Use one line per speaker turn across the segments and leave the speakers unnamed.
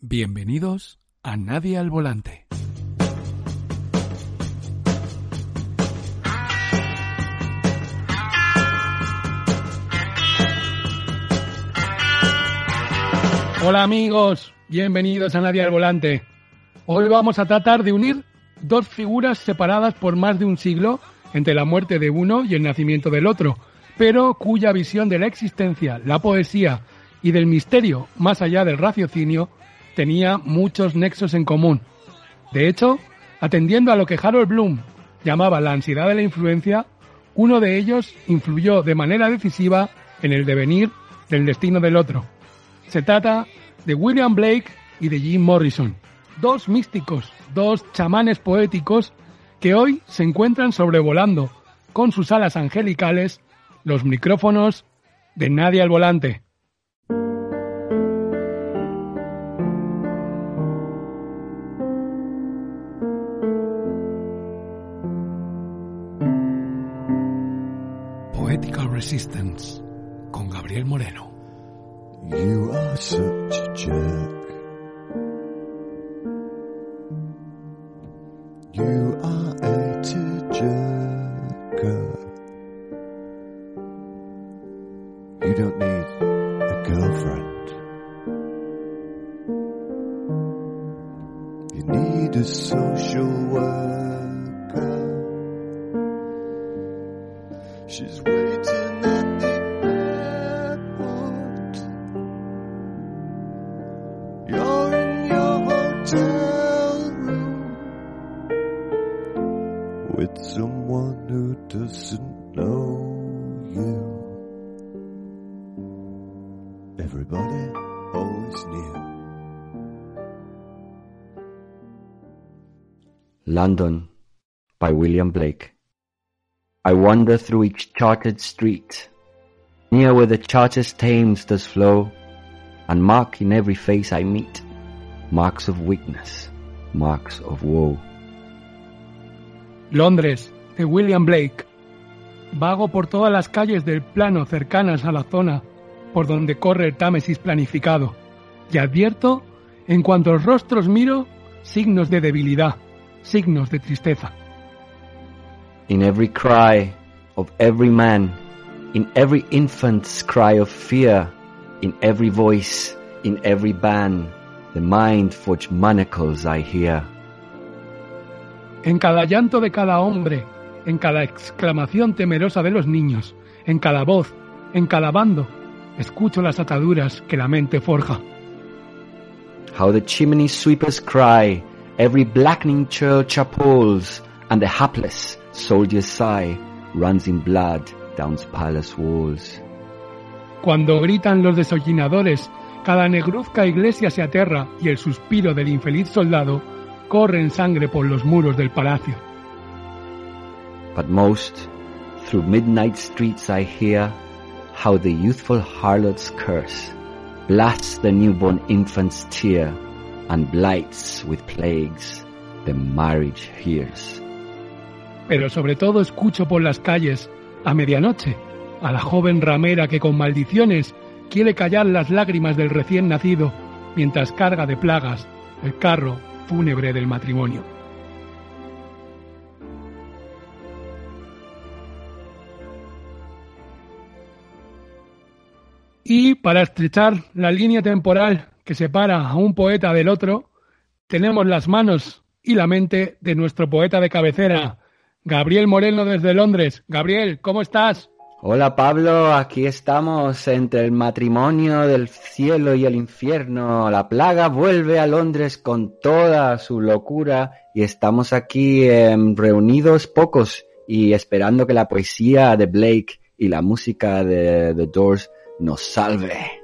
Bienvenidos a Nadie al Volante. Hola amigos, bienvenidos a Nadie al Volante. Hoy vamos a tratar de unir dos figuras separadas por más de un siglo entre la muerte de uno y el nacimiento del otro, pero cuya visión de la existencia, la poesía y del misterio más allá del raciocinio tenía muchos nexos en común. De hecho, atendiendo a lo que Harold Bloom llamaba la ansiedad de la influencia, uno de ellos influyó de manera decisiva en el devenir del destino del otro. Se trata de William Blake y de Jim Morrison, dos místicos, dos chamanes poéticos que hoy se encuentran sobrevolando con sus alas angelicales los micrófonos de Nadie al Volante. Resistance con Gabriel Moreno.
You are such a jerk.
London by William Blake. I wander through each charted street, near where the charters Thames does flow, and mark in every face I meet marks of weakness, marks of woe.
Londres, de William Blake. Vago por todas las calles del plano cercanas a la zona por donde corre el Támesis planificado, y advierto, en cuanto los rostros miro, signos de debilidad, signos de tristeza.
In every cry of every man, in every infant's cry of fear, in every voice, in every band, the mind forged manacles I hear.
En cada llanto de cada hombre, en cada exclamación temerosa de los niños, en cada voz, en cada bando, escucho las ataduras que la mente forja.
How the chimney sweepers cry, every blackening church upholds, and the hapless soldier's sigh runs in blood down palace walls.
Cuando gritan los desollinadores, cada negruzca iglesia se aterra y el suspiro del infeliz soldado corre en sangre por los muros del palacio.
But most, through midnight streets I hear how the youthful harlot's curse blasts the newborn infant's tear and blights with plagues the marriage hears.
Pero sobre todo escucho por las calles, a medianoche, a la joven ramera que con maldiciones quiere callar las lágrimas del recién nacido mientras carga de plagas el carro fúnebre del matrimonio. Y para estrechar la línea temporal que separa a un poeta del otro, tenemos las manos y la mente de nuestro poeta de cabecera, Gabriel Moreno desde Londres. Gabriel, ¿cómo estás?
Hola Pablo, aquí estamos entre el matrimonio del cielo y el infierno. La plaga vuelve a Londres con toda su locura y estamos aquí em, reunidos pocos y esperando que la poesía de Blake y la música de The Doors nos salve.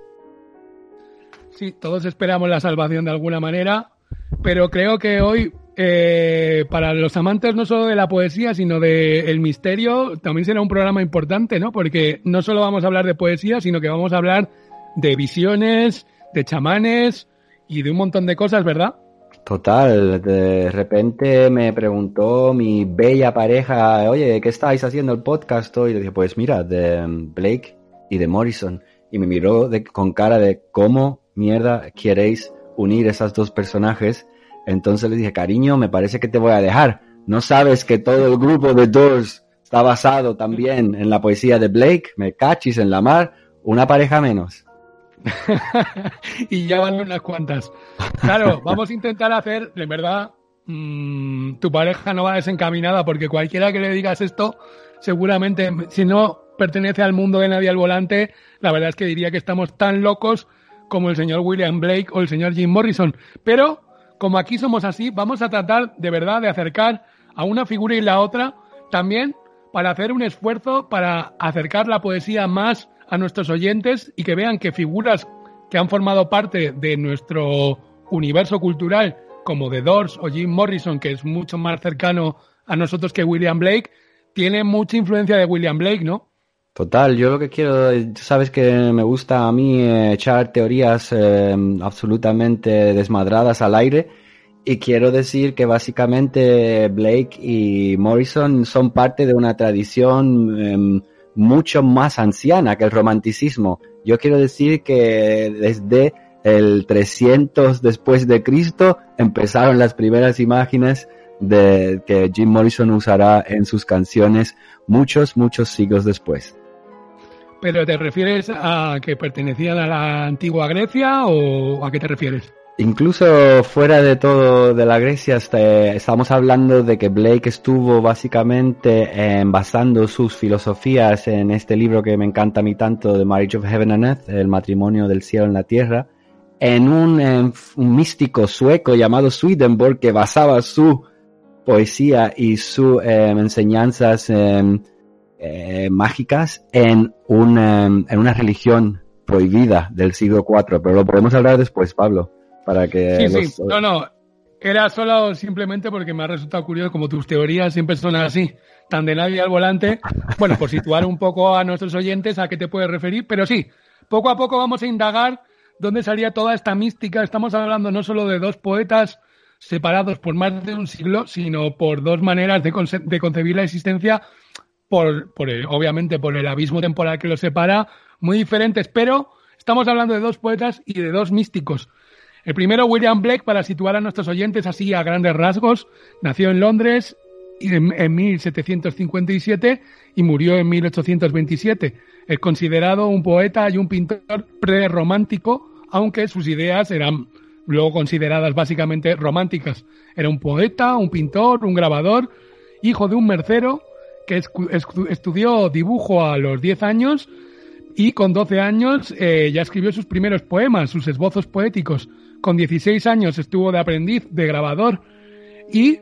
Sí, todos esperamos la salvación de alguna manera, pero creo que hoy, eh, para los amantes no solo de la poesía, sino del misterio, también será un programa importante, ¿no? Porque no solo vamos a hablar de poesía, sino que vamos a hablar de visiones, de chamanes y de un montón de cosas, ¿verdad?
Total, de repente me preguntó mi bella pareja, oye, ¿qué estáis haciendo el podcast? Y le dije, pues mira, de Blake y de Morrison. Y me miró de- con cara de, ¿cómo mierda queréis unir esas dos personajes. Entonces le dije, cariño, me parece que te voy a dejar. No sabes que todo el grupo de Doors está basado también en la poesía de Blake, me cachis en la mar, una pareja menos.
y ya van unas cuantas. Claro, vamos a intentar hacer, de verdad, mmm, tu pareja no va desencaminada porque cualquiera que le digas esto, seguramente, si no pertenece al mundo de nadie al volante, la verdad es que diría que estamos tan locos como el señor William Blake o el señor Jim Morrison. Pero, como aquí somos así, vamos a tratar de verdad de acercar a una figura y la otra también para hacer un esfuerzo para acercar la poesía más a nuestros oyentes y que vean que figuras que han formado parte de nuestro universo cultural, como The Doors o Jim Morrison, que es mucho más cercano a nosotros que William Blake, tienen mucha influencia de William Blake, ¿no?
Total, yo lo que quiero, sabes que me gusta a mí eh, echar teorías eh, absolutamente desmadradas al aire y quiero decir que básicamente Blake y Morrison son parte de una tradición eh, mucho más anciana que el romanticismo. Yo quiero decir que desde el 300 después de Cristo empezaron las primeras imágenes de que Jim Morrison usará en sus canciones muchos, muchos siglos después.
¿Pero te refieres a que pertenecían a la antigua Grecia o a qué te refieres?
Incluso fuera de todo de la Grecia, este, estamos hablando de que Blake estuvo básicamente basando sus filosofías en este libro que me encanta a mí tanto, The Marriage of Heaven and Earth, el matrimonio del cielo en la tierra, en un, en místico sueco llamado Swedenborg que basaba su poesía y sus eh, enseñanzas eh, eh, mágicas en, un, en una religión prohibida del siglo IV, pero lo podemos hablar después, Pablo para que...
Sí, sí, no, no, era solo simplemente porque me ha resultado curioso, como tus teorías siempre son así, tan de nadie al volante, bueno, por situar un poco a nuestros oyentes a qué te puedes referir, pero sí, poco a poco vamos a indagar dónde salía toda esta mística, estamos hablando no solo de dos poetas separados por más de un siglo, sino por dos maneras de, de concebir la existencia, por, obviamente por el abismo temporal que los separa, muy diferentes, pero estamos hablando de dos poetas y de dos místicos. El primero, William Blake, para situar a nuestros oyentes así a grandes rasgos, nació en Londres en 1757 y murió en 1827. Es considerado un poeta y un pintor prerromántico, aunque sus ideas eran luego consideradas básicamente románticas. Era un poeta, un pintor, un grabador, hijo de un mercero que estudió dibujo a los 10 años y con 12 años eh, ya escribió sus primeros poemas, sus esbozos poéticos. Con 16 años estuvo de aprendiz, de grabador. Y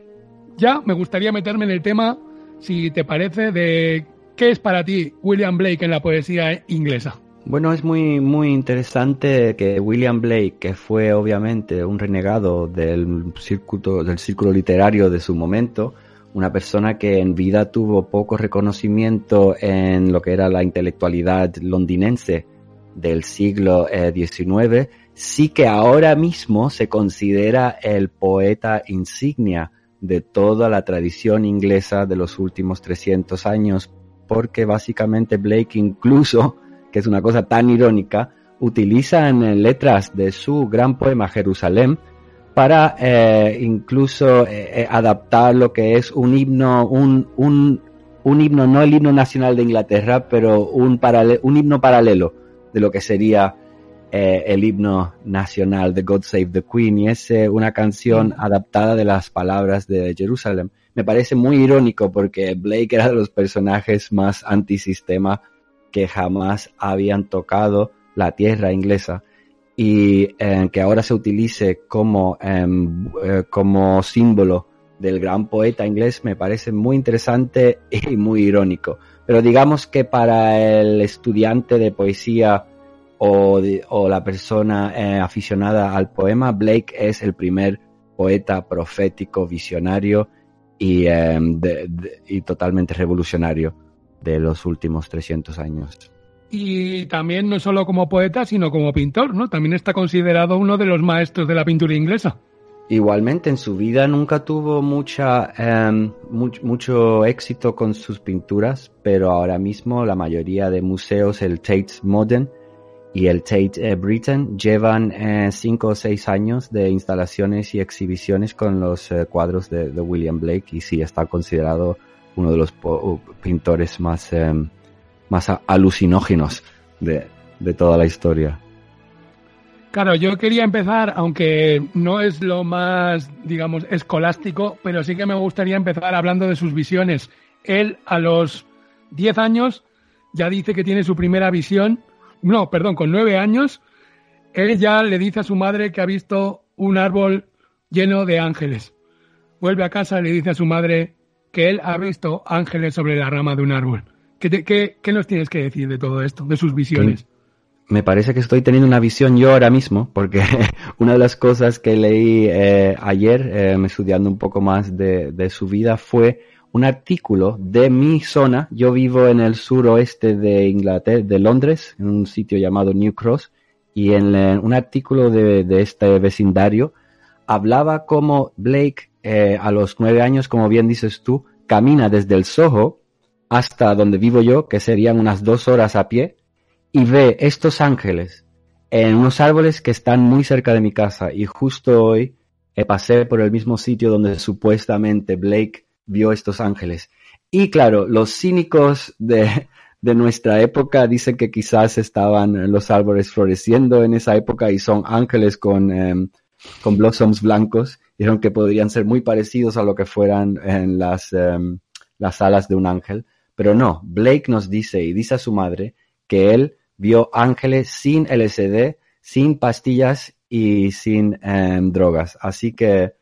ya me gustaría meterme en el tema, si te parece, de qué es para ti William Blake en la poesía inglesa.
Bueno, es muy, muy interesante que William Blake, que fue obviamente un renegado del círculo, del círculo literario de su momento, una persona que en vida tuvo poco reconocimiento en lo que era la intelectualidad londinense del siglo XIX, eh, sí que ahora mismo se considera el poeta insignia de toda la tradición inglesa de los últimos 300 años, porque básicamente Blake incluso, que es una cosa tan irónica, utiliza en letras de su gran poema Jerusalén para eh, incluso eh, eh, adaptar lo que es un himno, un, un, un, himno, no el himno nacional de Inglaterra, pero un, un himno paralelo de lo que sería eh, el himno nacional de God Save the Queen. Y es una canción adaptada de las palabras de Jerusalén. Me parece muy irónico porque Blake era de los personajes más antisistema que jamás habían tocado la tierra inglesa y eh, que ahora se utilice como, em, como símbolo del gran poeta inglés me parece muy interesante y muy irónico. Pero digamos que para el estudiante de poesía o, la persona eh, aficionada al poema, Blake es el primer poeta profético, visionario y, em, totalmente revolucionario de los últimos 300 años.
Y también no solo como poeta, sino como pintor, ¿no? También está considerado uno de los maestros de la pintura inglesa.
Igualmente en su vida nunca tuvo mucha, em, mucho éxito con sus pinturas, pero ahora mismo la mayoría de museos, el Tate Modern, y el Tate eh, Britain llevan eh, cinco o seis años de instalaciones y exhibiciones con los eh, cuadros de, de, William Blake y sí está considerado uno de los pintores más, em, más alucinógenos de, de toda la historia.
Claro, yo quería empezar, aunque no es lo más, digamos, escolástico, pero sí que me gustaría empezar hablando de sus visiones. Él a los 10 años ya dice que tiene su primera visión no, perdón, con nueve años, él ya le dice a su madre que ha visto un árbol lleno de ángeles. Vuelve a casa y le dice a su madre que él ha visto ángeles sobre la rama de un árbol. ¿Qué, qué, nos tienes que decir de todo esto, de sus visiones?
Me parece que estoy teniendo una visión yo ahora mismo, porque una de las cosas que leí eh, ayer, eh, estudiando un poco más de, de su vida, fue un artículo de mi zona. Yo vivo en el suroeste de Inglaterra, de Londres, en un sitio llamado New Cross, y en un artículo de, este vecindario hablaba como Blake eh, a los nueve años, como bien dices tú, camina desde el Soho hasta donde vivo yo, que serían unas dos horas a pie, y ve estos ángeles en unos árboles que están muy cerca de mi casa. Y justo hoy eh, pasé por el mismo sitio donde supuestamente Blake vio estos ángeles. Y claro, los cínicos de, de nuestra época dicen que quizás estaban los árboles floreciendo en esa época y son ángeles con, em, con blossoms blancos. Dijeron que podrían ser muy parecidos a lo que fueran en las, em, las alas de un ángel. Pero no, Blake nos dice y dice a su madre que él vio ángeles sin LSD, sin pastillas y sin em, drogas. Así que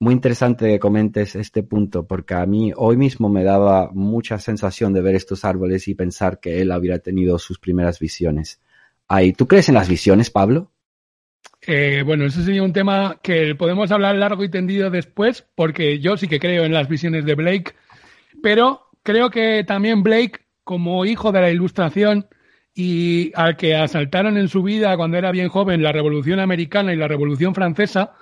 muy interesante que comentes este punto, porque a mí hoy mismo me daba mucha sensación de ver estos árboles y pensar que él hubiera tenido sus primeras visiones. Ay, ¿Tú crees en las visiones, Pablo?
Eh, bueno, eso sería un tema que podemos hablar largo y tendido después, porque yo sí que creo en las visiones de Blake, pero creo que también Blake, como hijo de la Ilustración y al que asaltaron en su vida cuando era bien joven la Revolución Americana y la Revolución Francesa,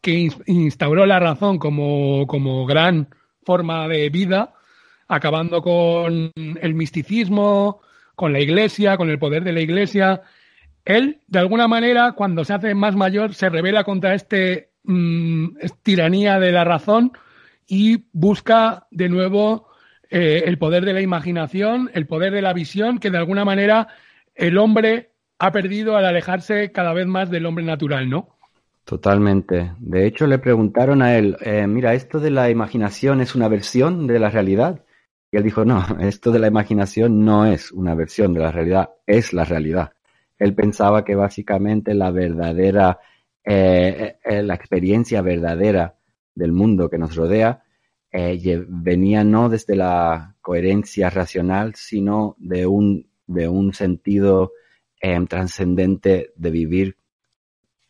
que instauró la razón como, como gran forma de vida, acabando con el misticismo, con la iglesia, con el poder de la iglesia. Él, de alguna manera, cuando se hace más mayor, se revela contra este mm, tiranía de la razón y busca de nuevo eh, el poder de la imaginación, el poder de la visión, que de alguna manera el hombre ha perdido al alejarse cada vez más del hombre natural, ¿no?
Totalmente. De hecho, le preguntaron a él, eh, mira, esto de la imaginación es una versión de la realidad. Y él dijo, no, esto de la imaginación no es una versión de la realidad, es la realidad. Él pensaba que básicamente la verdadera, eh, la experiencia verdadera del mundo que nos rodea venía no desde la coherencia racional, sino de un, de un sentido trascendente de vivir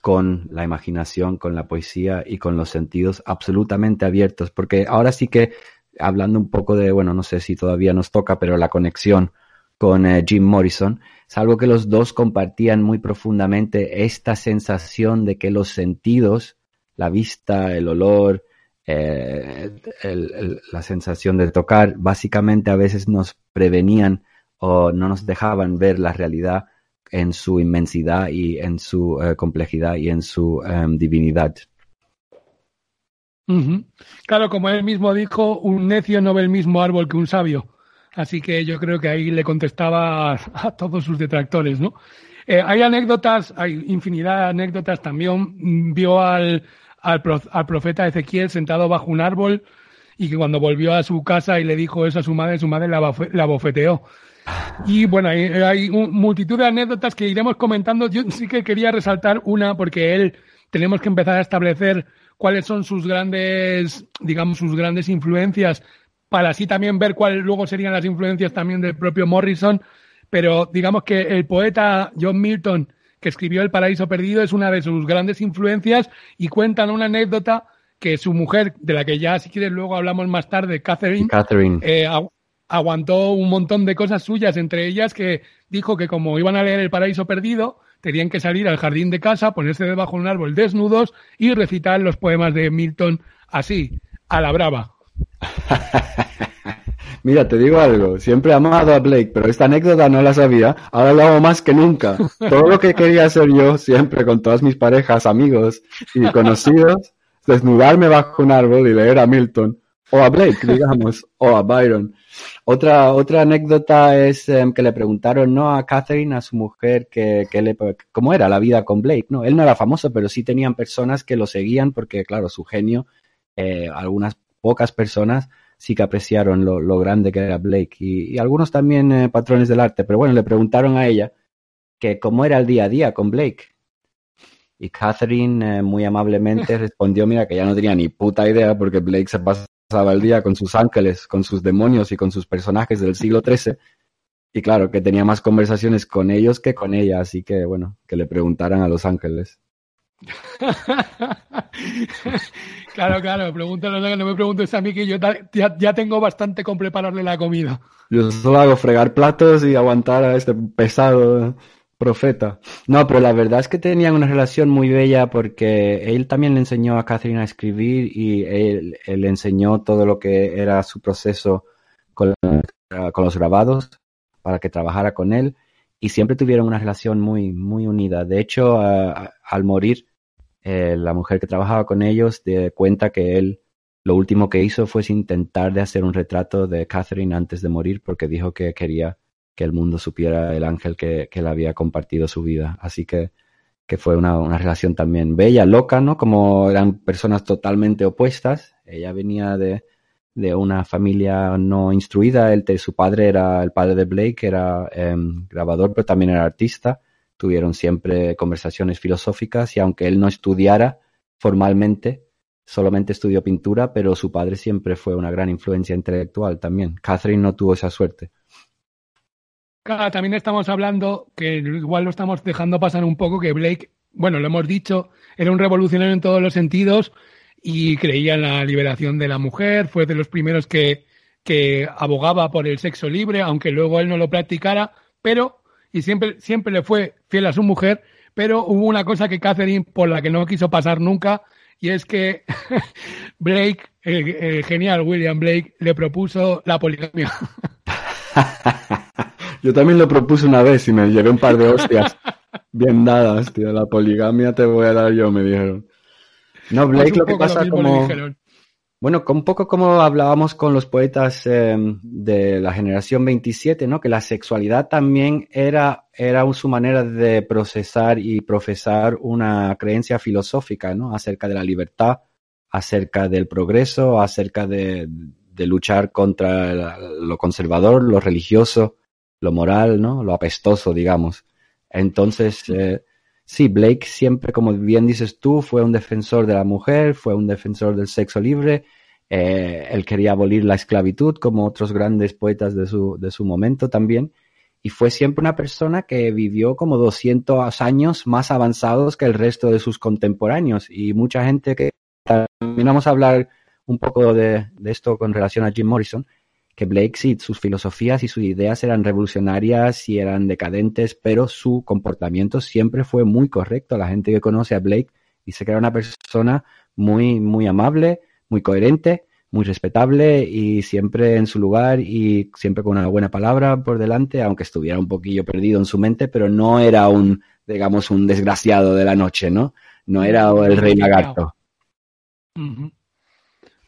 con la imaginación, con la poesía y con los sentidos absolutamente abiertos, porque ahora sí que hablando un poco de, bueno, no sé si todavía nos toca, pero la conexión con eh, Jim Morrison, es algo que los dos compartían muy profundamente, esta sensación de que los sentidos, la vista, el olor, eh, la sensación de tocar, básicamente a veces nos prevenían o no nos dejaban ver la realidad en su inmensidad y en su eh, complejidad y en su em, divinidad.
Claro, como él mismo dijo, un necio no ve el mismo árbol que un sabio. Así que yo creo que ahí le contestaba a, todos sus detractores, ¿no? Eh, hay anécdotas, hay infinidad de anécdotas. También vio al, al, profeta Ezequiel sentado bajo un árbol y que cuando volvió a su casa y le dijo eso a su madre, su madre la bofeteó. Y bueno, hay, multitud de anécdotas que iremos comentando. Yo sí que quería resaltar una porque él tenemos que empezar a establecer cuáles son sus grandes, digamos, sus grandes influencias para así también ver cuáles luego serían las influencias también del propio Morrison. Pero digamos que el poeta John Milton, que escribió El Paraíso Perdido, es una de sus grandes influencias y cuentan una anécdota que su mujer, de la que ya si quieres luego hablamos más tarde, Catherine,
Catherine.
Eh, aguantó un montón de cosas suyas, entre ellas que dijo que como iban a leer El Paraíso Perdido, tenían que salir al jardín de casa, ponerse debajo de un árbol desnudos y recitar los poemas de Milton así, a la brava.
Mira, te digo algo, siempre he amado a Blake, pero esta anécdota no la sabía, ahora lo hago más que nunca. Todo lo que quería hacer yo siempre con todas mis parejas, amigos y conocidos, desnudarme bajo un árbol y leer a Milton, o a Blake, digamos, o a Byron. Otra, otra anécdota es em, que le preguntaron ¿no? a Catherine, a su mujer, que, le, cómo era la vida con Blake. ¿no? Él no era famoso, pero sí tenían personas que lo seguían porque, claro, su genio, eh, algunas pocas personas sí que apreciaron lo, lo grande que era Blake y, y algunos también eh, patrones del arte. Pero bueno, le preguntaron a ella que cómo era el día a día con Blake. Y Catherine eh, muy amablemente respondió, mira, que ya no tenía ni puta idea porque Blake se pasaba el día con sus ángeles, con sus demonios y con sus personajes del siglo XIII. Y claro, que tenía más conversaciones con ellos que con ella, así que bueno, que le preguntaran a los ángeles.
claro, claro, pregúntalo, no me preguntes a mí que yo ya, ya, tengo bastante con prepararle la comida.
Yo solo hago fregar platos y aguantar a este pesado profeta. No, pero la verdad es que tenían una relación muy bella porque él también le enseñó a Catherine a escribir y él, le enseñó todo lo que era su proceso con, con los grabados para que trabajara con él y siempre tuvieron una relación muy, muy unida. De hecho, al morir, eh, la mujer que trabajaba con ellos de cuenta que él lo último que hizo fue intentar de hacer un retrato de Catherine antes de morir porque dijo que quería que el mundo supiera el ángel que, le había compartido su vida. Así que, fue una, relación también bella, loca, ¿no? Como eran personas totalmente opuestas. Ella venía de, una familia no instruida. El, su padre era el padre de Blake, era eh, grabador, pero también era artista. Tuvieron siempre conversaciones filosóficas y aunque él no estudiara formalmente, solamente estudió pintura, pero su padre siempre fue una gran influencia intelectual también. Catherine no tuvo esa suerte.
Claro, también estamos hablando, que igual lo estamos dejando pasar un poco, que Blake, bueno, lo hemos dicho, era un revolucionario en todos los sentidos, y creía en la liberación de la mujer, fue de los primeros que, que abogaba por el sexo libre, aunque luego él no lo practicara, pero, y siempre, siempre le fue fiel a su mujer, pero hubo una cosa que Catherine, por la que no quiso pasar nunca, y es que Blake, el, el genial William Blake, le propuso la poligamia.
Yo también lo propuse una vez y me llevé un par de hostias bien dadas, tío. La poligamia te voy a dar yo, me dijeron. No, Blake lo que pasa lo como... Bueno, un poco como hablábamos con los poetas eh, de la generación 27, ¿no? Que la sexualidad también era, era su manera de procesar y profesar una creencia filosófica, ¿no? Acerca de la libertad, acerca del progreso, acerca de, de luchar contra lo conservador, lo religioso, lo moral, ¿no? Lo apestoso, digamos. Entonces, eh, Sí, Blake siempre, como bien dices tú, fue un defensor de la mujer, fue un defensor del sexo libre. Eh, él quería abolir la esclavitud, como otros grandes poetas de su, de su momento también. Y fue siempre una persona que vivió como 200 años más avanzados que el resto de sus contemporáneos. Y mucha gente que también vamos a hablar un poco de, de esto con relación a Jim Morrison, que Blake sí, sus filosofías y sus ideas eran revolucionarias y eran decadentes, pero su comportamiento siempre fue muy correcto. La gente que conoce a Blake dice que era una persona muy, muy amable, muy coherente, muy respetable y siempre en su lugar y siempre con una buena palabra por delante, aunque estuviera un poquillo perdido en su mente, pero no era un, digamos, un desgraciado de la noche, ¿no? No era el rey lagarto.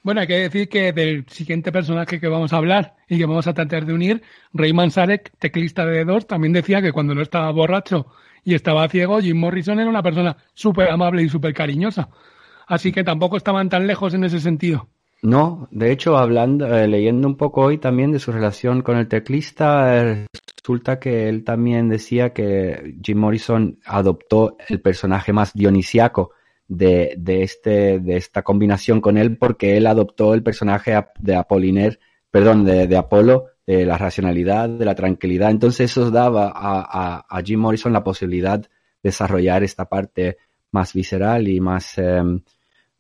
Bueno, hay que decir que del siguiente personaje que vamos a hablar y que vamos a tratar de unir, Rayman Sarek, teclista de dos, también decía que cuando no estaba borracho y estaba ciego, Jim Morrison era una persona súper amable y súper cariñosa. Así que tampoco estaban tan lejos en ese sentido.
No, de hecho, hablando, eh, leyendo un poco hoy también de su relación con el teclista, eh, resulta que él también decía que Jim Morrison adoptó el personaje más dionisiaco de, de, este, de esta combinación con él porque él adoptó el personaje de Apollinaire, perdón, de, de Apolo, de la racionalidad, de la tranquilidad. Entonces eso daba a, a, a Jim Morrison la posibilidad de desarrollar esta parte más visceral y más, eh,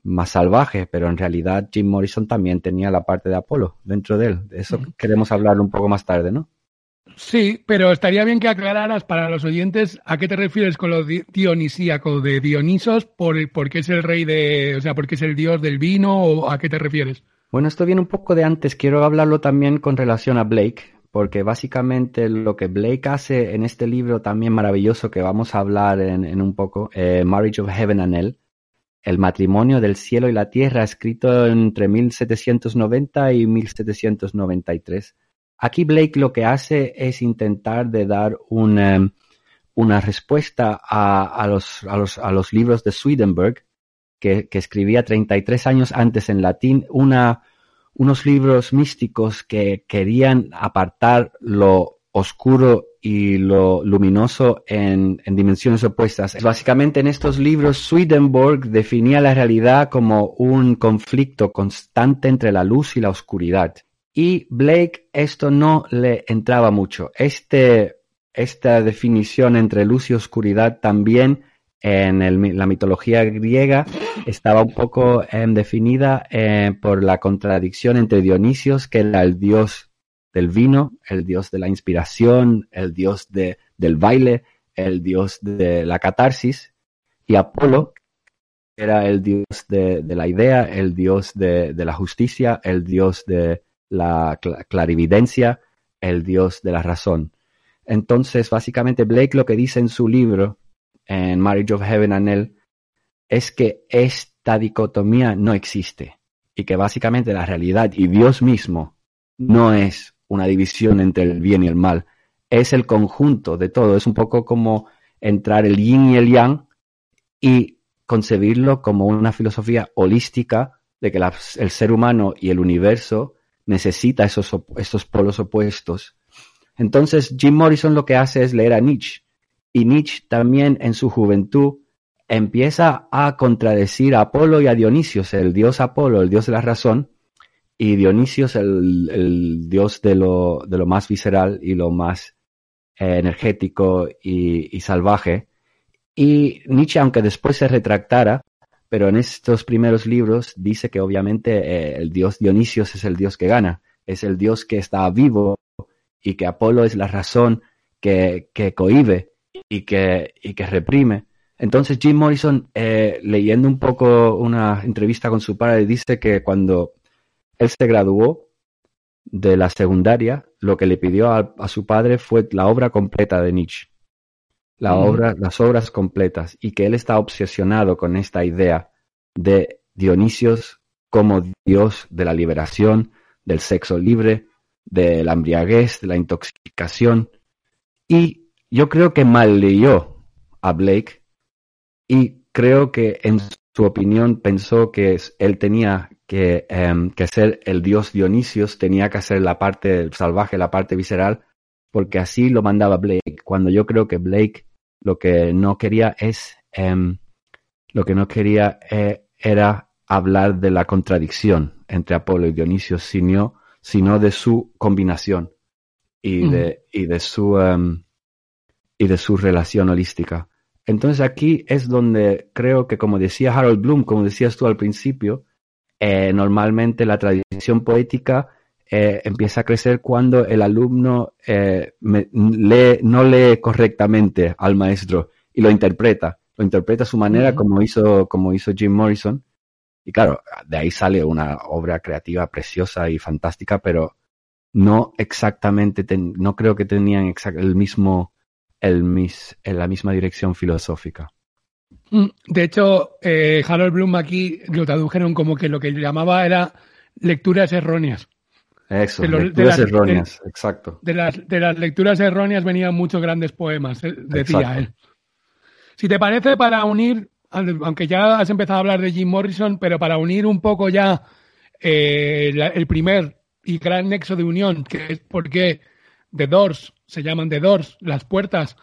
más salvaje, pero en realidad Jim Morrison también tenía la parte de Apolo dentro de él. De eso queremos hablar un poco más tarde, ¿no?
Sí, pero estaría bien que aclararas para los oyentes a qué te refieres con lo dionisíaco de Dionisos, por, qué es el rey de, o sea, por qué es el dios del vino o a qué te refieres.
Bueno, esto viene un poco de antes. Quiero hablarlo también con relación a Blake, porque básicamente lo que Blake hace en este libro también maravilloso que vamos a hablar en, un poco, eh, Marriage of Heaven and Hell, el matrimonio del cielo y la tierra, escrito entre 1790 y 1793. Aquí Blake lo que hace es intentar de dar una, una respuesta a, los, a, los, a, los, libros de Swedenborg, que, que, escribía 33 años antes en latín, unos libros místicos que querían apartar lo oscuro y lo luminoso en, en, dimensiones opuestas. Básicamente en estos libros Swedenborg definía la realidad como un conflicto constante entre la luz y la oscuridad. Y Blake esto no le entraba mucho. Este, esta definición entre luz y oscuridad también en la mitología griega estaba un poco em, definida eh, por la contradicción entre Dionisios, que era el dios del vino, el dios de la inspiración, el dios de, del baile, el dios de la catarsis, y Apolo era el dios de, la idea, el dios de, la justicia, el dios de la clarividencia, el dios de la razón. Entonces, básicamente, Blake lo que dice en su libro en Marriage of Heaven and Hell es que esta dicotomía no existe y que básicamente la realidad y Dios mismo no es una división entre el bien y el mal, es el conjunto de todo, es un poco como entrar el yin y el yang y concebirlo como una filosofía holística de que el ser humano y el universo necesita esos, esos polos opuestos. Entonces Jim Morrison lo que hace es leer a Nietzsche y Nietzsche también en su juventud empieza a contradecir a Apolo y a Dionisios, el dios Apolo, el dios de la razón, y Dionisios, el, dios de lo, de lo, más visceral y lo más eh, energético y, salvaje. Y Nietzsche, aunque después se retractara, pero en estos primeros libros dice que obviamente eh, el dios Dionisios es el dios que gana, es el dios que está vivo y que Apolo es la razón que, que cohibe y que, y que reprime. Entonces Jim Morrison, eh, leyendo un poco una entrevista con su padre, dice que cuando él se graduó de la secundaria, lo que le pidió a, su padre fue la obra completa de Nietzsche. La obra, las obras completas. Y que él está obsesionado con esta idea de Dionisios como Dios de la liberación, del sexo libre, de la embriaguez, de la intoxicación. Y yo creo que mal leyó a Blake y creo que en su opinión pensó que él tenía que, em, que ser el dios Dionisios, tenía que hacer la parte salvaje, la parte visceral, porque así lo mandaba Blake, cuando yo creo que Blake lo que no quería es, em, lo que no quería eh, era hablar de la contradicción entre Apolo y Dionisios, sino, sino de su combinación y, de, y de su... Em, y de su relación holística. Entonces aquí es donde creo que, como decía Harold Bloom, como decías tú al principio, eh, normalmente la tradición poética eh, empieza a crecer cuando el alumno eh, lee, no lee correctamente al maestro y lo interpreta, lo interpreta a su manera como, hizo, como hizo Jim Morrison. Y claro, de ahí sale una obra creativa preciosa y fantástica, pero no exactamente, no creo que tenían el mismo el mis, en la misma dirección filosófica.
Mm, de hecho, eh, Harold Bloom aquí lo tradujeron como que lo que llamaba era lecturas erróneas.
Eso, lecturas erróneas, exacto.
De las, de las lecturas erróneas venían muchos grandes poemas, eh, decía él. Si te parece, para unir, aunque ya has empezado a hablar de Jim Morrison, pero para unir un poco ya eh, el primer y gran nexo de unión, que es porque The Doors se llaman The Doors, las puertas,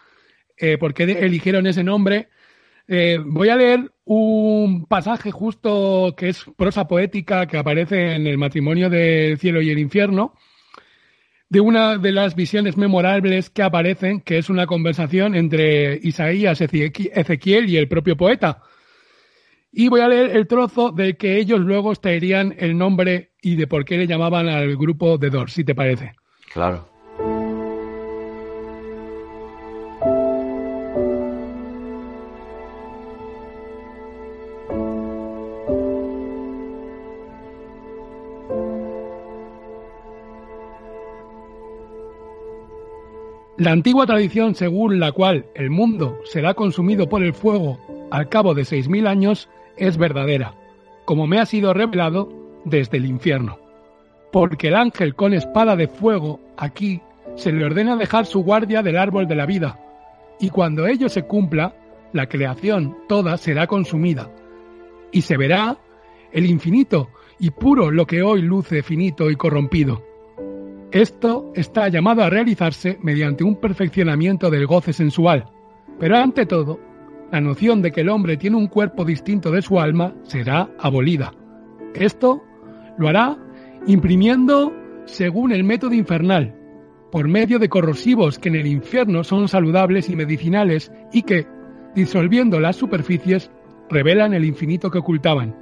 eh, por qué eligieron ese nombre. Eh, voy a leer un pasaje justo que es prosa poética que aparece en el matrimonio del cielo y el infierno, de una de las visiones memorables que aparecen, que es una conversación entre Isaías, Ezequiel y el propio poeta. Y voy a leer el trozo de que ellos luego traerían el nombre y de por qué le llamaban al grupo The Doors, si te parece.
Claro.
La antigua tradición según la cual el mundo será consumido por el fuego al cabo de 6.000 años es verdadera, como me ha sido revelado desde el infierno. Porque el ángel con espada de fuego aquí se le ordena dejar su guardia del árbol de la vida, y cuando ello se cumpla, la creación toda será consumida, y se verá el infinito y puro lo que hoy luce finito y corrompido. Esto está llamado a realizarse mediante un perfeccionamiento del goce sensual, pero ante todo, la noción de que el hombre tiene un cuerpo distinto de su alma será abolida. Esto lo hará imprimiendo según el método infernal, por medio de corrosivos que en el infierno son saludables y medicinales y que, disolviendo las superficies, revelan el infinito que ocultaban.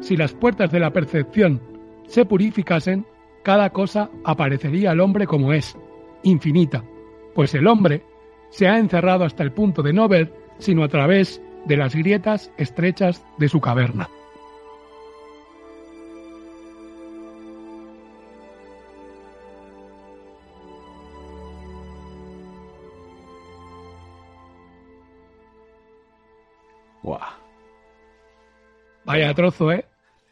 Si las puertas de la percepción se purificasen, cada cosa aparecería al hombre como es, infinita, pues el hombre se ha encerrado hasta el punto de no ver sino a través de las grietas estrechas de su caverna. Vaya trozo, ¿eh?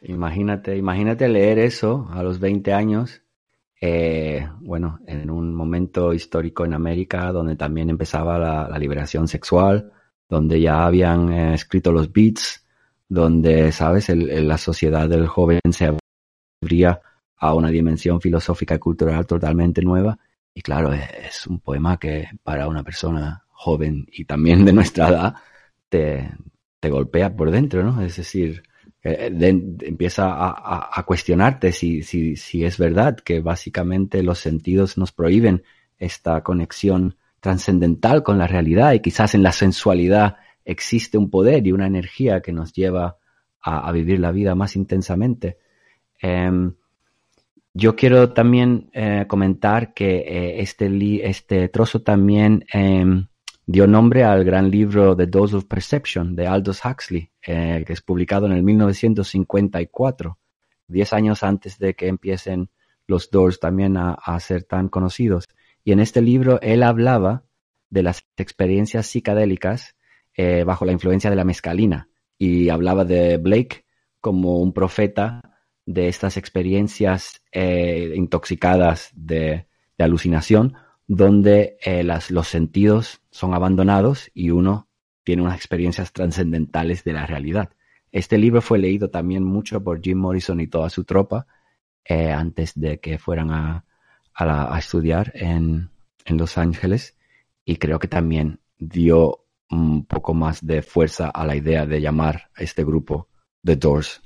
Imagínate, imagínate leer eso a los 20 años, eh, bueno, en un momento histórico en América donde también empezaba la, liberación sexual, donde ya habían eh, escrito los beats, donde, sabes, la sociedad del joven se abría a una dimensión filosófica y cultural totalmente nueva. Y claro, es, un poema que para una persona joven y también de nuestra edad te, te golpea por dentro, ¿no? Es decir, eh, empieza a, cuestionarte si, si, si, es verdad que básicamente los sentidos nos prohíben esta conexión trascendental con la realidad y quizás en la sensualidad existe un poder y una energía que nos lleva a, vivir la vida más intensamente. Em, yo quiero también eh, comentar que eh, este, este trozo también em, dio nombre al gran libro The Dose of Perception de Aldous Huxley, eh, que es publicado en el 1954, diez años antes de que empiecen los Doors también a, ser tan conocidos. Y en este libro él hablaba de las experiencias psicadélicas eh, bajo la influencia de la mescalina y hablaba de Blake como un profeta de estas experiencias eh, intoxicadas de, alucinación donde eh, los sentidos son abandonados y uno tiene unas experiencias trascendentales de la realidad. Este libro fue leído también mucho por Jim Morrison y toda su tropa eh, antes de que fueran a, estudiar en, Los Ángeles y creo que también dio un poco más de fuerza a la idea de llamar a este grupo The Doors.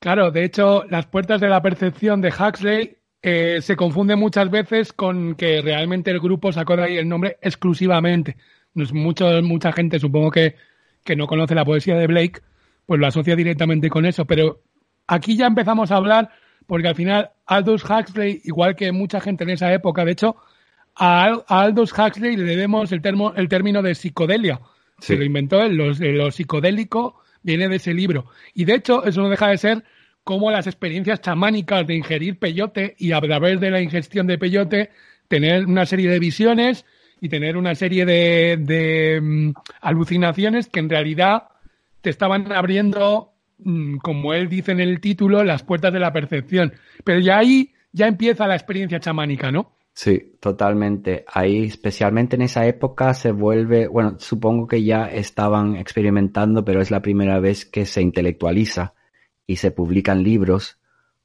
Claro, de hecho, las puertas de la percepción de Huxley eh, se confunde muchas veces con que realmente el grupo sacó de ahí el nombre exclusivamente. Mucho, mucha gente, supongo que, que no conoce la poesía de Blake, pues lo asocia directamente con eso. Pero aquí ya empezamos a hablar, porque al final Aldous Huxley, igual que mucha gente en esa época, de hecho, a, Aldous Huxley le debemos el, termo, el término de psicodelia. Se lo inventó él, lo psicodélico viene de ese libro. Y de hecho, eso no deja de ser cómo las experiencias chamánicas de ingerir peyote y a través de la ingestión de peyote tener una serie de visiones y tener una serie de, mm, alucinaciones que en realidad te estaban abriendo, mm, como él dice en el título, las puertas de la percepción. Pero ya ahí ya empieza la experiencia chamánica, ¿no?
Sí, totalmente. Ahí, especialmente en esa época, se vuelve, bueno, supongo que ya estaban experimentando, pero es la primera vez que se intelectualiza y se publican libros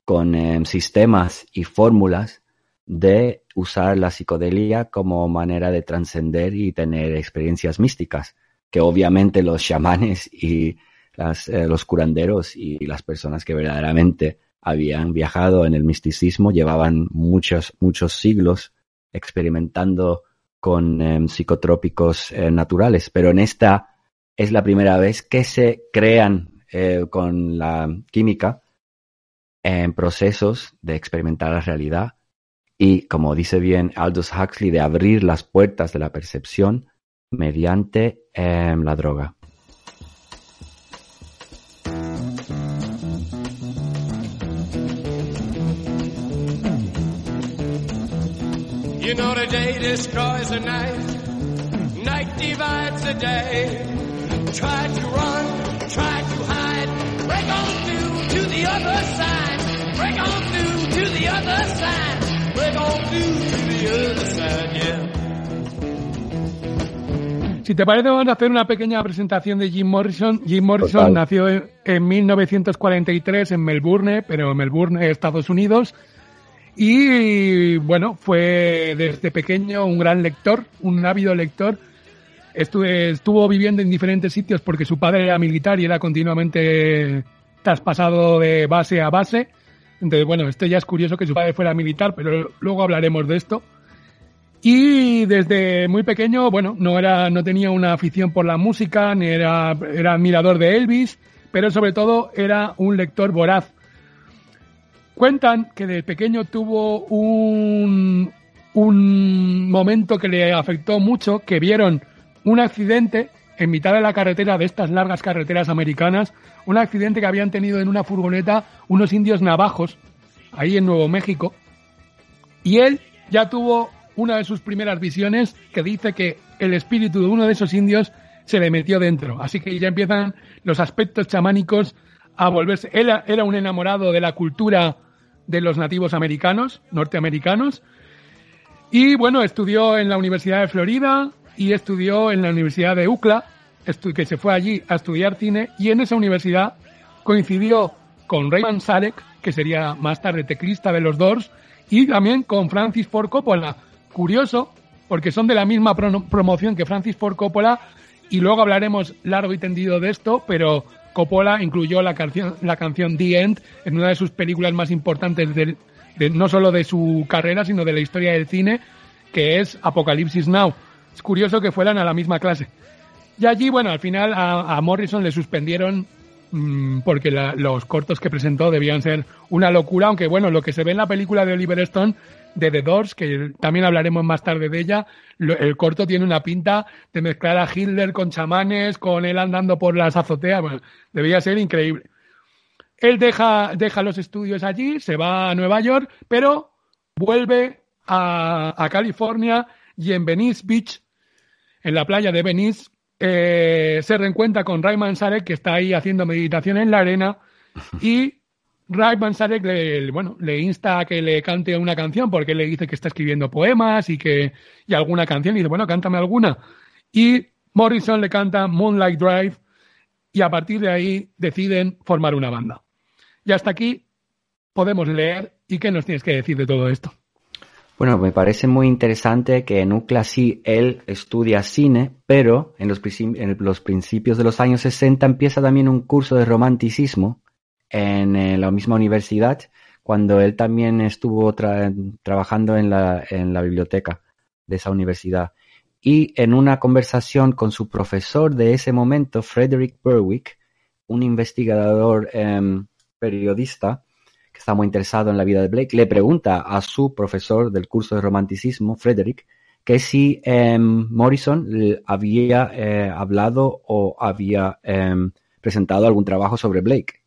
con em, sistemas y fórmulas de usar la psicodelia como manera de trascender y tener experiencias místicas, que obviamente los chamanes y eh, los curanderos y las personas que verdaderamente habían viajado en el misticismo llevaban muchos, muchos siglos experimentando con em, psicotrópicos eh, naturales, pero en esta es la primera vez que se crean eh, con la química en procesos de experimentar la realidad y, como dice bien Aldous Huxley, de abrir las puertas de la percepción mediante em, la droga.
You know the day destroys the night, night divides the day. Try to run, try to on through to the other side, break on through to the other side, break on through to the other side, yeah.
Si te parece, vamos a hacer una pequeña presentación de Jim Morrison. Jim Morrison
Total.
nació en, en 1943 en Melbourne, pero en Melbourne, Estados Unidos. Y bueno, fue desde pequeño un gran lector, un ávido lector. Estuvo viviendo en diferentes sitios porque su padre era militar y era continuamente traspasado de base a base. Entonces, bueno, esto ya es curioso que su padre fuera militar, pero luego hablaremos de esto. Y desde muy pequeño, bueno, no era, no tenía una afición por la música, ni era, era admirador de Elvis, pero sobre todo era un lector voraz. Cuentan que de pequeño tuvo un, un momento que le afectó mucho, que vieron un accidente en mitad de la carretera de estas largas carreteras americanas, un accidente que habían tenido en una furgoneta unos indios navajos, ahí en Nuevo México, y él ya tuvo una de sus primeras visiones que dice que el espíritu de uno de esos indios se le metió dentro. Así que ya empiezan los aspectos chamánicos a volverse. Él era- un enamorado de la cultura de los nativos americanos, norteamericanos. Y bueno, estudió en la Universidad de Florida y estudió en la Universidad de UCLA, que se fue allí a estudiar cine. Y en esa universidad coincidió con Raymond Sarek, que sería más tarde teclista de los Doors, y también con Francis Ford Coppola. Curioso, porque son de la misma promoción que Francis Ford Coppola, y luego hablaremos largo y tendido de esto, pero Coppola incluyó la canción, la canción The End en una de sus películas más importantes del- de, no solo de su carrera, sino de la historia del cine, que es Apocalipsis Now. Es curioso que fueran a la misma clase. Y allí, bueno, al final a, Morrison le suspendieron mm, porque la- los cortos que presentó debían ser una locura, aunque bueno, lo que se ve en la película de Oliver Stone de The Doors, que también hablaremos más tarde de ella, lo- el corto tiene una pinta de mezclar a Hitler con chamanes, con él andando por las azoteas, bueno, debía ser increíble. Él deja, deja los estudios allí, se va a Nueva York, pero vuelve a California y en Venice Beach, en la playa de Venice, eh, se reencuentra con Rayman Sarek, que está ahí haciendo meditación en la arena, y Rayman Sarek le, bueno, le insta a que le cante una canción, porque él le dice que está escribiendo poemas y que y alguna canción, y dice, bueno, cántame alguna. Y Morrison le canta Moonlight Drive, y a partir de ahí deciden formar una banda. Y hasta aquí podemos leer. ¿Y qué nos tienes que decir de todo esto?
Bueno, me parece muy interesante que en UCLA sí él estudia cine, pero en los, en los principios de los años 60 empieza también un curso de romanticismo en, eh, la misma universidad, cuando él también estuvo tra- trabajando en la, en la biblioteca de esa universidad. Y en una conversación con su profesor de ese momento, Frederick Berwick, un investigador em, periodista, está muy interesado en la vida de Blake, le pregunta a su profesor del curso de romanticismo, Frederick, que si em, Morrison había eh, hablado o había em, presentado algún trabajo sobre Blake.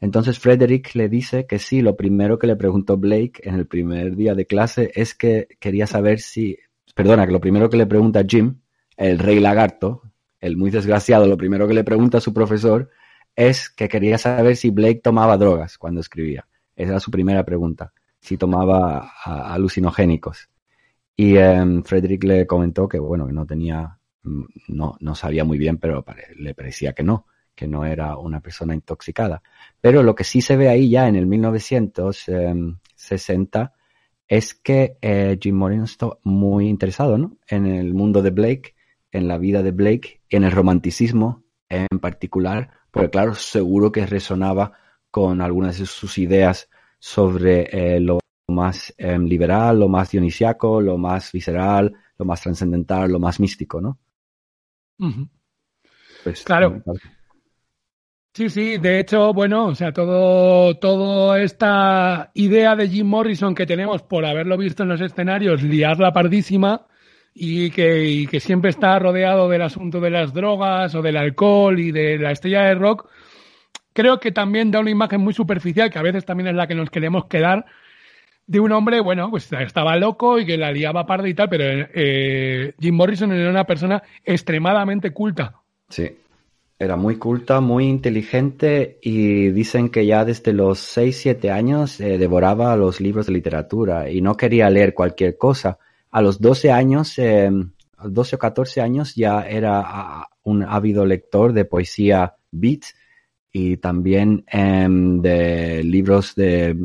Entonces Frederick le dice que sí, lo primero que le preguntó Blake en el primer día de clase es que quería saber si, perdona, que lo primero que le pregunta Jim, el rey lagarto, el muy desgraciado, lo primero que le pregunta a su profesor es que quería saber si Blake tomaba drogas cuando escribía. Esa era su primera pregunta, si tomaba alucinogénicos. Y em, Frederick le comentó que, bueno, que no tenía, mm, no, no sabía muy bien, pero le parecía que no, que no era una persona intoxicada. Pero lo que sí se ve ahí ya en el 1960 es que eh, Jim Morrison está muy interesado, ¿no? En el mundo de Blake, en la vida de Blake, en el romanticismo en particular, porque claro, seguro que resonaba con algunas de sus ideas sobre eh, lo más eh, liberal, lo más dionisiaco, lo más visceral, lo más trascendental, lo más místico, ¿no? Pues,
Claro. Sí, sí, de hecho, bueno, o sea, todo, toda esta idea de Jim Morrison que tenemos por haberlo visto en los escenarios, liarla pardísima y que, y que siempre está rodeado del asunto de las drogas o del alcohol y de la estrella de rock, creo que también da una imagen muy superficial, que a veces también es la que nos queremos quedar, de un hombre, bueno, pues estaba loco y que la liaba parda y tal, pero eh, Jim Morrison era una persona extremadamente culta.
Sí, era muy culta, muy inteligente y dicen que ya desde los 6, 7 años eh, devoraba los libros de literatura y no quería leer cualquier cosa. A los 12 años, eh, 12 o 14 años ya era un ávido lector de poesía beat y también em, de libros de,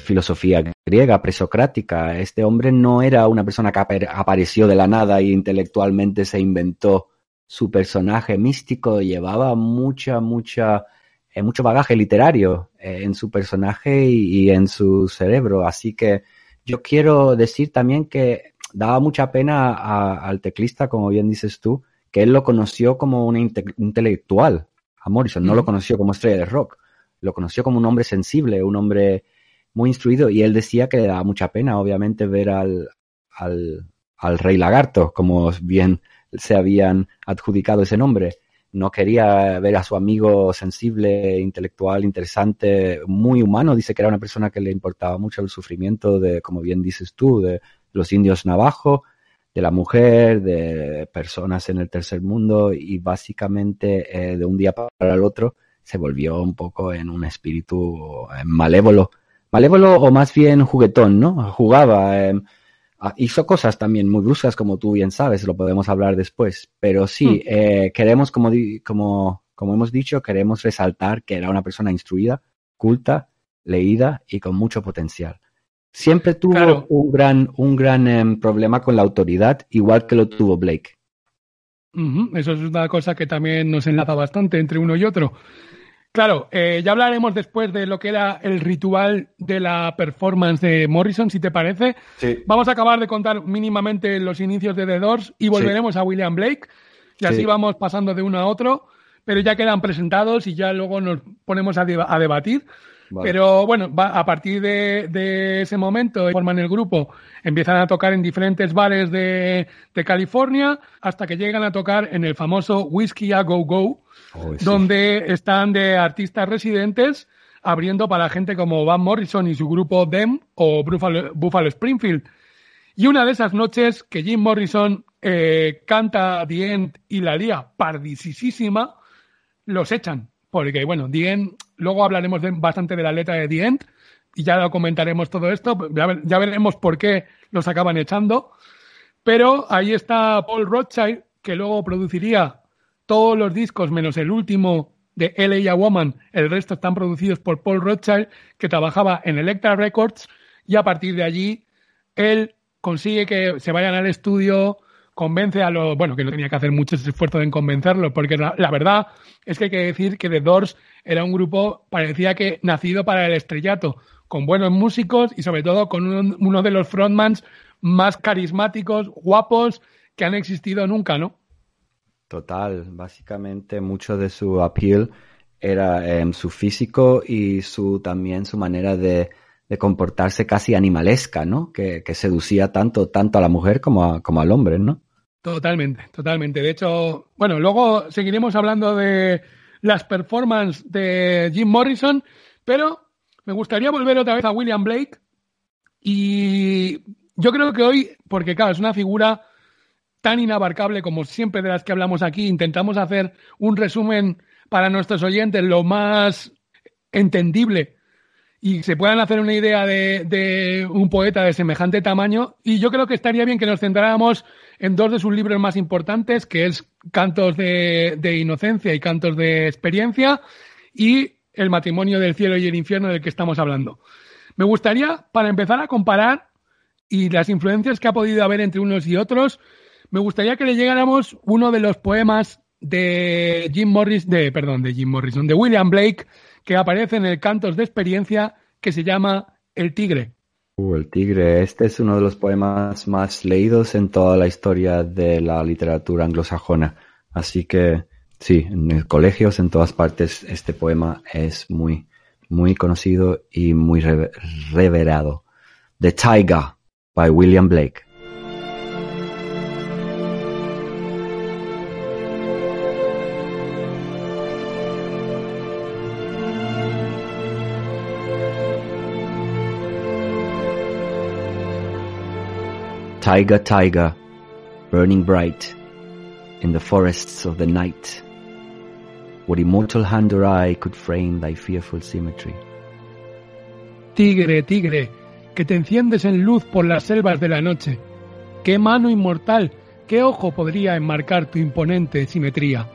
filosofía griega, presocrática. Este hombre no era una persona que apareció de la nada y intelectualmente se inventó su personaje místico, llevaba mucha, mucha, eh, mucho bagaje literario eh, en su personaje y, en su cerebro. Así que yo quiero decir también que daba mucha pena a, al teclista, como bien dices tú, que él lo conoció como un inte intelectual, a Morrison, no lo conoció como estrella de rock, lo conoció como un hombre sensible, un hombre muy instruido, y él decía que le daba mucha pena, obviamente, ver al, al, al rey lagarto, como bien se habían adjudicado ese nombre. No quería ver a su amigo sensible, intelectual, interesante, muy humano. Dice que era una persona que le importaba mucho el sufrimiento de, como bien dices tú, de los indios navajo, de la mujer, de personas en el tercer mundo y básicamente eh, de un día para el otro se volvió un poco en un espíritu eh, malévolo. Malévolo o más bien juguetón, ¿no? Jugaba. Eh, hizo cosas también muy bruscas, como tú bien sabes, lo podemos hablar después. Pero sí, mm. eh, queremos, como, como, como hemos dicho, queremos resaltar que era una persona instruida, culta, leída y con mucho potencial. Siempre tuvo claro. un gran, un gran eh, problema con la autoridad, igual que lo tuvo Blake.
Uh -huh. Eso es una cosa que también nos enlaza bastante entre uno y otro. Claro, eh, ya hablaremos después de lo que era el ritual de la performance de Morrison, si te parece.
Sí.
Vamos a acabar de contar mínimamente los inicios de The Doors y volveremos sí. a William Blake. Y así sí. vamos pasando de uno a otro, pero ya quedan presentados y ya luego nos ponemos a, a debatir. Vale. Pero bueno, va, a partir de, de, ese momento forman el grupo, empiezan a tocar en diferentes bares de, de California hasta que llegan a tocar en el famoso Whiskey a Go Go, oh, sí. donde están de artistas residentes abriendo para gente como Van Morrison y su grupo Them o Buffalo, Buffalo Springfield. Y una de esas noches que Jim Morrison eh, canta The End y la lía pardisísima, los echan. Porque, bueno, The End, luego hablaremos bastante de la letra de The End y ya lo comentaremos todo esto. Ya, ya veremos por qué los acaban echando. Pero ahí está Paul Rothschild, que luego produciría todos los discos menos el último de L.A. Woman, el resto están producidos por Paul Rothschild, que trabajaba en Electra Records, y a partir de allí él consigue que se vayan al estudio, convence a los, bueno, que no tenía que hacer mucho esfuerzo en convencerlos, porque la, verdad es que hay que decir que The Doors era un grupo, parecía que nacido para el estrellato, con buenos músicos y sobre todo con uno, uno de los frontmans más carismáticos, guapos que han existido nunca, ¿no?
Total, básicamente mucho de su appeal era eh, su físico y su también su manera de, de comportarse casi animalesca, ¿no? Que, que, seducía tanto, tanto a la mujer como, a, como al hombre, ¿no?
Totalmente, totalmente. De hecho, bueno, luego seguiremos hablando de las performances de Jim Morrison, pero me gustaría volver otra vez a William Blake y yo creo que hoy, porque claro, es una figura tan inabarcable como siempre de las que hablamos aquí, intentamos hacer un resumen para nuestros oyentes lo más entendible y se puedan hacer una idea de, un poeta de semejante tamaño. Y yo creo que estaría bien que nos centráramos en dos de sus libros más importantes, que es Cantos de, de Inocencia y Cantos de Experiencia, y El matrimonio del cielo y el infierno del que estamos hablando. Me gustaría, para empezar a comparar y las influencias que ha podido haber entre unos y otros, me gustaría que le llegáramos uno de los poemas de Jim Morris, de, perdón, de Jim Morrison, de William Blake, que aparece en el Cantos de Experiencia, que se llama El Tigre.
Uh, el Tigre, este es uno de los poemas más leídos en toda la historia de la literatura anglosajona. Así que, sí, en colegios, en todas partes, este poema es muy, muy conocido y muy reverado. The Tiger, by William Blake. Taiga, tiger, burning bright in the forests of the night, what immortal hand or eye could frame thy fearful symmetry?
Tigre, tigre, que te enciendes en luz por las selvas de la noche. ¿Qué mano inmortal, qué ojo podría enmarcar tu imponente simetría?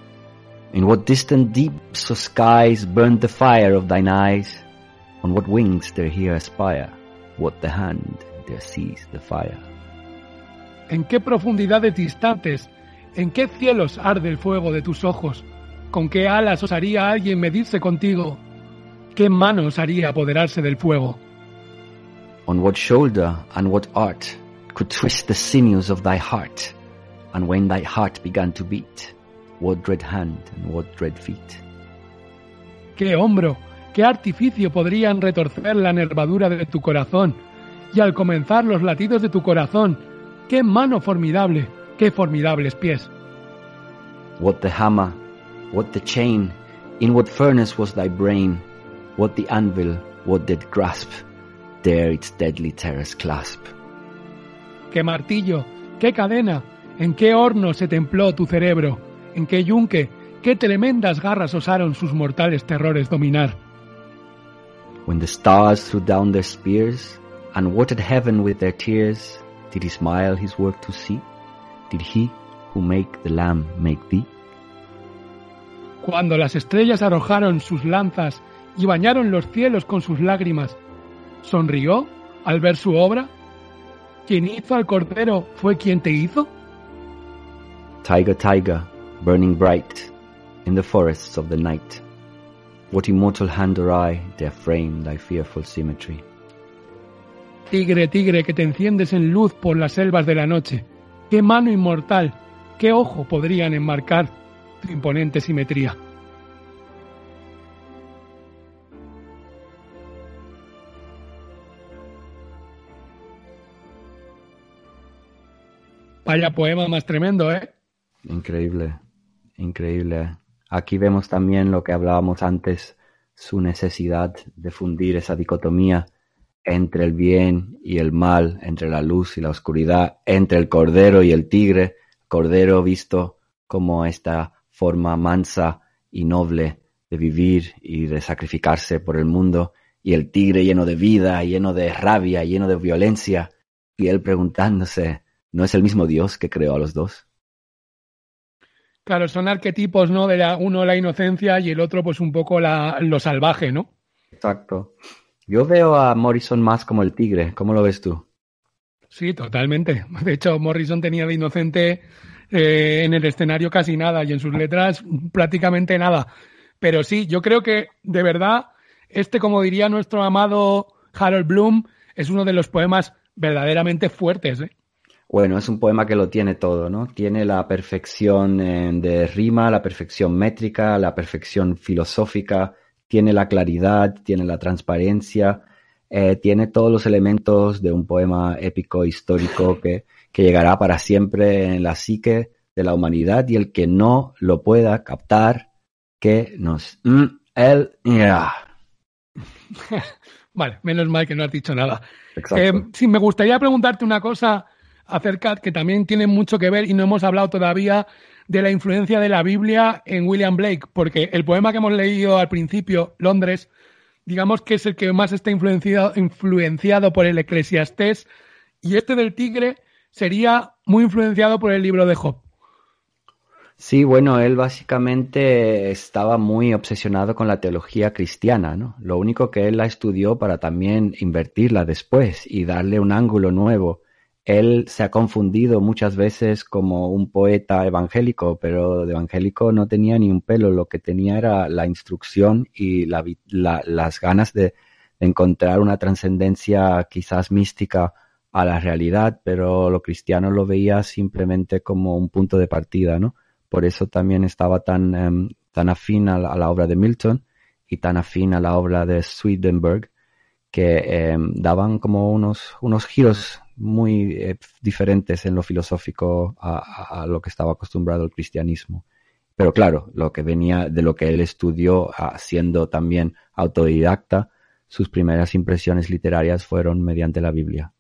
In what distant deeps of skies burned the fire of thine eyes? On what wings there here aspire? What the hand there sees the fire?
¿En qué profundidades distantes, en qué cielos arde el fuego de tus ojos? ¿Con qué alas osaría alguien medirse contigo? ¿Qué mano osaría apoderarse del fuego?
On what shoulder and what art could twist the sinews of thy heart? And when thy heart began to beat, what dread hand and what dread feet?
¿Qué hombro, qué artificio podrían retorcer la nervadura de tu corazón? Y al comenzar los latidos de tu corazón, qué mano formidable, qué formidables pies.
What the hammer, what the chain, in what furnace was thy brain? What the anvil, what did grasp, there its deadly terrors clasp?
¿Qué martillo, qué cadena, en qué horno se templó tu cerebro? ¿En qué yunque, qué tremendas garras osaron sus mortales terrores dominar?
When the stars threw down their spears and watered heaven with their tears, did he smile his work to see? Did he who make the lamb make thee?
Cuando las estrellas arrojaron sus lanzas y bañaron los cielos con sus lágrimas, ¿sonrió al ver su obra? ¿Quien hizo al cordero fue quien te hizo?
Tiger, tiger, burning bright in the forests of the night, what immortal hand or eye dare frame thy fearful symmetry?
Tigre, tigre, que te enciendes en luz por las selvas de la noche. ¿Qué mano inmortal, qué ojo podrían enmarcar tu imponente simetría? Vaya poema más tremendo, ¿eh?
Increíble, increíble. Aquí vemos también lo que hablábamos antes, su necesidad de fundir esa dicotomía entre el bien y el mal, entre la luz y la oscuridad, entre el cordero y el tigre, cordero visto como esta forma mansa y noble de vivir y de sacrificarse por el mundo, y el tigre lleno de vida, lleno de rabia, lleno de violencia, y él preguntándose, ¿no es el mismo Dios que creó a los dos?
Claro, son arquetipos, ¿no? De la, uno la inocencia y el otro, pues un poco la, lo salvaje, ¿no?
Exacto. Yo veo a Morrison más como el tigre. ¿Cómo lo ves tú?
Sí, totalmente. De hecho, Morrison tenía de inocente eh, en el escenario casi nada y en sus letras prácticamente nada. Pero sí, yo creo que de verdad, este, como diría nuestro amado Harold Bloom, es uno de los poemas verdaderamente fuertes. ¿eh?
Bueno, es un poema que lo tiene todo, ¿no? Tiene la perfección eh, de rima, la perfección métrica, la perfección filosófica, tiene la claridad, tiene la transparencia, eh, tiene todos los elementos de un poema épico histórico que, que llegará para siempre en la psique de la humanidad y el que no lo pueda captar, que nos... Mm, él... yeah.
Vale, menos mal que no has dicho nada.
Exacto.
Eh, sí, me gustaría preguntarte una cosa acerca que también tiene mucho que ver y no hemos hablado todavía de la influencia de la Biblia en William Blake, porque el poema que hemos leído al principio, Londres, digamos que es el que más está influenciado, por el Eclesiastés, y este del tigre sería muy influenciado por el libro de Job.
Sí, bueno, él básicamente estaba muy obsesionado con la teología cristiana, ¿no? Lo único que él la estudió para también invertirla después y darle un ángulo nuevo. Él se ha confundido muchas veces como un poeta evangélico, pero de evangélico no tenía ni un pelo, lo que tenía era la instrucción y las ganas de, encontrar una trascendencia quizás mística a la realidad, pero lo cristiano lo veía simplemente como un punto de partida, ¿no? Por eso también estaba tan, em, tan afín a la, a la obra de Milton y tan afín a la obra de Swedenborg, que em, daban como unos, unos giros muy eh, diferentes en lo filosófico a, a- lo que estaba acostumbrado el cristianismo. Pero claro, lo que venía de lo que él estudió, siendo también autodidacta, sus primeras impresiones literarias fueron mediante la Biblia.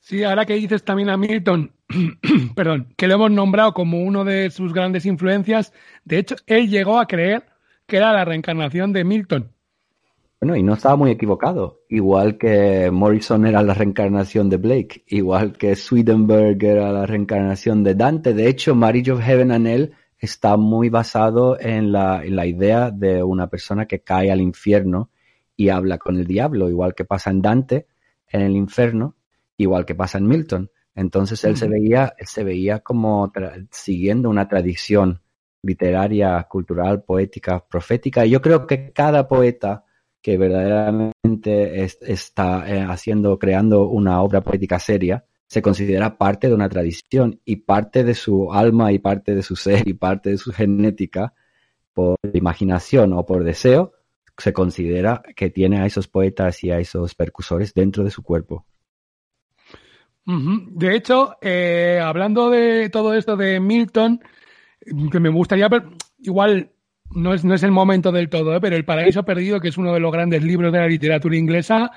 Sí, ahora que dices también a Milton, perdón, que lo hemos nombrado como uno de sus grandes influencias, de hecho, él llegó a creer que era la reencarnación de Milton.
Bueno, y no estaba muy equivocado. Igual que Morrison era la reencarnación de Blake, igual que Swedenborg era la reencarnación de Dante. De hecho, Marriage of Heaven and Hell está muy basado en la, en la idea de una persona que cae al infierno y habla con el diablo, igual que pasa en Dante en el infierno, igual que pasa en Milton. Entonces él se veía, él se veía como siguiendo una tradición literaria, cultural, poética, profética. Y yo creo que cada poeta que verdaderamente es- está eh, haciendo, creando una obra poética seria, se considera parte de una tradición y parte de su alma y parte de su ser y parte de su genética por imaginación o por deseo, se considera que tiene a esos poetas y a esos percusores dentro de su cuerpo.
De hecho, eh, hablando de todo esto de Milton, que me gustaría igual no es, no es el momento del todo, ¿eh? pero El Paraíso Perdido, que es uno de los grandes libros de la literatura inglesa,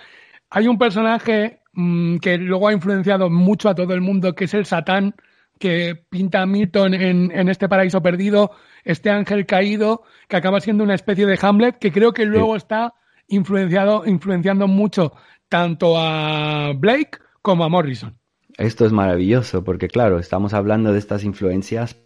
hay un personaje mm, que luego ha influenciado mucho a todo el mundo, que es el Satán, que pinta a Milton en, en este Paraíso Perdido, este ángel caído, que acaba siendo una especie de Hamlet, que creo que luego está influenciado, influenciando mucho tanto a Blake como a Morrison.
Esto es maravilloso porque, claro, estamos hablando de estas influencias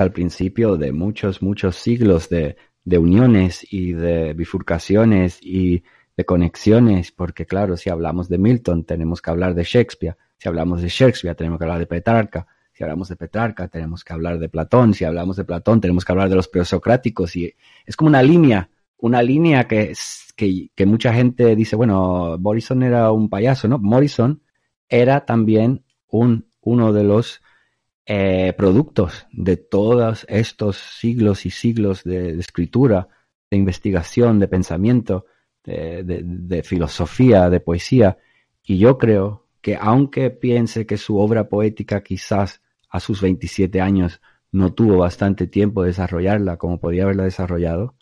al principio de muchos, muchos siglos de, de uniones y de bifurcaciones y de conexiones, porque, claro, si hablamos de Milton, tenemos que hablar de Shakespeare. Si hablamos de Shakespeare, tenemos que hablar de Petrarca. Si hablamos de Petrarca, tenemos que hablar de Platón. Si hablamos de Platón, tenemos que hablar de los presocráticos. Y es como una línea, una línea que, que, que mucha gente dice, bueno, Morrison era un payaso, ¿no? Morrison era también un, uno de los eh, productos de todos estos siglos y siglos de, escritura, de investigación, de pensamiento, de filosofía, de poesía. Y yo creo que aunque piense que su obra poética quizás a sus 27 años no tuvo bastante tiempo de desarrollarla como podía haberla desarrollado,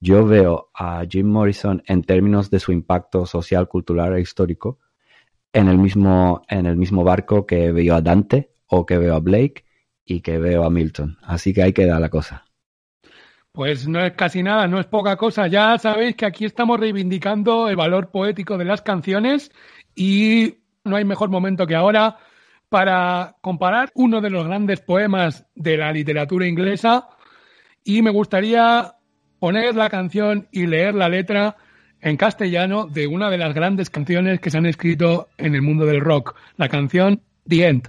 yo veo a Jim Morrison en términos de su impacto social, cultural e histórico en el mismo, en el mismo barco que veo a Dante o que veo a Blake y que veo a Milton. Así que ahí queda la cosa.
Pues no es casi nada, no es poca cosa. Ya sabéis que aquí estamos reivindicando el valor poético de las canciones y no hay mejor momento que ahora para comparar uno de los grandes poemas de la literatura inglesa y me gustaría poner la canción y leer la letra en castellano de una de las grandes canciones que se han escrito en el mundo del rock, la canción The End.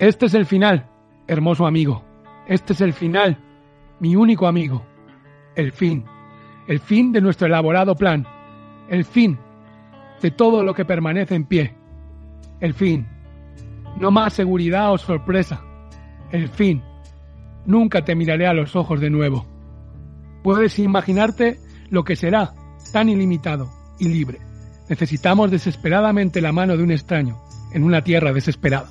Este es el final, hermoso amigo. Este es el final, mi único amigo. El fin. El fin de nuestro elaborado plan. El fin de todo lo que permanece en pie. El fin. No más seguridad o sorpresa. El fin. Nunca te miraré a los ojos de nuevo. Puedes imaginarte lo que será tan ilimitado y libre. Necesitamos desesperadamente la mano de un extraño en una tierra desesperada.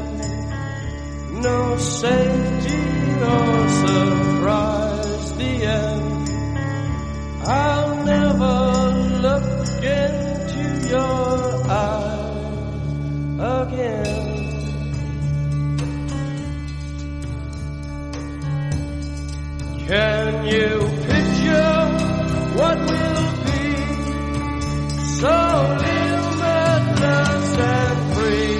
no safety or surprise. The end. I'll never look into your eyes again. Can you picture what will be so limitless and free?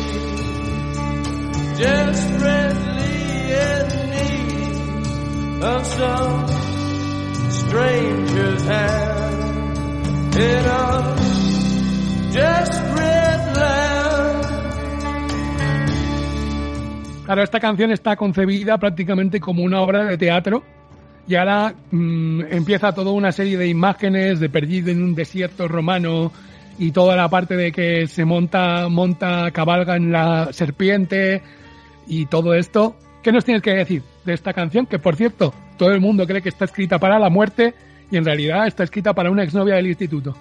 Desperately in need of some stranger's hand in a desperate land.
Claro, esta canción está concebida prácticamente como una obra de teatro y ahora mm, empieza toda una serie de imágenes de perdido en un desierto romano y toda la parte de que se monta, monta, cabalga en la serpiente y todo esto. ¿Qué nos tienes que decir de esta canción? Que por cierto, todo el mundo cree que está escrita para la muerte y en realidad está escrita para una exnovia del instituto.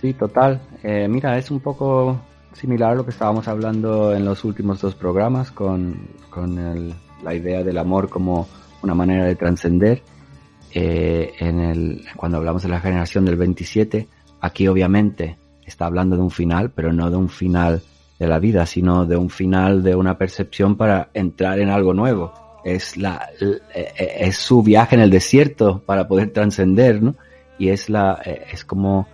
Sí, total. Eh, mira, es un poco similar a lo que estábamos hablando en los últimos dos programas con, con el- la idea del amor como una manera de trascender. Eh, cuando hablamos de la generación del 27, aquí obviamente está hablando de un final, pero no de un final de la vida, sino de un final de una percepción para entrar en algo nuevo. Es la, eh, eh, es su viaje en el desierto para poder trascender, ¿no? Y es la, eh, es como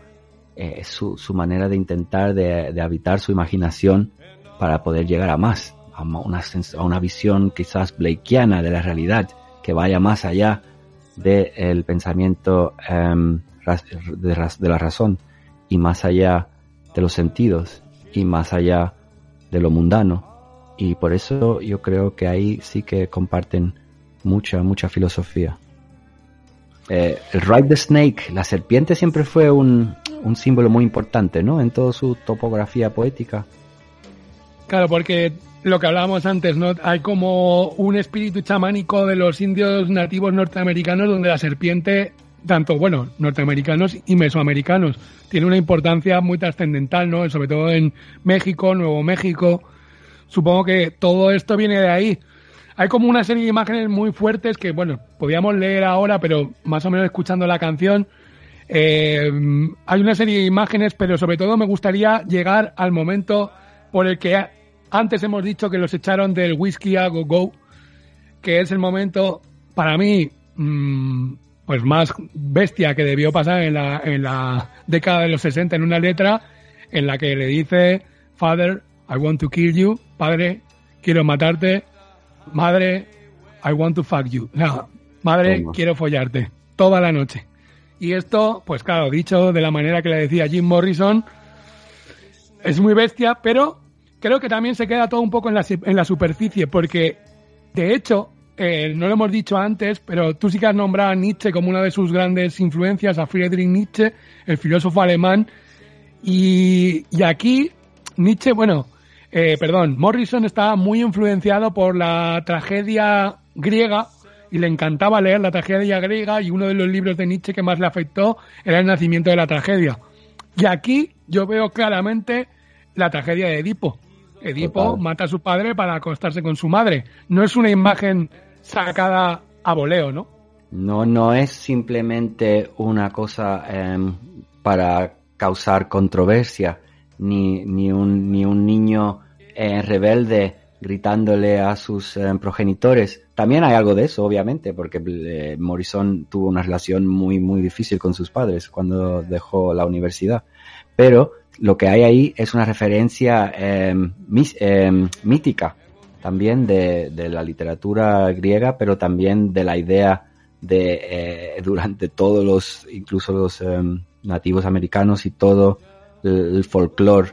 su, su manera de intentar de, de habitar su imaginación para poder llegar a más, a una, a una visión quizás blakeana de la realidad, que vaya más allá del pensamiento em, de, ras- de la razón y más allá de los sentidos y más allá de lo mundano. Y por eso yo creo que ahí sí que comparten mucha, mucha filosofía. Eh, el Ride the Snake, la serpiente siempre fue un, un símbolo muy importante, ¿no? En toda su topografía poética.
Claro, porque lo que hablábamos antes, ¿no? Hay como un espíritu chamánico de los indios nativos norteamericanos donde la serpiente, tanto, bueno, norteamericanos y mesoamericanos, tiene una importancia muy trascendental, ¿no? Sobre todo en México, Nuevo México. Supongo que todo esto viene de ahí. Hay como una serie de imágenes muy fuertes que, bueno, podíamos leer ahora, pero más o menos escuchando la canción, eh, hay una serie de imágenes, pero sobre todo me gustaría llegar al momento por el que antes hemos dicho que los echaron del whisky a go go, que es el momento para mí mm, pues más bestia que debió pasar en la, en la década de los 60 en una letra en la que le dice Father, I want to kill you, padre, quiero matarte, madre, I want to fuck you. No, madre,
Toma.
quiero follarte toda la noche. Y esto, pues claro, dicho de la manera que le decía Jim Morrison, es muy bestia, pero creo que también se queda todo un poco en la, en la superficie, porque de hecho, eh, no lo hemos dicho antes, pero tú sí que has nombrado a Nietzsche como una de sus grandes influencias, a Friedrich Nietzsche, el filósofo alemán, y, y aquí Nietzsche, bueno, eh, perdón, Morrison estaba muy influenciado por la tragedia griega y le encantaba leer la tragedia griega y uno de los libros de Nietzsche que más le afectó era el nacimiento de la tragedia. Y aquí yo veo claramente la tragedia de Edipo. Edipo
Total.
mata a su padre para acostarse con su madre. No es una imagen sacada a voleo, ¿no?
No, no es simplemente una cosa em, para causar controversia, ni, ni, un, ni un niño eh, rebelde gritándole a sus em, progenitores. También hay algo de eso, obviamente, porque eh, Morrison tuvo una relación muy, muy difícil con sus padres cuando dejó la universidad. Pero lo que hay ahí es una referencia em, mítica también de, de la literatura griega, pero también de la idea de eh, durante todos los, incluso los em, nativos americanos y todo el, el folclore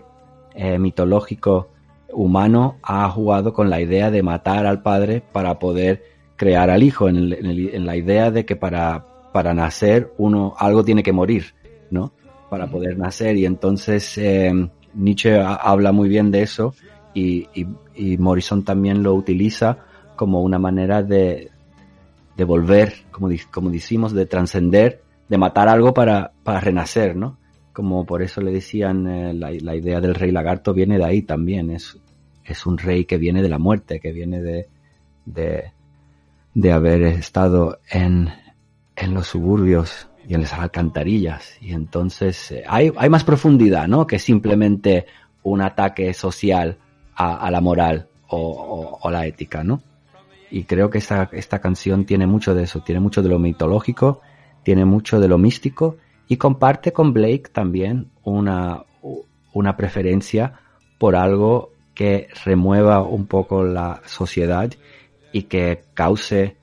eh, mitológico humano ha jugado con la idea de matar al padre para poder crear al hijo, en, el- en el- en la idea de que para, para nacer uno algo tiene que morir, ¿no? Para poder nacer y entonces em, Nietzsche ha- habla muy bien de eso y, y, Morrison también lo utiliza como una manera de, de volver, como, como decimos, de trascender, de matar algo para, para renacer, ¿no? Como por eso le decían, eh, la, la idea del rey lagarto viene de ahí también, es, es un rey que viene de la muerte, que viene de, de, de haber estado en, en los suburbios y en las alcantarillas. Y entonces eh, hay, hay más profundidad, ¿no? Que simplemente un ataque social a, la moral o la ética, ¿no? Y creo que esta, esta canción tiene mucho de eso, tiene mucho de lo mitológico, tiene mucho de lo místico y comparte con Blake también una, una preferencia por algo que remueva un poco la sociedad y que cause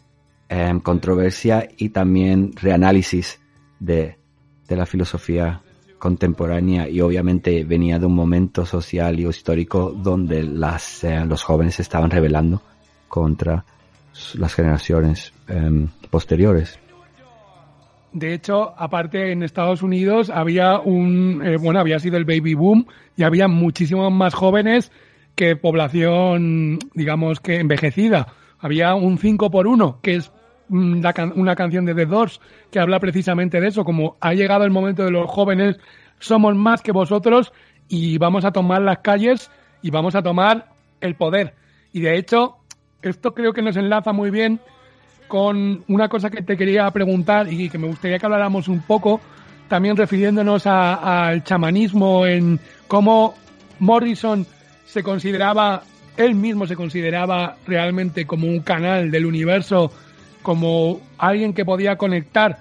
em, controversia y también reanálisis de, de la filosofía contemporánea y obviamente venía de un momento social y histórico donde las, eh, los jóvenes estaban rebelando contra las generaciones em, posteriores.
De hecho, aparte en Estados Unidos había un, eh, bueno, había sido el baby boom y había muchísimos más jóvenes que población, digamos que envejecida. Había un 5 por 1, que es una canción de The Doors que habla precisamente de eso, como ha llegado el momento de los jóvenes, somos más que vosotros y vamos a tomar las calles y vamos a tomar el poder. Y de hecho, esto creo que nos enlaza muy bien con una cosa que te quería preguntar y que me gustaría que habláramos un poco, también refiriéndonos al chamanismo, en cómo Morrison se consideraba, él mismo se consideraba realmente como un canal del universo, como alguien que podía conectar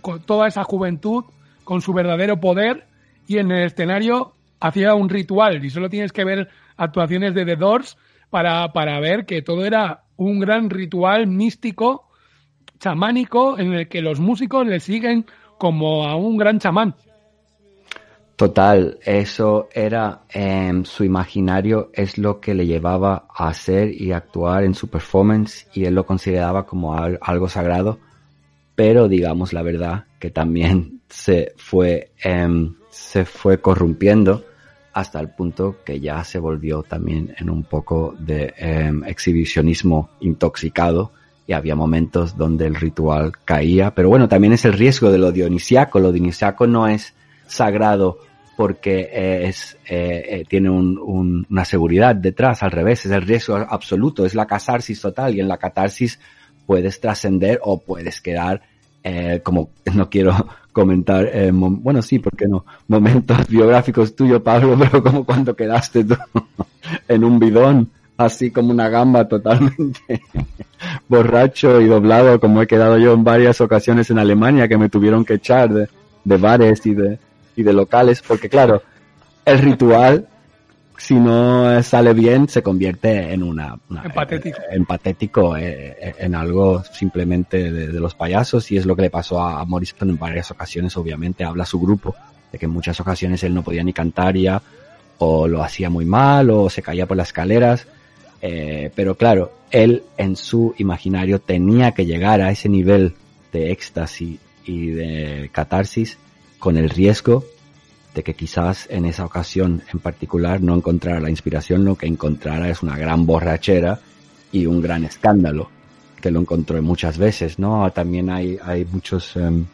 con- toda esa juventud, con su verdadero poder, y en el escenario hacía un ritual, y solo tienes que ver actuaciones de The Doors para, para ver que todo era un gran ritual místico chamánico en el que los músicos le siguen como a un gran chamán.
Total, eso era em, su imaginario, es lo que le llevaba a hacer y actuar en su performance y él lo consideraba como al- algo sagrado, pero digamos la verdad que también se fue, em, se fue corrompiendo hasta el punto que ya se volvió también en un poco de em, exhibicionismo intoxicado y había momentos donde el ritual caía, pero bueno, también es el riesgo de lo dionisiaco, lo dionisiaco no es sagrado porque eh, es, eh, eh, tiene un- un- una seguridad detrás, al revés, es el riesgo absoluto, es la catarsis total y en la catarsis puedes trascender o puedes quedar eh, como no quiero comentar, eh, bueno sí, ¿por qué no? Momentos biográficos tuyos, Pablo, pero como cuando quedaste tú en un bidón, así como una gamba totalmente borracho y doblado, como he quedado yo en varias ocasiones en Alemania, que me tuvieron que echar de bares y de, y de locales, porque claro, el ritual, si no sale bien, se convierte en una, una-
En patético.
en patético, eh, eh, en algo simplemente de, de los payasos, y es lo que le pasó a, a Morrison en varias ocasiones, obviamente, habla su grupo, de que en muchas ocasiones él no podía ni cantar ya, o lo hacía muy mal, o se caía por las escaleras, eh, pero claro, él en su imaginario tenía que llegar a ese nivel de éxtasis y de catarsis con el riesgo de que quizás en esa ocasión en particular no encontrara la inspiración, lo que encontrara es una gran borrachera y un gran escándalo, que lo encontró muchas veces, ¿no? También hay, hay muchos... em,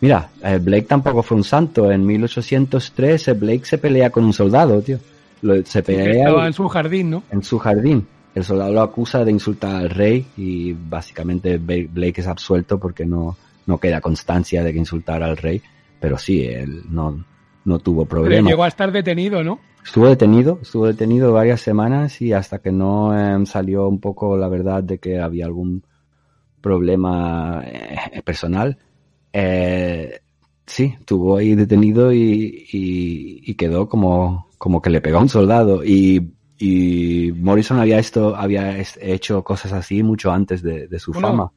Mira, eh, Blake tampoco fue un santo. En 1803 eh, Blake se pelea con un soldado, tío. Lo- se pelea
Estaba en su jardín, ¿no?
en su jardín. El soldado lo acusa de insultar al rey y básicamente Blake es absuelto porque no, no queda constancia de que insultara al rey. Pero sí, él no, no tuvo
Pero
problema.
llegó a estar detenido, ¿no?
Estuvo detenido, estuvo detenido varias semanas y hasta que no em, salió un poco la verdad de que había algún problema eh, personal, eh, sí, estuvo ahí detenido y, y- y quedó como, como que le pegó a un soldado y, y Morrison había esto, había hecho cosas así mucho antes de, de su
Bueno,
fama.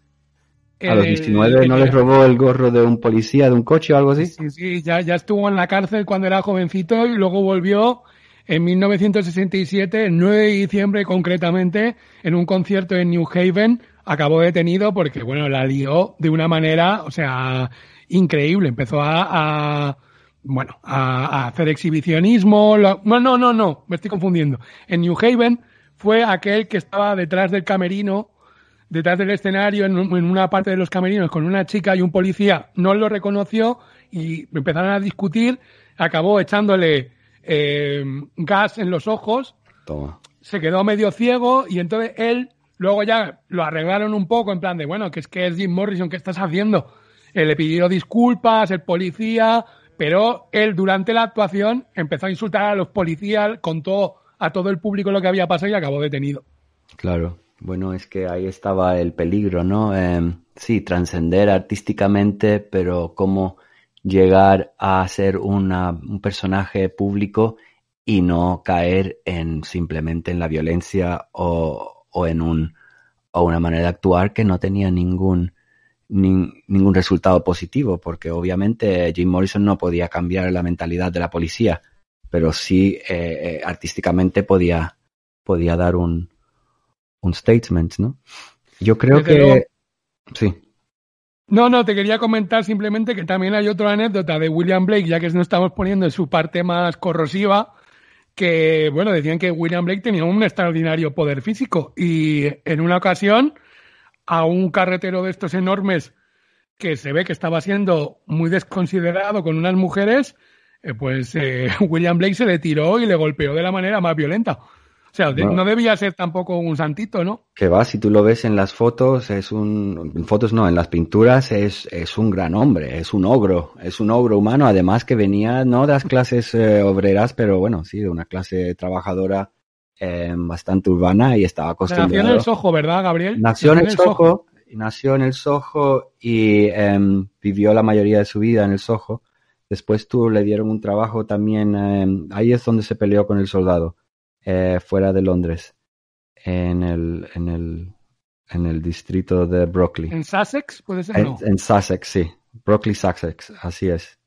A los 19 no les robó el gorro de un policía de un coche o algo así.
Sí, sí, ya, ya estuvo en la cárcel cuando era jovencito y luego volvió en 1967, el 9 de diciembre concretamente, en un concierto en New Haven, acabó detenido porque, bueno, la lió de una manera, o sea, increíble. Empezó a, a- bueno, a, a hacer exhibicionismo. lo- no, no, no, no, me estoy confundiendo. En New Haven fue aquel que estaba detrás del camerino detrás del escenario, en, un- en una parte de los camerinos, con una chica y un policía, no lo reconoció y empezaron a discutir, acabó echándole eh, gas en los ojos,
Toma.
se quedó medio ciego y entonces él, luego ya lo arreglaron un poco en plan de, bueno, que es que es Jim Morrison, ¿qué estás haciendo? Eh, le pidió disculpas, el policía, pero él durante la actuación empezó a insultar a los policías, contó a todo el público lo que había pasado y acabó detenido.
Claro, bueno, es que ahí estaba el peligro, ¿no? Em, sí, trascender artísticamente, pero cómo llegar a ser una, un personaje público y no caer en simplemente en la violencia o, en un o una manera de actuar que no tenía ningún nin- ningún resultado positivo, porque obviamente Jim Morrison no podía cambiar la mentalidad de la policía, pero sí eh, eh, artísticamente podía podía dar un un statement, ¿no? Yo creo
Desde
que...
luego.
Sí.
No, no, te quería comentar simplemente que también hay otra anécdota de William Blake, ya que nos estamos poniendo en su parte más corrosiva, que, bueno, decían que William Blake tenía un extraordinario poder físico y en una ocasión a un carretero de estos enormes que se ve que estaba siendo muy desconsiderado con unas mujeres, eh, pues eh, William Blake se le tiró y le golpeó de la manera más violenta. O sea,
Bueno.
no debía ser tampoco un santito, ¿no?
Que va, si tú lo ves en las fotos, es un, en fotos no, en las pinturas es, es un gran hombre, es un ogro, es un ogro humano, además que venía no de las clases eh, obreras, pero bueno, sí, de una clase trabajadora eh, bastante urbana y estaba
Nació en
acostumbrado.
el Soho, ¿verdad, Gabriel?
Nació en el Soho, nació en el Soho y em, vivió la mayoría de su vida en el Soho. Después tú le dieron un trabajo también, em, ahí es donde se peleó con el soldado, eh, fuera de Londres, en el, en el, en el distrito de Brockley.
¿En Sussex? ¿Puede ser?
En,
No.
en Sussex, sí. Brockley, Sussex, así es.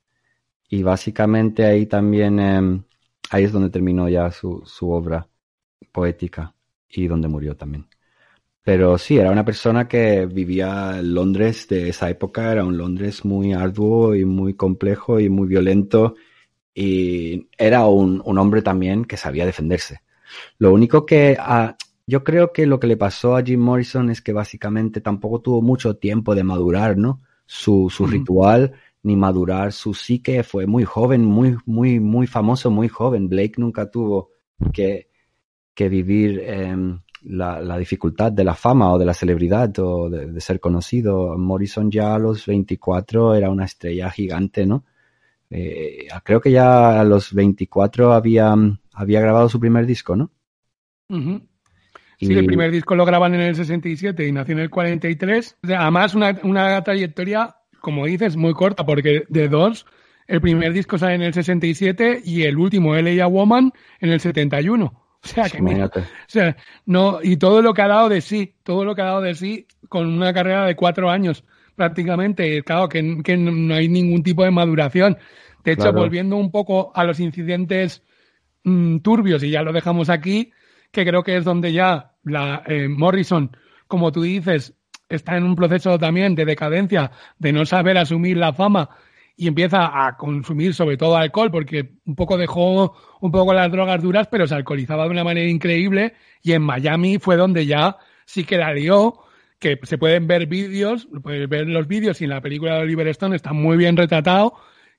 Y básicamente ahí también, em, ahí es donde terminó ya su, su obra poética y donde murió también. Pero sí, era una persona que vivía en Londres de esa época, era un Londres muy arduo y muy complejo y muy violento y era un, un hombre también que sabía defenderse. Lo único que ah, yo creo que lo que le pasó a Jim Morrison es que básicamente tampoco tuvo mucho tiempo de madurar, ¿no? Su, su ritual ni madurar su psique fue muy joven, muy, muy, muy famoso, muy joven. Blake nunca tuvo que, que vivir em, la, la dificultad de la fama o de la celebridad o de, de ser conocido. Morrison ya a los 24 era una estrella gigante, ¿no? Eh, creo que ya a los 24 había, había grabado su primer disco, ¿no? Y-
Sí, el primer disco lo graban en el 67 y nació en el 43. O sea, además, una, una trayectoria, como dices, muy corta, porque de dos, el primer disco sale en el 67 y el último, L.A. Woman, en el 71. O sea, que mira, o sea, no, y todo lo que ha dado de sí, todo lo que ha dado de sí con una carrera de cuatro años prácticamente, claro, que, que no hay ningún tipo de maduración. De hecho,
Claro.
volviendo un poco a los incidentes mm, turbios, y ya lo dejamos aquí, que creo que es donde ya la eh, Morrison, como tú dices, está en un proceso también de decadencia, de no saber asumir la fama y empieza a consumir sobre todo alcohol, porque un poco dejó un poco las drogas duras, pero se alcoholizaba de una manera increíble y en Miami fue donde ya sí que la lió, que se pueden ver vídeos, puedes ver los vídeos y en la película de Oliver Stone está muy bien retratado,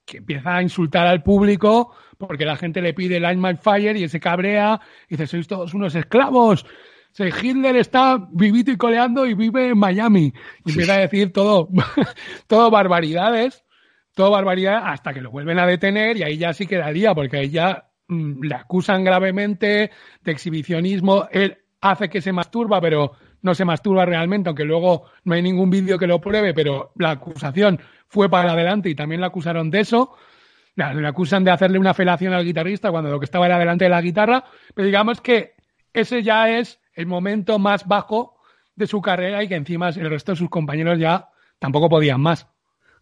que empieza a insultar al público porque la gente le pide Light My Fire y él se cabrea y dice, sois todos unos esclavos. O sea, Hitler está vivito y coleando y vive en Miami. Y empieza a decir todo, todo barbaridades, todo barbaridad hasta que lo vuelven a detener y ahí ya sí quedaría, porque ahí ya mm, le acusan gravemente de exhibicionismo. Él hace que se masturba, pero no se masturba realmente, aunque luego no hay ningún vídeo que lo pruebe, pero la acusación fue para adelante y también la acusaron de eso. Le acusan de hacerle una felación al guitarrista cuando lo que estaba era delante de la guitarra, pero digamos que ese ya es el momento más bajo de su carrera y que encima el resto de sus compañeros ya tampoco podían más.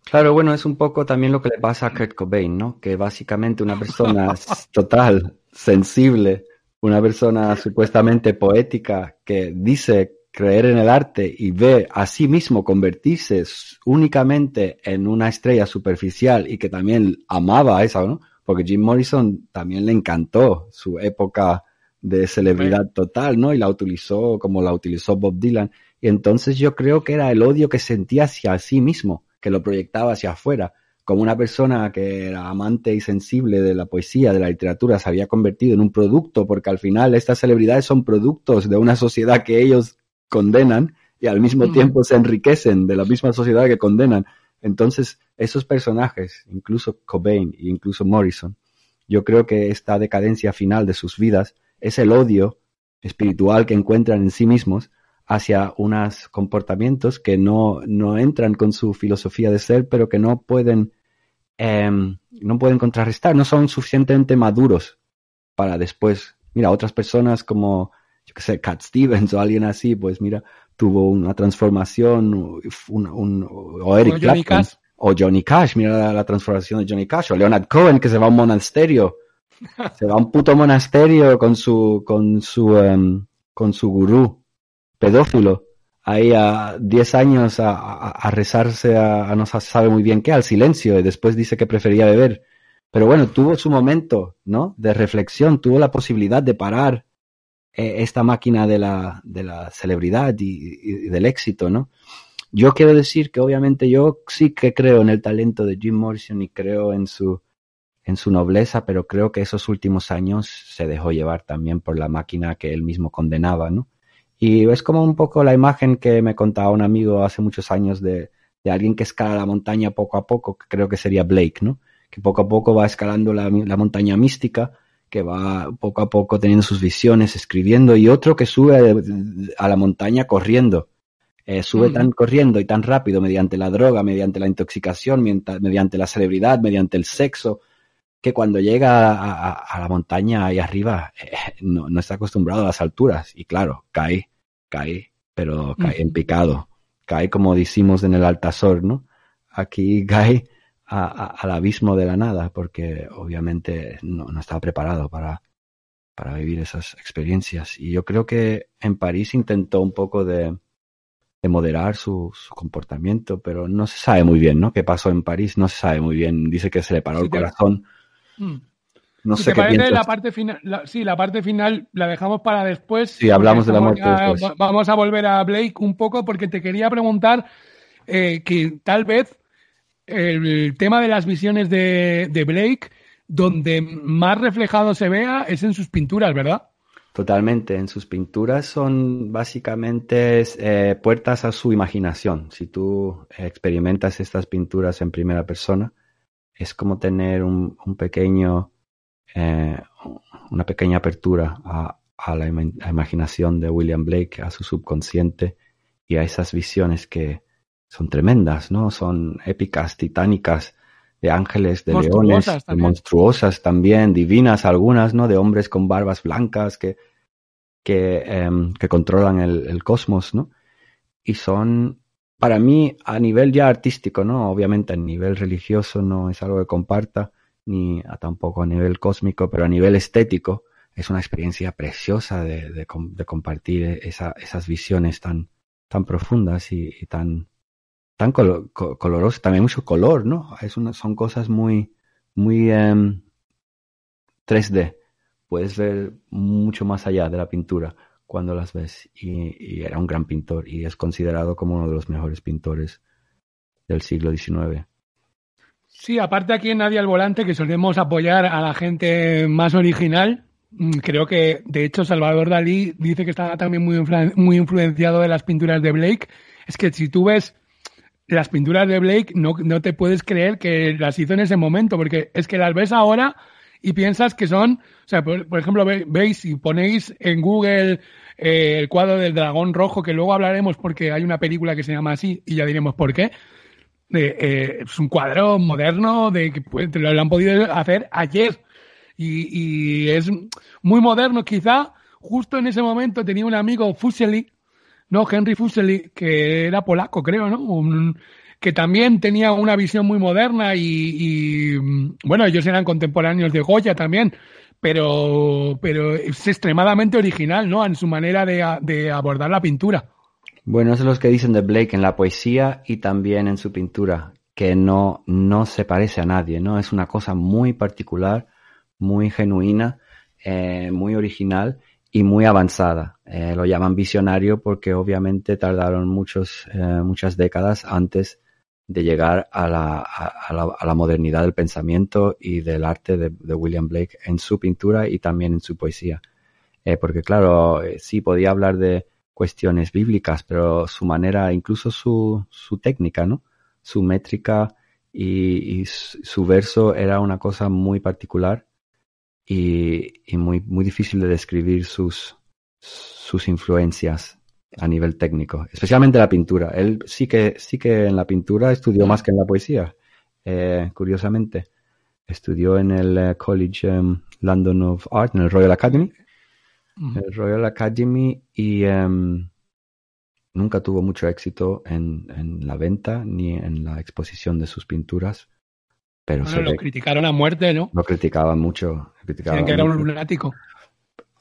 Claro, bueno, es un poco también lo que le pasa a Kurt Cobain, ¿no? Que básicamente una persona total, sensible, una persona supuestamente poética que dice creer en el arte y ve a sí mismo convertirse únicamente en una estrella superficial y que también amaba esa, ¿no? Porque Jim Morrison también le encantó su época de celebridad total, ¿no? Y la utilizó como la utilizó Bob Dylan. Y entonces yo creo que era el odio que sentía hacia sí mismo, que lo proyectaba hacia afuera. Como una persona que era amante y sensible de la poesía, de la literatura, se había convertido en un producto, porque al final estas celebridades son productos de una sociedad que ellos condenan y al mismo tiempo se enriquecen de la misma sociedad que condenan. Entonces, esos personajes, incluso Cobain e incluso Morrison, yo creo que esta decadencia final de sus vidas es el odio espiritual que encuentran en sí mismos hacia unos comportamientos que no, no entran con su filosofía de ser, pero que no pueden, em, no pueden contrarrestar, no son suficientemente maduros para después. Mira, otras personas como, yo que sé, Cat Stevens o alguien así, pues mira, tuvo una transformación, un, un- o Eric
O Johnny
Clapton,
Cash.
o Johnny Cash, mira la, la transformación de Johnny Cash, o Leonard Cohen que se va a un monasterio, se va a un puto monasterio con su, con su, em, con su gurú pedófilo ahí a 10 años a, a- a rezarse a, a no se sabe muy bien qué, al silencio, y después dice que prefería beber. Pero bueno, tuvo su momento, ¿no? De reflexión, tuvo la posibilidad de parar esta máquina de la, celebridad y, del éxito, ¿no? Yo quiero decir que obviamente yo sí que creo en el talento de Jim Morrison y creo en su, nobleza, pero creo que esos últimos años se dejó llevar también por la máquina que él mismo condenaba, ¿no? Y es como un poco la imagen que me contaba un amigo hace muchos años de, alguien que escala la montaña poco a poco, que creo que sería Blake, ¿no? Que poco a poco va escalando la, la montaña mística, que va poco a poco teniendo sus visiones, escribiendo, y otro que sube a la montaña corriendo. Eh, sube tan corriendo y tan rápido mediante la droga, mediante la intoxicación, mediante la celebridad, mediante el sexo, que cuando llega a, a- a la montaña ahí arriba eh, no, no está acostumbrado a las alturas y claro, cae, cae, pero cae en picado, cae como decimos en el Altazor, ¿no? Aquí cae a- a- al abismo de la nada porque obviamente no, no estaba preparado para, para vivir esas experiencias y yo creo que en París intentó un poco de, de moderar su, su comportamiento, pero no se sabe muy bien, ¿no? ¿Qué pasó en París? No se sabe muy bien. Dice que se le paró el corazón.
Mm.
No sé qué
parece, la parte final, la- sí, la parte final la dejamos para después.
Sí, hablamos de la muerte después.
va- Vamos a volver a Blake un poco porque te quería preguntar eh, que tal vez el tema de las visiones de, de Blake, donde más reflejado se vea es en sus pinturas, ¿verdad?
Totalmente. En sus pinturas son básicamente eh, puertas a su imaginación. Si tú experimentas estas pinturas en primera persona, es como tener un, un pequeño, eh, una pequeña apertura a, a la imaginación de William Blake, a su subconsciente y a esas visiones que son tremendas, ¿no? Son épicas, titánicas, de ángeles, de leones,
Monstruosas
de
también.
monstruosas también, divinas algunas, ¿no? De hombres con barbas blancas que, que, em, que controlan el, el cosmos, ¿no? Y son, para mí, a nivel ya artístico, ¿no? Obviamente a nivel religioso no es algo que comparta, ni a tampoco a nivel cósmico, pero a nivel estético es una experiencia preciosa de, de com- de compartir esa- esas visiones tan, tan profundas y, y tan, tan colo- co- colorosas, también mucho color, ¿no? Es una, son cosas muy, muy em, 3D. Puedes ver mucho más allá de la pintura cuando las ves. Y, era un gran pintor y es considerado como uno de los mejores pintores del siglo XIX.
Sí, aparte aquí en Nadie al Volante, que solemos apoyar a la gente más original, mm, creo que de hecho Salvador Dalí dice que estaba también muy, muy influenciado de las pinturas de Blake. Es que si tú ves las pinturas de Blake, no, no te puedes creer que las hizo en ese momento, porque es que las ves ahora y piensas que son, o sea, por, ejemplo, ve- veis y ponéis en Google eh, el cuadro del dragón rojo, que luego hablaremos porque hay una película que se llama así y ya diremos por qué. Eh, es un cuadro moderno de que pues, lo, han podido hacer ayer y es muy moderno. Quizá justo en ese momento tenía un amigo Fuseli, no Henry Fuseli, que era polaco, creo, ¿no? Que también tenía una visión muy moderna y, mm, bueno, ellos eran contemporáneos de Goya también, pero, pero es extremadamente original, ¿no? En su manera de abordar la pintura.
Bueno, eso es lo que dicen de Blake en la poesía y también en su pintura, que no, no se parece a nadie, ¿no? Es una cosa muy particular, muy genuina, eh, muy original y muy avanzada. Eh, lo llaman visionario porque obviamente tardaron muchos, eh, muchas décadas antes de llegar a la, a, la, modernidad del pensamiento y del arte de, William Blake en su pintura y también en su poesía. Eh, porque claro, sí podía hablar de cuestiones bíblicas, pero su manera, incluso su, su técnica, ¿no? Su métrica y, su verso era una cosa muy particular y, y muy, muy difícil de describir sus, sus influencias a nivel técnico, especialmente la pintura. Él sí que, sí que en la pintura estudió más que en la poesía, eh, curiosamente. Estudió en el eh, College em, London of Art, en el Royal Academy, el Royal Academy y em, nunca tuvo mucho éxito en, en la venta ni en la exposición de sus pinturas, pero
Bueno,
se
lo
ve-
criticaron a muerte, ¿no?
lo criticaban mucho. lo criticaban
que era un lunático.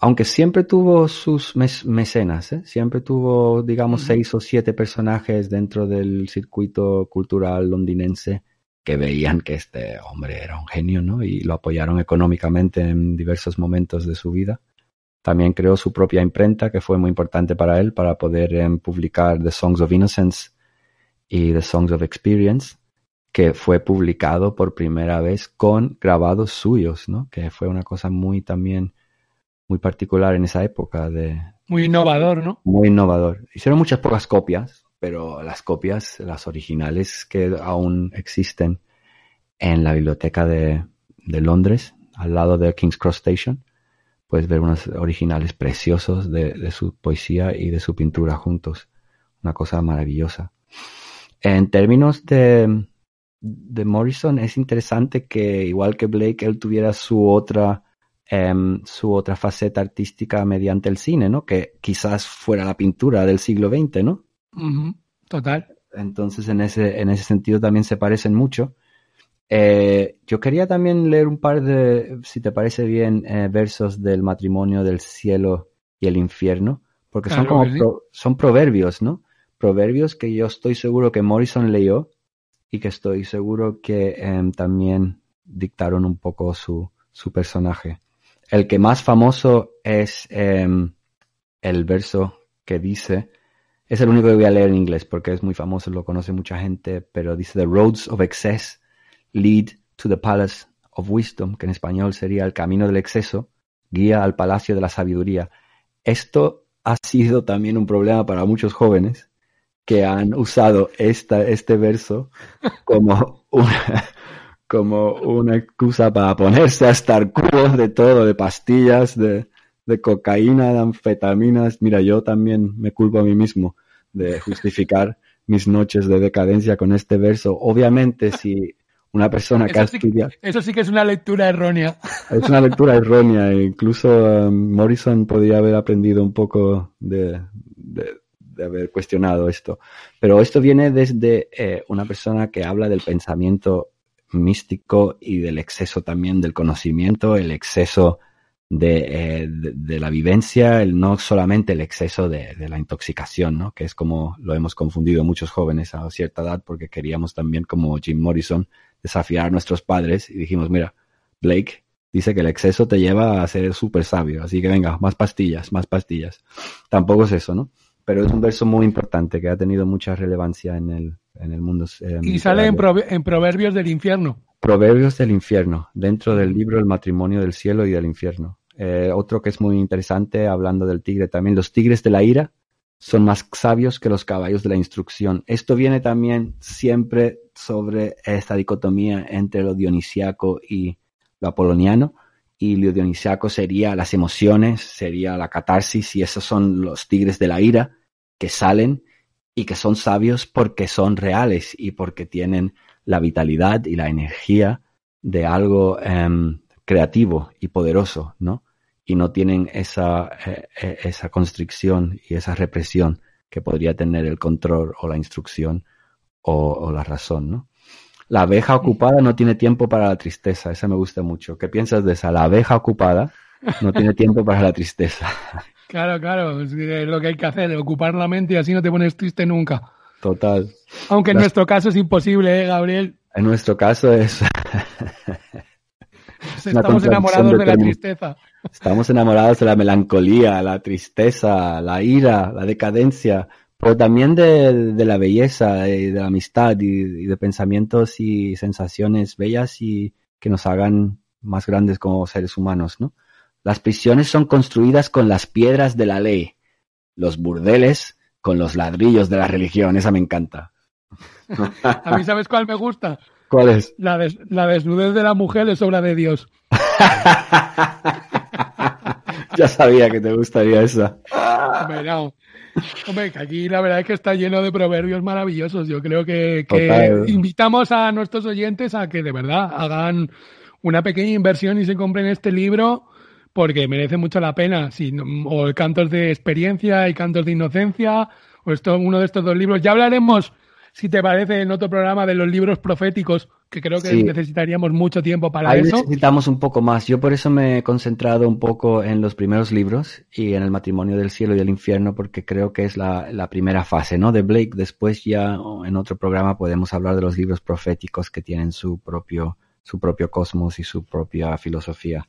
Aunque siempre tuvo sus mecenas, ¿eh? siempre tuvo, digamos, seis o siete personajes dentro del circuito cultural londinense que veían que este hombre era un genio, ¿no? Y lo apoyaron económicamente en diversos momentos de su vida. También creó su propia imprenta, que fue muy importante para él, para poder em, publicar The Songs of Innocence y The Songs of Experience, que fue publicado por primera vez con grabados suyos, ¿no? Que fue una cosa muy también muy particular en esa época de
Muy innovador, ¿no?
muy innovador. Hicieron muchas pocas copias, pero las copias, las originales que aún existen en la biblioteca de, de Londres, al lado de King's Cross Station, puedes ver unos originales preciosos de, de su poesía y de su pintura juntos. Una cosa maravillosa. En términos de, de Morrison, es interesante que, igual que Blake, él tuviera su otra, em, su otra faceta artística mediante el cine, ¿no? Que quizás fuera la pintura del siglo XX, ¿no?
Total.
Entonces, en ese, en ese sentido también se parecen mucho. Eh, yo quería también leer un par de, si te parece bien, eh, versos del matrimonio del cielo y el infierno, porque son como pro- son proverbios, ¿no? Proverbios que yo estoy seguro que Morrison leyó y que estoy seguro que em, también dictaron un poco su, su personaje. El que más famoso es em, el verso que dice, es el único que voy a leer en inglés porque es muy famoso, lo conoce mucha gente, pero dice The roads of excess lead to the palace of wisdom, que en español sería el camino del exceso, guía al palacio de la sabiduría. Esto ha sido también un problema para muchos jóvenes que han usado esta, este verso como una, como una excusa para ponerse a estar cubos de todo, de pastillas, de, de cocaína, de anfetaminas. Mira, yo también me culpo a mí mismo de justificar mis noches de decadencia con este verso. Obviamente, si una persona que
Eso sí,
estudiado...
eso sí que es una lectura errónea.
Es una lectura errónea. Incluso um, Morrison podía haber aprendido un poco de, de- de haber cuestionado esto. Pero esto viene desde eh, una persona que habla del pensamiento místico y del exceso también del conocimiento, el exceso de, eh, de- de la vivencia, el, no solamente el exceso de, de la intoxicación, ¿no? que es como lo hemos confundido muchos jóvenes a cierta edad porque queríamos también, como Jim Morrison, desafiar a nuestros padres y dijimos, mira, Blake dice que el exceso te lleva a ser súper sabio, así que venga, más pastillas, más pastillas. Tampoco es eso, ¿no? Pero es un verso muy importante que ha tenido mucha relevancia en el, en el mundo. eh,
Y sale en, prove- en Proverbios del Infierno.
Proverbios del infierno, dentro del libro El matrimonio del cielo y del infierno. Eh, otro que es muy interesante, hablando del tigre también, los tigres de la ira son más sabios que los caballos de la instrucción. Esto viene también siempre sobre esta dicotomía entre lo dionisiaco y lo apoloniano. Y lo dionisiaco sería las emociones, sería la catarsis, y esos son los tigres de la ira que salen y que son sabios porque son reales y porque tienen la vitalidad y la energía de algo em, creativo y poderoso, ¿no? Y no tienen esa, eh, eh, esa constricción y esa represión que podría tener el control o la instrucción o, o la razón, ¿no? La abeja ocupada no tiene tiempo para la tristeza, esa me gusta mucho. ¿Qué piensas de esa? La abeja ocupada no tiene tiempo para la tristeza.
Claro, claro, es lo que hay que hacer, ocupar la mente y así no te pones triste nunca.
Total.
Aunque en
Las-
nuestro caso es imposible, ¿eh, Gabriel?
En nuestro caso es
Estamos enamorados
de
de la tristeza.
Estamos enamorados de la melancolía, la tristeza, la ira, la decadencia, pero también de, de la belleza y de la amistad y, y de pensamientos y sensaciones bellas y que nos hagan más grandes como seres humanos, ¿no? Las prisiones son construidas con las piedras de la ley, los burdeles con los ladrillos de la religión, esa me encanta.
A mí, ¿sabes cuál me gusta?
¿Cuál es?
La, des- la desnudez de la mujer es obra de Dios.
ya sabía que te gustaría esa.
Hombre, no. Hombre, que aquí la verdad es que está lleno de proverbios maravillosos. Yo creo que, invitamos a nuestros oyentes a que de verdad hagan una pequeña inversión y se compren este libro porque merece mucho la pena. Si o Cantos de Experiencia y Cantos de Inocencia, o esto, uno de estos dos libros. Ya hablaremos si te parece, en otro programa de los libros proféticos, que creo que
Sí.
necesitaríamos mucho tiempo para
Ahí
eso.
necesitamos un poco más. Yo por eso me he concentrado un poco en los primeros libros y en el matrimonio del cielo y el infierno, porque creo que es la, la primera fase, ¿no? De Blake. Después ya en otro programa podemos hablar de los libros proféticos que tienen su propio, su propio cosmos y su propia filosofía.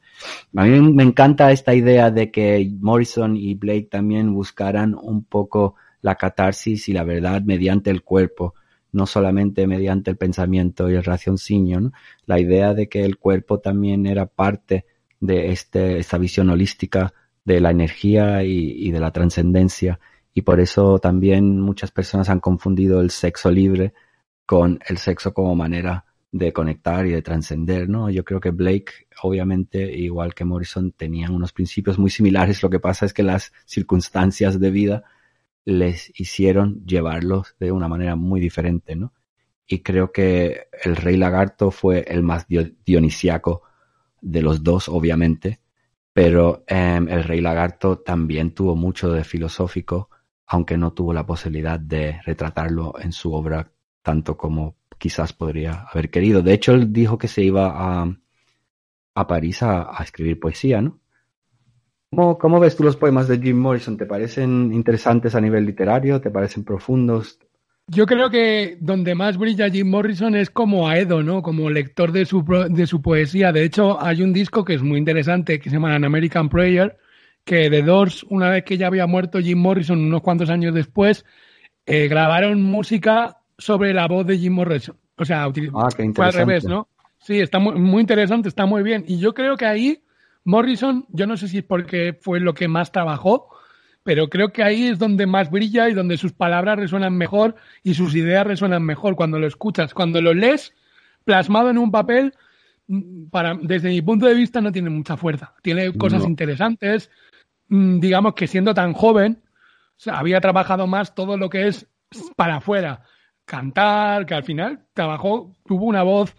A mí me encanta esta idea de que Morrison y Blake también buscaran un poco la catarsis y la verdad mediante el cuerpo, no solamente mediante el pensamiento y el raciocinio, la idea de que el cuerpo también era parte de este, esta visión holística de la energía y, y de la trascendencia. Y por eso también muchas personas han confundido el sexo libre con el sexo como manera de conectar y de trascender, ¿no? Yo creo que Blake, obviamente, igual que Morrison, tenían unos principios muy similares. Lo que pasa es que las circunstancias de vida les hicieron llevarlos de una manera muy diferente, ¿no? Y creo que el Rey Lagarto fue el más dio- dionisiaco de los dos, obviamente, pero em, el Rey Lagarto también tuvo mucho de filosófico, aunque no tuvo la posibilidad de retratarlo en su obra tanto como quizás podría haber querido. De hecho, él dijo que se iba a, a París a, a escribir poesía, ¿no? ¿Cómo, ¿Cómo ves tú los poemas de Jim Morrison? ¿Te parecen interesantes a nivel literario? ¿Te parecen profundos?
Yo creo que donde más brilla Jim Morrison es como Aedo, ¿no? Como lector de su, de su poesía. De hecho, hay un disco que es muy interesante que se llama An American Prayer, que de Doors, una vez que ya había muerto Jim Morrison, unos cuantos años después, eh, grabaron música sobre la voz de Jim Morrison. O sea,
Ah,
fue al revés, ¿no? Sí, está muy, muy interesante, está muy bien. Y yo creo que ahí Morrison, yo no sé si es porque fue lo que más trabajó, pero creo que ahí es donde más brilla y donde sus palabras resuenan mejor y sus ideas resuenan mejor cuando lo escuchas. Cuando lo lees plasmado en un papel, mm, para, desde mi punto de vista no tiene mucha fuerza. Tiene cosas
No.
interesantes, mm, digamos que siendo tan joven, o sea, había trabajado más todo lo que es para afuera. Cantar, que al final trabajó, tuvo una voz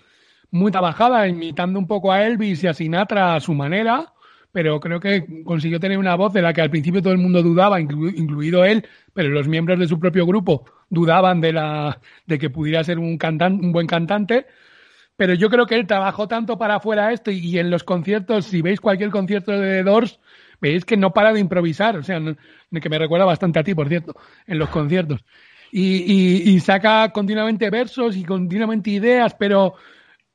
muy trabajada, imitando un poco a Elvis y a Sinatra a su manera, pero creo que consiguió tener una voz de la que al principio todo el mundo dudaba, inclu- incluido él, pero los miembros de su propio grupo dudaban de, la, de que pudiera ser un, cantan- un buen cantante. Pero yo creo que él trabajó tanto para afuera esto y, en los conciertos, si veis cualquier concierto de The Doors, veis que no para de improvisar, o sea, que me recuerda bastante a ti, por cierto, en los conciertos. Y, y- y saca continuamente versos y continuamente ideas, pero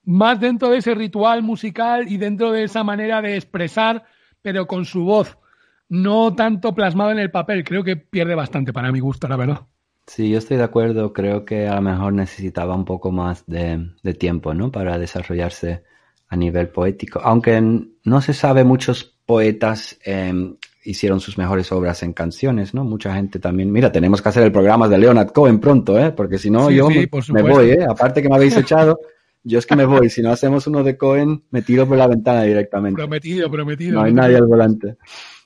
más dentro de ese ritual musical y dentro de esa manera de expresar, pero con su voz, no tanto plasmado en el papel. Creo que pierde bastante para mi gusto, la verdad.
Sí, yo estoy de acuerdo. Creo que a lo mejor necesitaba un poco más de, de tiempo, ¿no? Para desarrollarse a nivel poético. Aunque no se sabe, muchos poetas em, hicieron sus mejores obras en canciones, ¿no? Mucha gente también. Mira, tenemos que hacer el programa de Leonard Cohen pronto, ¿eh? Porque si no,
Sí,
yo
sí,
me, voy, ¿eh? Aparte que me habéis echado, yo es que me voy. Si no hacemos uno de Cohen, me tiro por la ventana directamente.
Prometido, prometido.
No hay nadie al volante.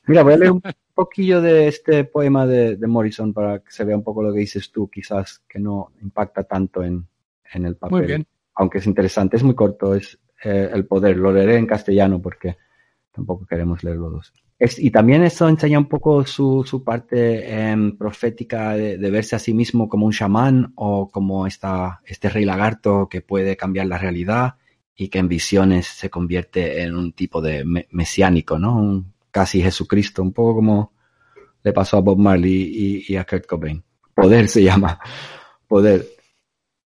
Mira, voy a leer un poquillo de este poema de, de Morrison para que se vea un poco lo que dices tú, quizás que no impacta tanto en, en el papel.
Muy bien.
Aunque es interesante, es muy corto, es eh, El Poder. Lo leeré en castellano porque tampoco queremos leerlo dos. Y también eso enseña un poco su, su parte em, profética de, verse a sí mismo como un chamán o como esta, este rey lagarto que puede cambiar la realidad y que en visiones se convierte en un tipo de me- mesiánico, ¿no? Un casi Jesucristo, un poco como le pasó a Bob Marley y, y a Kurt Cobain. Poder se llama. Poder.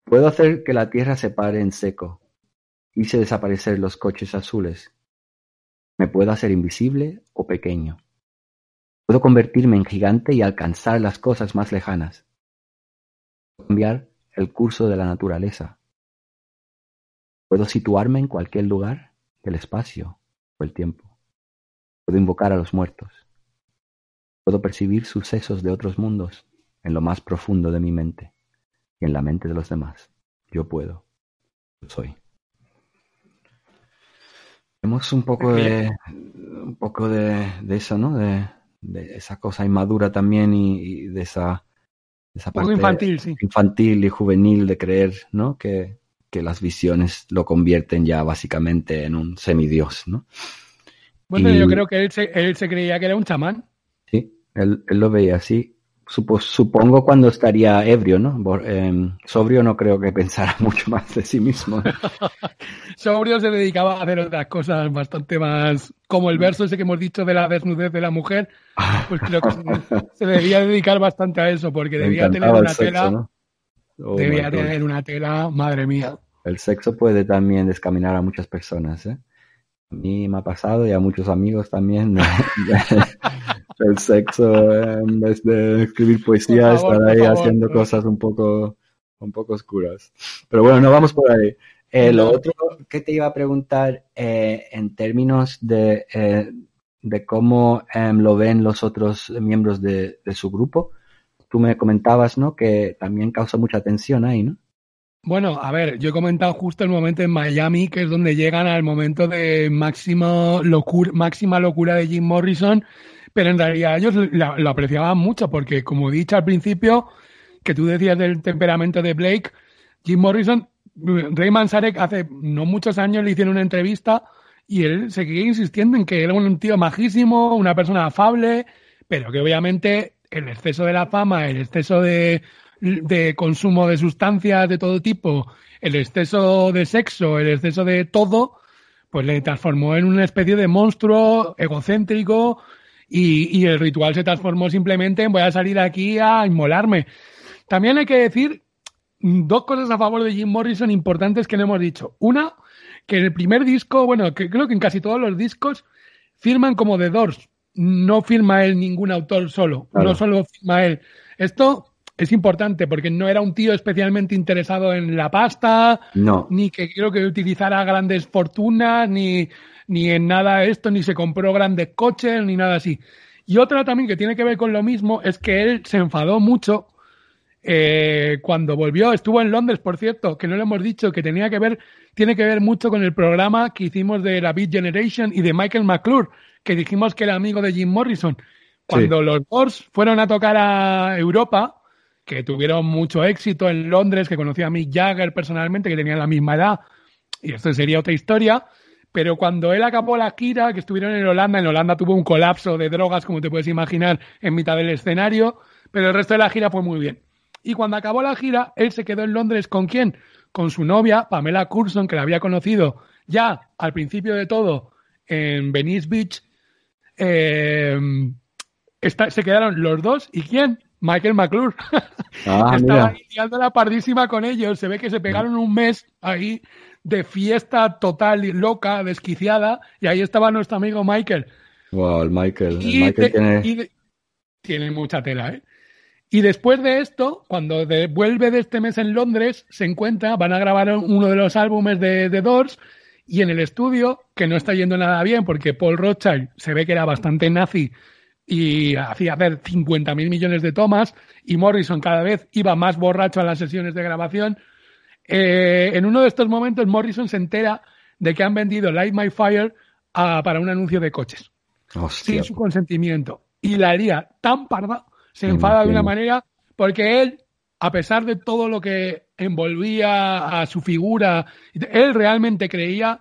Puedo hacer que la tierra se pare en seco. Hice desaparecer los coches azules. Me puedo hacer invisible o pequeño. Puedo convertirme en gigante y alcanzar las cosas más lejanas. Puedo cambiar el curso de la naturaleza. Puedo situarme en cualquier lugar del espacio o el tiempo. Puedo invocar a los muertos. Puedo percibir sucesos de otros mundos en lo más profundo de mi mente y en la mente de los demás. Yo puedo. Yo soy. Vemos un poco de un poco de, de eso, ¿no? De, de esa cosa inmadura también y, y de esa, de esa parte
infantil, sí.
infantil y juvenil de creer, ¿no? Que, que las visiones lo convierten ya básicamente en un semidios, ¿no?
Bueno,
Y-
yo creo que él se, él se creía que era un chamán.
Sí, él, él lo veía así. Supo- supongo cuando estaría ebrio, ¿no? Em, sobrio no creo que pensara mucho más de sí mismo.
Sobrio se dedicaba a hacer otras cosas bastante más, como el verso ese que hemos dicho de la desnudez de la mujer, pues creo que se- debía dedicar bastante a eso, porque
Me
debía tener una
sexo,
tela,
¿no? Oh,
debía tener una tela, madre mía.
El sexo puede también descaminar a muchas personas, ¿eh? A mí me ha pasado y a muchos amigos también. El sexo, en vez de escribir poesía,
favor,
estar ahí
favor,
haciendo cosas un poco, un poco oscuras. Pero bueno, no vamos por ahí. Eh, lo otro que te iba a preguntar, eh, en términos de, eh, de cómo em, lo ven los otros miembros de, de su grupo, tú me comentabas, ¿no? Que también causa mucha tensión ahí, ¿no?
Bueno, a ver, yo he comentado justo el momento en Miami, que es donde llegan al momento de máximo locura, máxima locura de Jim Morrison, pero en realidad ellos lo apreciaban mucho, porque como he dicho al principio, que tú decías del temperamento de Blake, Jim Morrison, Ray Manzarek hace no muchos años le hicieron una entrevista y él seguía insistiendo en que era un tío majísimo, una persona afable, pero que obviamente el exceso de la fama, el exceso de, de consumo de sustancias de todo tipo, el exceso de sexo, el exceso de todo, pues le transformó en una especie de monstruo egocéntrico y, y el ritual se transformó simplemente en voy a salir aquí a inmolarme. También hay que decir mm, dos cosas a favor de Jim Morrison importantes que no hemos dicho. Una, que en el primer disco, bueno, que creo que en casi todos los discos firman como The Doors. No firma él ningún autor solo,
Claro.
no solo firma él. Esto es importante porque no era un tío especialmente interesado en la pasta,
No.
ni que creo que utilizara grandes fortunas, ni, ni en nada esto, ni se compró grandes coches, ni nada así. Y otra también que tiene que ver con lo mismo es que él se enfadó mucho eh, cuando volvió. Estuvo en Londres, por cierto, que no le hemos dicho, que tenía que ver, tiene que ver mucho con el programa que hicimos de la Beat Generation y de Michael McClure, que dijimos que era amigo de Jim Morrison. Cuando los Doors fueron a tocar a Europa, que tuvieron mucho éxito en Londres, que conocí a Mick Jagger personalmente, que tenían la misma edad, y esto sería otra historia. Pero cuando él acabó la gira, que estuvieron en Holanda, en Holanda tuvo un colapso de drogas, como te puedes imaginar, en mitad del escenario, pero el resto de la gira fue muy bien. Y cuando acabó la gira, él se quedó en Londres con quién? Con su novia, Pamela Curson, que la había conocido ya al principio de todo en Venice Beach. Eh, está- se quedaron los dos. ¿Y quién? Michael McClure.
Ah,
Estaba
mira.
ahí la pardísima con ellos. Se ve que se pegaron un mes ahí de fiesta total y loca, desquiciada, y ahí estaba nuestro amigo Michael.
Wow, el Michael. El Michael
de-
tiene...
de- mucha tela, ¿eh? Y después de esto, cuando de- vuelve de este mes en Londres, se encuentra, van a grabar uno de los álbumes de The Doors y en el estudio, que no está yendo nada bien porque Paul Rothschild se ve que era bastante nazi y hacía hacer 50 mil millones de tomas y Morrison cada vez iba más borracho a las sesiones de grabación. Eh, en uno de estos momentos Morrison se entera de que han vendido Light My Fire a- para un anuncio de coches
Hostia.
sin su consentimiento. Y la haría tan parda, se enfada de una manera, porque él, a pesar de todo lo que envolvía a su figura, él realmente creía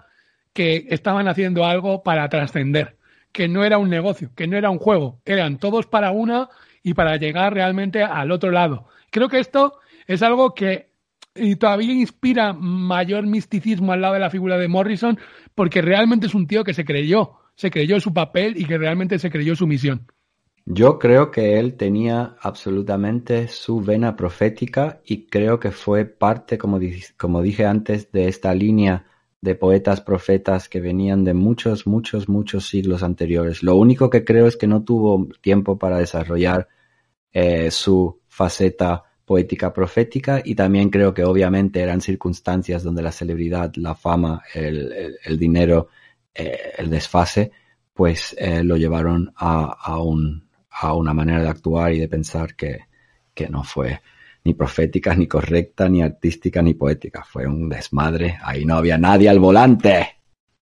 que estaban haciendo algo para trascender, que no era un negocio, que no era un juego, eran todos para una y para llegar realmente al otro lado. Creo que esto es algo que y todavía inspira mayor misticismo al lado de la figura de Morrison, porque realmente es un tío que se creyó, se creyó su papel y que realmente se creyó su misión.
Yo creo que él tenía absolutamente su vena profética y creo que fue parte, como, di- como dije antes, de esta línea de poetas profetas que venían de muchos, muchos, muchos siglos anteriores. Lo único que creo es que no tuvo tiempo para desarrollar eh, su faceta poética profética y también creo que obviamente eran circunstancias donde la celebridad, la fama, el, el- dinero, eh, el desfase, pues eh, lo llevaron a, a un, a una manera de actuar y de pensar que, que no fue ni profética, ni correcta, ni artística, ni poética. Fue un desmadre. Ahí no había nadie al volante.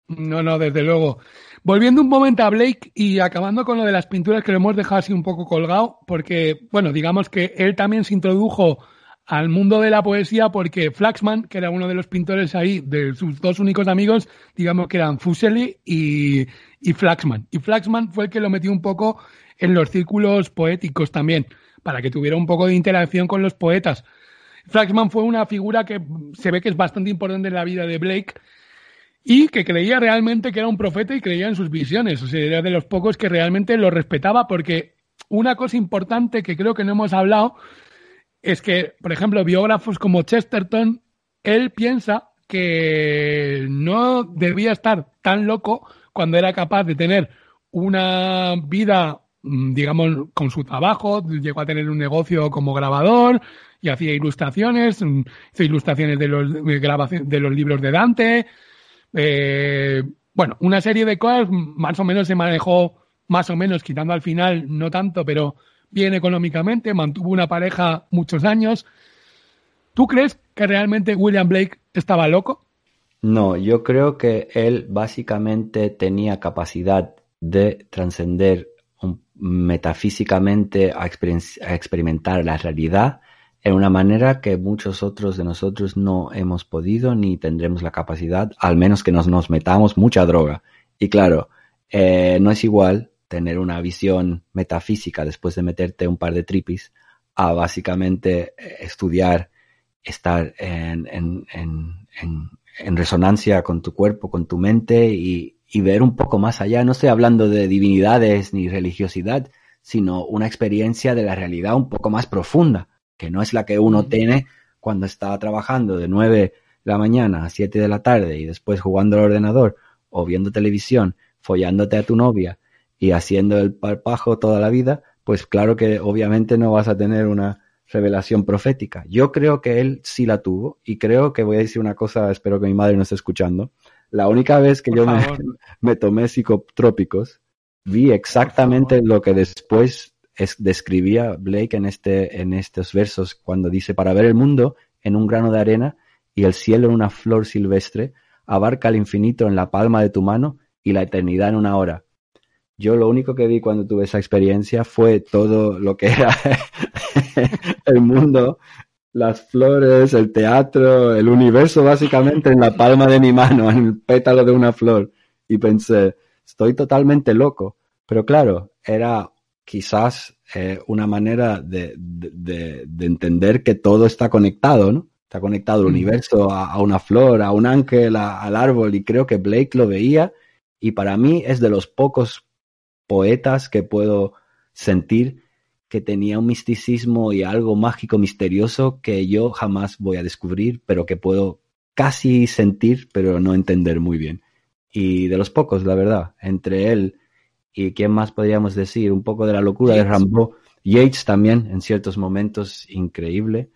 No, no, desde luego. Volviendo un momento a Blake y acabando con lo de las pinturas que lo hemos dejado así un poco colgado, porque, bueno, digamos que él también se introdujo al mundo de la poesía porque Flaxman, que era uno de los pintores ahí, de sus dos únicos amigos, digamos que eran Fuseli y, y Flaxman. Y Flaxman fue el que lo metió un poco en los círculos poéticos también, para que tuviera un poco de interacción con los poetas. Flaxman fue una figura que se ve que es bastante importante en la vida de Blake y que creía realmente que era un profeta y creía en sus visiones. O sea, era de los pocos que realmente lo respetaba porque una cosa importante que creo que no hemos hablado es que, por ejemplo, biógrafos como Chesterton, él piensa que no debía estar tan loco cuando era capaz de tener una vida, mm, digamos, con su trabajo, llegó a tener un negocio como grabador y hacía ilustraciones, mm, hizo ilustraciones de los, de los libros de Dante, eh, bueno, una serie de cosas más o menos se manejó, más o menos, quitando al final, no tanto, pero bien económicamente, mantuvo una pareja muchos años. ¿Tú crees que realmente William Blake estaba loco?
No, yo creo que él básicamente tenía capacidad de trascender metafísicamente a, a experimentar la realidad en una manera que muchos otros de nosotros no hemos podido ni tendremos la capacidad, al menos que nos, metamos mucha droga. Y claro, eh, no es igual tener una visión metafísica después de meterte un par de tripis a básicamente eh, estudiar, estar en, resonancia con tu cuerpo, con tu mente y ver un poco más allá. No estoy hablando de divinidades ni religiosidad, sino una experiencia de la realidad un poco más profunda que no es la que uno tiene cuando está trabajando de 9 de la mañana a 7 de la tarde y después jugando al ordenador o viendo televisión, follándote a tu novia y haciendo el parpajo toda la vida, pues claro que obviamente no vas a tener una revelación profética. Yo creo que él sí la tuvo y creo que voy a decir una cosa, espero que mi madre no esté escuchando. La única vez que yo me, me, tomé psicotrópicos, vi exactamente lo que después es, describía Blake en, este, en estos versos cuando dice, para ver el mundo en un grano de arena y el cielo en una flor silvestre, abarca el infinito en la palma de tu mano y la eternidad en una hora. Yo lo único que vi cuando tuve esa experiencia fue todo lo que era el mundo, las flores, el teatro, el universo básicamente en la palma de mi mano, en el pétalo de una flor. Y pensé, estoy totalmente loco. Pero claro, era quizás eh, una manera de, de, de, entender que todo está conectado, ¿no? Está conectado el universo a, a, una flor, a un ángel, a, al árbol, y creo que Blake lo veía, y para mí es de los pocos poetas que puedo sentir que tenía un misticismo y algo mágico, misterioso que yo jamás voy a descubrir, pero que puedo casi sentir, pero no entender muy bien. Y de los pocos, la verdad, entre él y quién más podríamos decir, un poco de la locura Yates. de Rambo. Yates también, en ciertos momentos, increíble.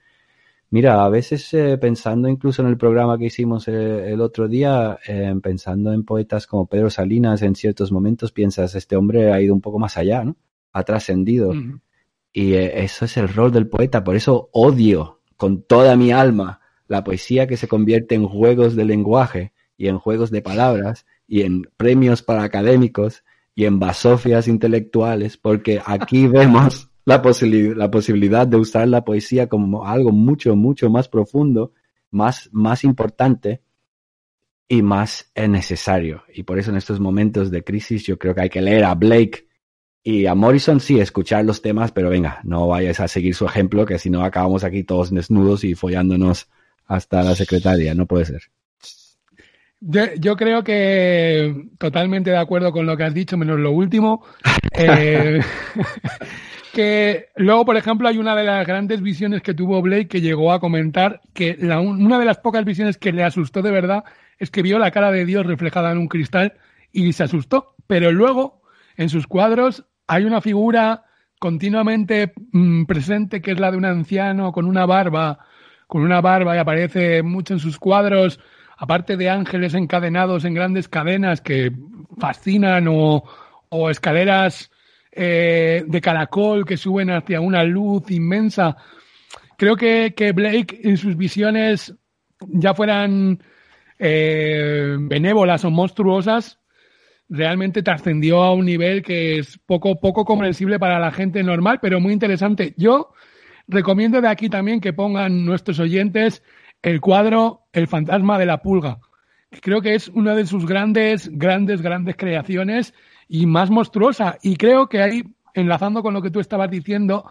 Mira, a veces eh, pensando incluso en el programa que hicimos eh, el otro día, eh, pensando en poetas como Pedro Salinas, en ciertos momentos piensas, este hombre ha ido un poco más allá, ¿no? Ha trascendido. Uh -huh. Y eso es el rol del poeta, por eso odio con toda mi alma la poesía que se convierte en juegos de lenguaje y en juegos de palabras y en premios para académicos y en basofias intelectuales, porque aquí vemos la, la posibilidad de usar la poesía como algo mucho, mucho más profundo, más, más importante y más necesario. Y por eso en estos momentos de crisis yo creo que hay que leer a Blake y a Morrison, sí, escuchar los temas, pero venga, no vayas a seguir su ejemplo, que si no acabamos aquí todos desnudos y follándonos hasta la secretaria, no puede ser.
Yo, yo, creo que totalmente de acuerdo con lo que has dicho, menos lo último. Eh, que luego, por ejemplo, hay una de las grandes visiones que tuvo Blake que llegó a comentar que la, una de las pocas visiones que le asustó de verdad es que vio la cara de Dios reflejada en un cristal y se asustó. Pero luego, en sus cuadros, hay una figura continuamente mmm, presente que es la de un anciano con una barba, con una barba y aparece mucho en sus cuadros aparte de ángeles encadenados en grandes cadenas que fascinan o, escaleras eh, de caracol que suben hacia una luz inmensa, creo que, que Blake en sus visiones ya fueran eh, benévolas o monstruosas, realmente trascendió a un nivel que es poco, poco comprensible para la gente normal, pero muy interesante. Yo recomiendo de aquí también que pongan nuestros oyentes el cuadro El fantasma de la pulga. Creo que es una de sus grandes, grandes, grandes creaciones y más monstruosa. Y creo que ahí, enlazando con lo que tú estabas diciendo,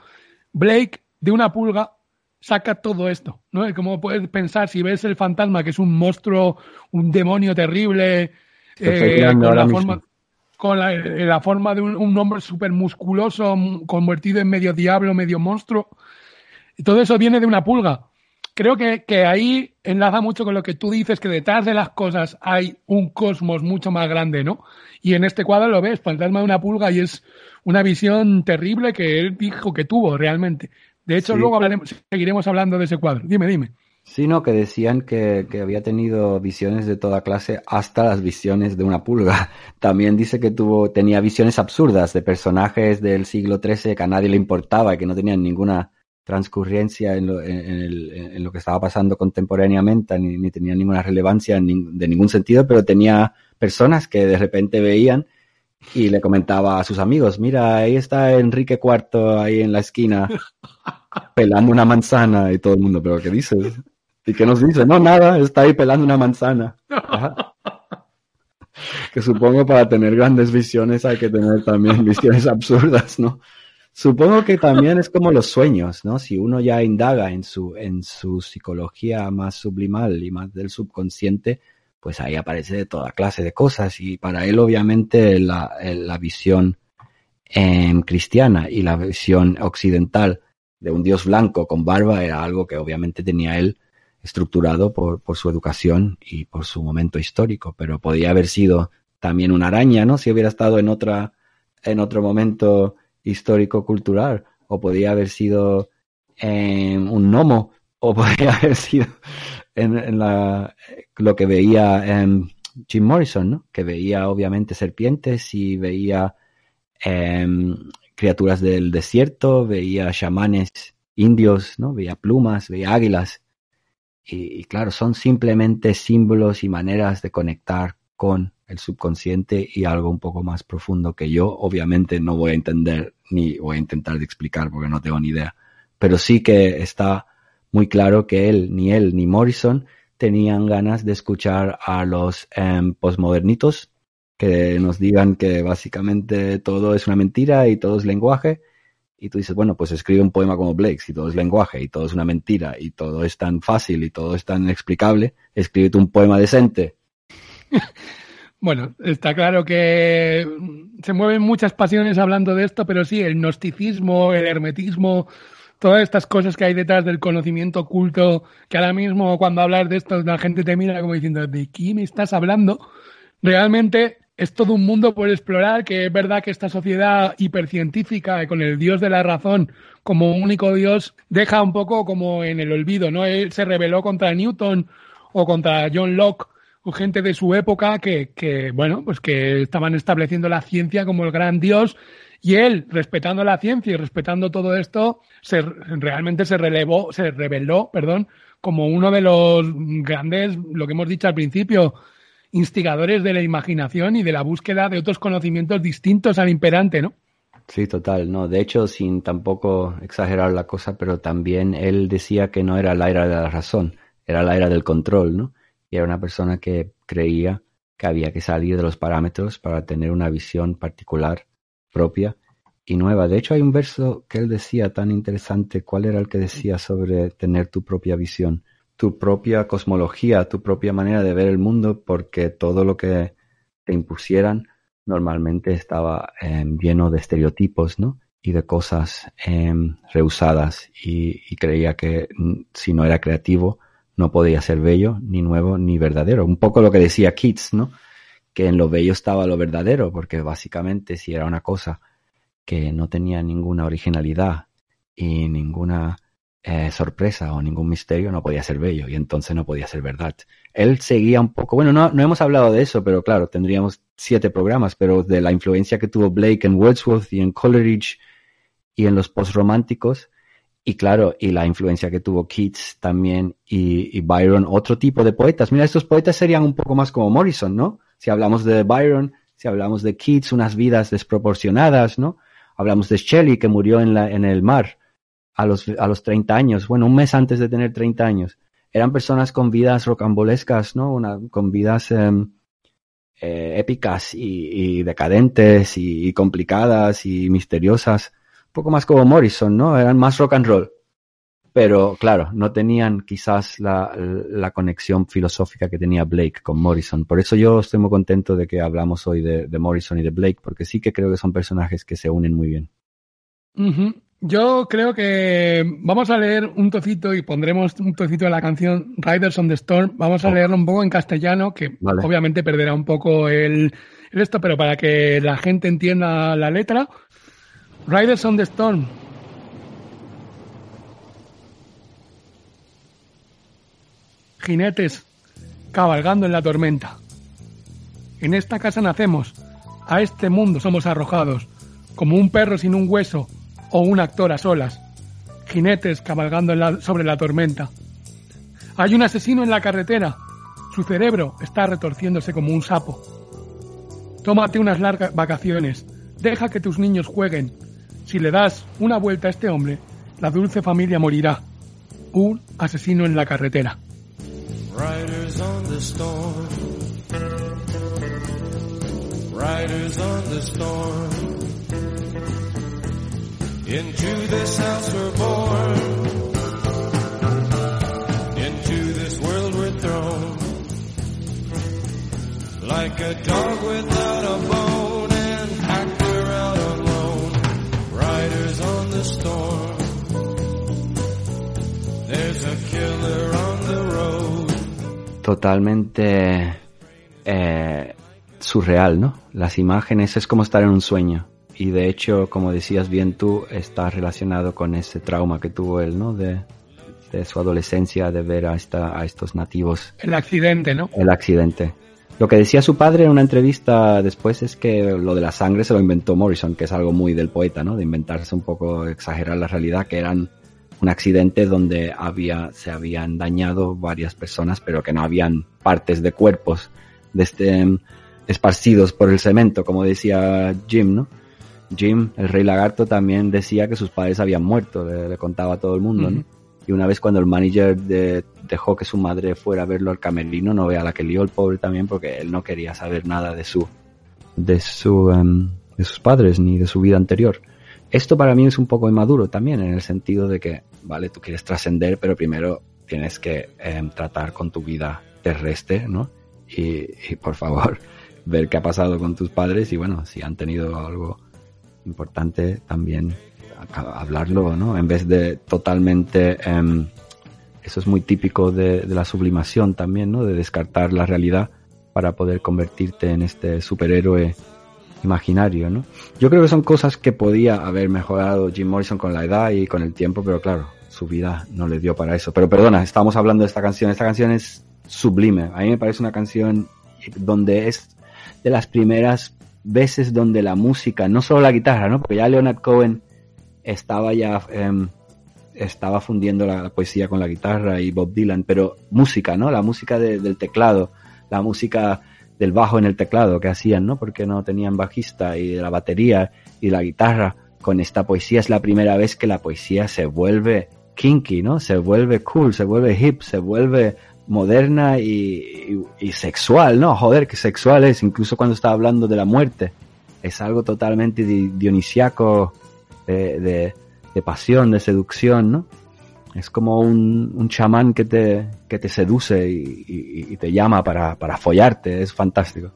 Blake de una pulga saca todo esto, ¿no? Como puedes pensar si ves el fantasma que es un monstruo, un demonio terrible, eh, con, la forma, con la, eh, la forma de un, un hombre súper musculoso, convertido en medio diablo, medio monstruo. Y todo eso viene de una pulga. Creo que, que ahí enlaza mucho con lo que tú dices, que detrás de las cosas hay un cosmos mucho más grande, ¿no? Y en este cuadro lo ves, fantasma de una pulga, y es una visión terrible que él dijo que tuvo realmente. De hecho,
Sí.
luego hablaremos, seguiremos hablando de ese cuadro. Dime, dime.
Sí, no, que decían que, que había tenido visiones de toda clase, hasta las visiones de una pulga. También dice que tuvo, tenía visiones absurdas de personajes del siglo XIII que a nadie le importaba y que no tenían ninguna transcurrencia en lo, en, en el- en lo que estaba pasando contemporáneamente, ni, ni tenían ninguna relevancia de ningún sentido, pero tenía personas que de repente veían y le comentaba a sus amigos, mira, ahí está Enrique IV ahí en la esquina pelando una manzana y todo el mundo, pero ¿qué dices? ¿Y qué nos dice? No, nada, está ahí pelando una manzana. Ajá. Que supongo para tener grandes visiones hay que tener también visiones absurdas, ¿no? Supongo que también es como los sueños, ¿no? Si uno ya indaga en su, en su psicología más sublimal y más del subconsciente, pues ahí aparece toda clase de cosas y para él obviamente la, la visión em, cristiana y la visión occidental de un dios blanco con barba era algo que obviamente tenía él estructurado por, por su educación y por su momento histórico, pero podía haber sido también una araña, ¿no? Si hubiera estado en otra, en otro momento histórico cultural, o podía haber sido un gnomo, o podría haber sido en, la, lo que veía em, Jim Morrison, ¿no? Que veía obviamente serpientes y veía em, criaturas del desierto, veía chamanes indios, ¿no? Veía plumas, veía águilas. Y claro, son simplemente símbolos y maneras de conectar con el subconsciente y algo un poco más profundo que yo obviamente no voy a entender ni voy a intentar de explicar porque no tengo ni idea. Pero sí que está muy claro que él, ni él, ni Morrison tenían ganas de escuchar a los em, posmodernitos que nos digan que básicamente todo es una mentira y todo es lenguaje. Y tú dices, bueno, pues escribe un poema como Blake, si todo es lenguaje y todo es una mentira y todo es tan fácil y todo es tan inexplicable, escríbete un poema decente.
Bueno, está claro que se mueven muchas pasiones hablando de esto, pero sí, el gnosticismo, el hermetismo, todas estas cosas que hay detrás del conocimiento oculto, que ahora mismo cuando hablas de esto la gente te mira como diciendo, ¿de qué me estás hablando? Realmente es todo un mundo por explorar, que es verdad que esta sociedad hipercientífica, con el dios de la razón como único dios, deja un poco como en el olvido, ¿no? Él se rebeló contra Newton o contra John Locke gente de su época que, que, bueno, pues que estaban estableciendo la ciencia como el gran dios y él, respetando la ciencia y respetando todo esto, se, realmente se relevó, se reveló, perdón, como uno de los grandes, lo que hemos dicho al principio, instigadores de la imaginación y de la búsqueda de otros conocimientos distintos al imperante, ¿no?
Sí, total, no. De hecho, sin tampoco exagerar la cosa, pero también él decía que no era la era de la razón, era la era del control, ¿no? Y era una persona que creía que había que salir de los parámetros para tener una visión particular, propia y nueva. De hecho, hay un verso que él decía tan interesante. ¿Cuál era el que decía sobre tener tu propia visión? Tu propia cosmología, tu propia manera de ver el mundo, porque todo lo que te impusieran normalmente estaba eh, lleno de estereotipos, ¿no? Y de cosas eh, rehusadas. Y, y, creía que si no era creativo, no podía ser bello, ni nuevo, ni verdadero. Un poco lo que decía Keats, ¿no? Que en lo bello estaba lo verdadero, porque básicamente si era una cosa que no tenía ninguna originalidad y ninguna eh, sorpresa o ningún misterio, no podía ser bello y entonces no podía ser verdad. Él seguía un poco, bueno, no, no hemos hablado de eso, pero claro, tendríamos siete programas, pero de la influencia que tuvo Blake en Wordsworth y en Coleridge y en los postrománticos, y claro, y la influencia que tuvo Keats también y, Byron, otro tipo de poetas. Mira, estos poetas serían un poco más como Morrison, ¿no? Si hablamos de Byron, si hablamos de Keats, unas vidas desproporcionadas, ¿no? Hablamos de Shelley, que murió en, la, en el mar a los, a los 30 años, bueno, un mes antes de tener 30 años. Eran personas con vidas rocambolescas, ¿no? Una, con vidas eh, eh, épicas y, decadentes y complicadas y misteriosas un poco más como Morrison, ¿no? Eran más rock and roll. Pero claro, no tenían quizás la, la conexión filosófica que tenía Blake con Morrison. Por eso yo estoy muy contento de que hablamos hoy de, de Morrison y de Blake, porque sí que creo que son personajes que se unen muy bien.
Yo creo que vamos a leer un trocito y pondremos un trocito de la canción Riders on the Storm. Vamos a
Oh.
leerlo un poco en castellano, que
Vale.
obviamente perderá un poco el, el esto, pero para que la gente entienda la letra. Riders on the Storm. Jinetes cabalgando en la tormenta. En esta casa nacemos, a este mundo somos arrojados, como un perro sin un hueso o un actor a solas, jinetes cabalgando sobre la tormenta. Hay un asesino en la carretera, su cerebro está retorciéndose como un sapo. Tómate unas largas vacaciones, deja que tus niños jueguen. Si le das una vuelta a este hombre, la dulce familia morirá. Un asesino en la carretera.
Riders on the storm. Riders on the storm. Into this house we're born. Into this world we're thrown. Like a dog without a bone
Totalmente eh, surreal, ¿no? Las imágenes es como estar en un sueño. Y de hecho, como decías bien tú, está relacionado con ese trauma que tuvo él, ¿no? De, de su adolescencia, de ver a, esta, a estos nativos
El accidente, ¿no?
el accidente. Lo que decía su padre en una entrevista después es que lo de la sangre se lo inventó Morrison, que es algo muy del poeta, ¿no? De inventarse un poco, exagerar la realidad, que eran un accidente donde había, se habían dañado varias personas, pero que no habían partes de cuerpos de este, em, esparcidos por el cemento, como decía Jim, ¿no? Jim, el rey lagarto, también decía que sus padres habían muerto, le, le contaba a todo el mundo, ¿no? Y una vez cuando el manager de- dejó que su madre fuera a verlo al camerino, no vea la que lió el pobre también, porque él no quería saber nada de su, de su, em, de sus padres ni de su vida anterior. Esto para mí es un poco inmaduro también, en el sentido de que, vale, tú quieres trascender, pero primero tienes que em, tratar con tu vida terrestre, ¿no? Y, y por favor, ver qué ha pasado con tus padres y bueno, si han tenido algo importante también hablarlo, ¿no? En vez de totalmente, em, eso es muy típico de, de la sublimación también, ¿no? De descartar la realidad para poder convertirte en este superhéroe imaginario, ¿no? Yo creo que son cosas que podía haber mejorado Jim Morrison con la edad y con el tiempo, pero claro, su vida no le dio para eso. Pero perdona, estamos hablando de esta canción. Esta canción es sublime. A mí me parece una canción donde es de las primeras veces donde la música, no solo la guitarra, ¿no? Porque ya Leonard Cohen estaba ya em, estaba fundiendo la, poesía con la guitarra y Bob Dylan, pero música, ¿no? La música de- del teclado, la música del bajo en el teclado que hacían, ¿no? Porque no tenían bajista y de la batería y la guitarra con esta poesía es la primera vez que la poesía se vuelve kinky, ¿no? Se vuelve cool, se vuelve hip, se vuelve moderna y, y- sexual, ¿no? Joder, que sexual es, incluso cuando está hablando de la muerte. Es algo totalmente di- dionisiaco, de, de- de pasión, de seducción, ¿no? Es como un, un chamán que te, que te seduce y, y- y te llama para, para follarte, es fantástico.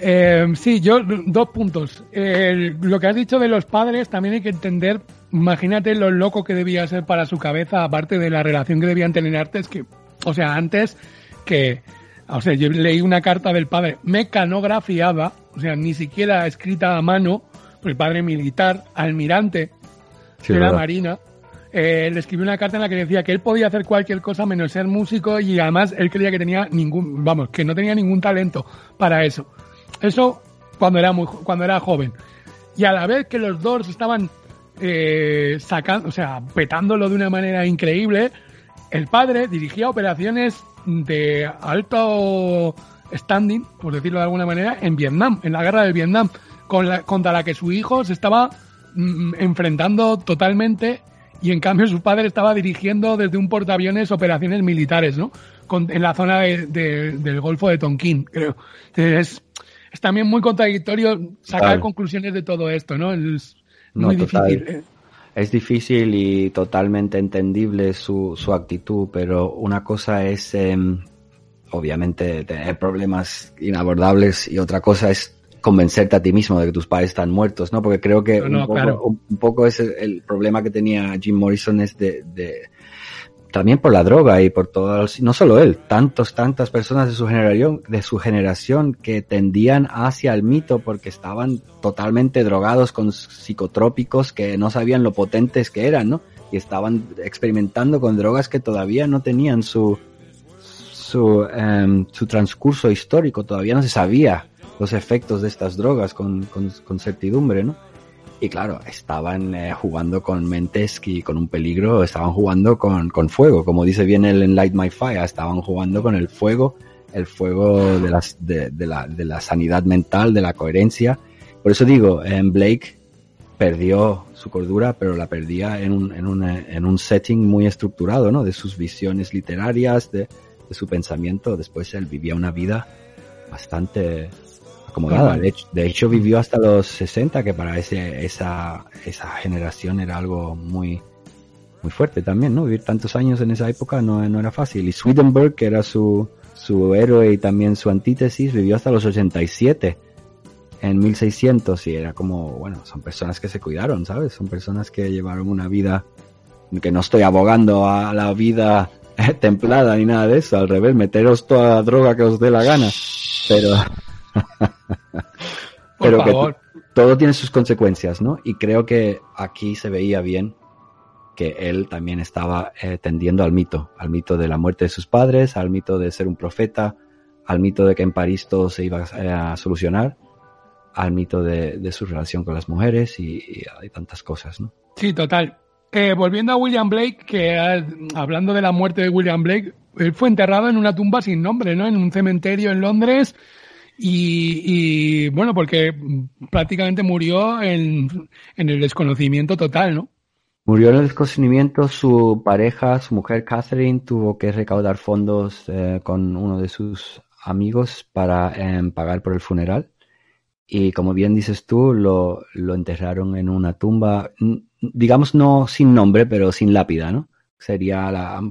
Eh, sí, yo dos puntos. Eh, lo que has dicho de los padres también hay que entender, imagínate lo loco que debía ser para su cabeza, aparte de la relación que debían tener antes, que, o sea, antes que, o sea, yo leí una carta del padre mecanografiada, o sea, ni siquiera escrita a mano, por el padre militar, almirante
Sí,
de la. Marina, eh, le escribió una carta en la que decía que él podía hacer cualquier cosa menos ser músico y además él creía que tenía ningún, vamos, que no tenía ningún talento para eso. Eso cuando era muy, cuando era joven. Y a la vez que los Doors estaban eh, sacando, o sea, petándolo de una manera increíble, el padre dirigía operaciones de alto standing, por decirlo de alguna manera, en Vietnam, en la guerra de Vietnam, con la- contra la que su hijo se estaba mm, enfrentando totalmente y en cambio su padre estaba dirigiendo desde un portaaviones operaciones militares, ¿no? Con- en la zona de- de- del Golfo de Tonkin, creo. Entonces, es, es también muy contradictorio sacar conclusiones de todo esto, ¿no? Es- Muy difícil. ¿eh?
Es difícil y totalmente entendible su, su actitud, pero una cosa es, em, obviamente, tener problemas inabordables y otra cosa es convencerte a ti mismo de que tus padres están muertos, ¿no? Porque creo que
No, no,
un, poco,
claro.
un, un poco es el, el problema que tenía Jim Morrison es de, de- también por la droga y por todos, no solo él, tantos, tantas personas de su generación, de su generación que tendían hacia el mito porque estaban totalmente drogados con psicotrópicos que no sabían lo potentes que eran, ¿no? Y estaban experimentando con drogas que todavía no tenían su, su, em, su transcurso histórico, todavía no se sabía los efectos de estas drogas con, con, con certidumbre, ¿no? Y claro, estaban eh, jugando con mentes y con un peligro, estaban jugando con, con fuego, como dice bien el en Light My Fire, estaban jugando con el fuego, el fuego de, las, de, de la, de la sanidad mental, de la coherencia. Por eso digo, en Blake perdió su cordura, pero la perdía en un, en un, eh, en un setting muy estructurado, ¿no? De sus visiones literarias, de, de su pensamiento. Después él vivía una vida bastante acomodada. De hecho, de hecho, vivió hasta los 60, que para ese, esa, esa generación era algo muy, muy fuerte también, ¿no? Vivir tantos años en esa época no, no era fácil. Y Swedenborg, que era su, su héroe y también su antítesis, vivió hasta los 87 en 1600 y era como, bueno, son personas que se cuidaron, ¿sabes? Son personas que llevaron una vida que no estoy abogando a la vida templada ni nada de eso, al revés, meteros toda la droga que os dé la gana, pero Pero que todo tiene sus consecuencias, ¿no? Y creo que aquí se veía bien que él también estaba eh, tendiendo al mito, al mito de la muerte de sus padres, al mito de ser un profeta, al mito de que en París todo se iba eh, a solucionar, al mito de, de su relación con las mujeres y, y hay tantas cosas, ¿no?
Sí, total. Eh, volviendo a William Blake, que hablando de la muerte de William Blake, él fue enterrado en una tumba sin nombre, ¿no? En un cementerio en Londres. Y, bueno, porque prácticamente murió en, en el desconocimiento total, ¿no?
Murió en el desconocimiento su pareja, su mujer Catherine, tuvo que recaudar fondos eh, con uno de sus amigos para em, pagar por el funeral. Y como bien dices tú, lo, lo enterraron en una tumba, digamos no sin nombre, pero sin lápida, ¿no? Sería la,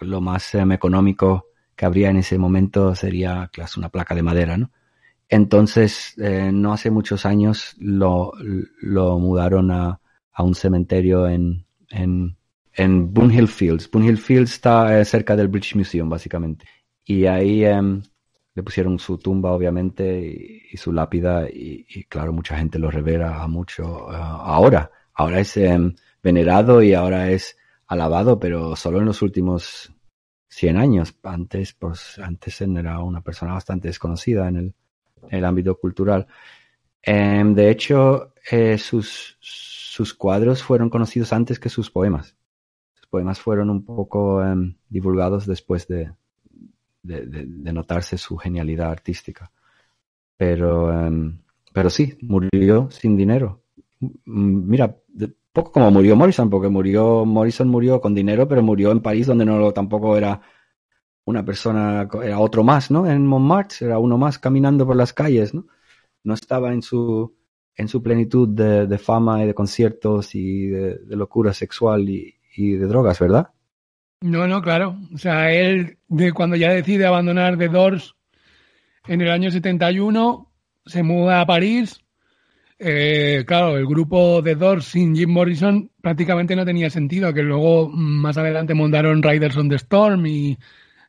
lo, más em, económico que habría en ese momento sería claro, una placa de madera, ¿no? Entonces, eh, no hace muchos años lo, lo mudaron a, a un cementerio en, en, en Bunhill Fields. Bunhill Fields está eh, cerca del British Museum, básicamente. Y ahí em, le pusieron su tumba, obviamente, y, su lápida, y, claro, mucha gente lo revera mucho eh, ahora. Ahora es em, venerado y ahora es alabado, pero solo en los últimos 100 años. Antes, pues, antes era una persona bastante desconocida en el, el ámbito cultural. Em, de hecho, eh, sus, sus cuadros fueron conocidos antes que sus poemas. Sus poemas fueron un poco em, divulgados después de, de, de- notarse su genialidad artística. Pero, em, pero sí, murió sin dinero. Mira, poco como murió Morrison, porque murió, Morrison murió con dinero, pero murió en París, donde no tampoco era una persona, era otro más, ¿no? En Montmartre, era uno más caminando por las calles, ¿no? No estaba en su, en su plenitud de, fama y de conciertos y de, de locura sexual y, y de drogas, ¿verdad?
No, no, claro. O sea, él, de cuando ya decide abandonar The Doors en el año 71, se muda a París. Eh, claro, el grupo The Doors sin Jim Morrison prácticamente no tenía sentido, que luego mm, más adelante montaron Riders on the Storm y,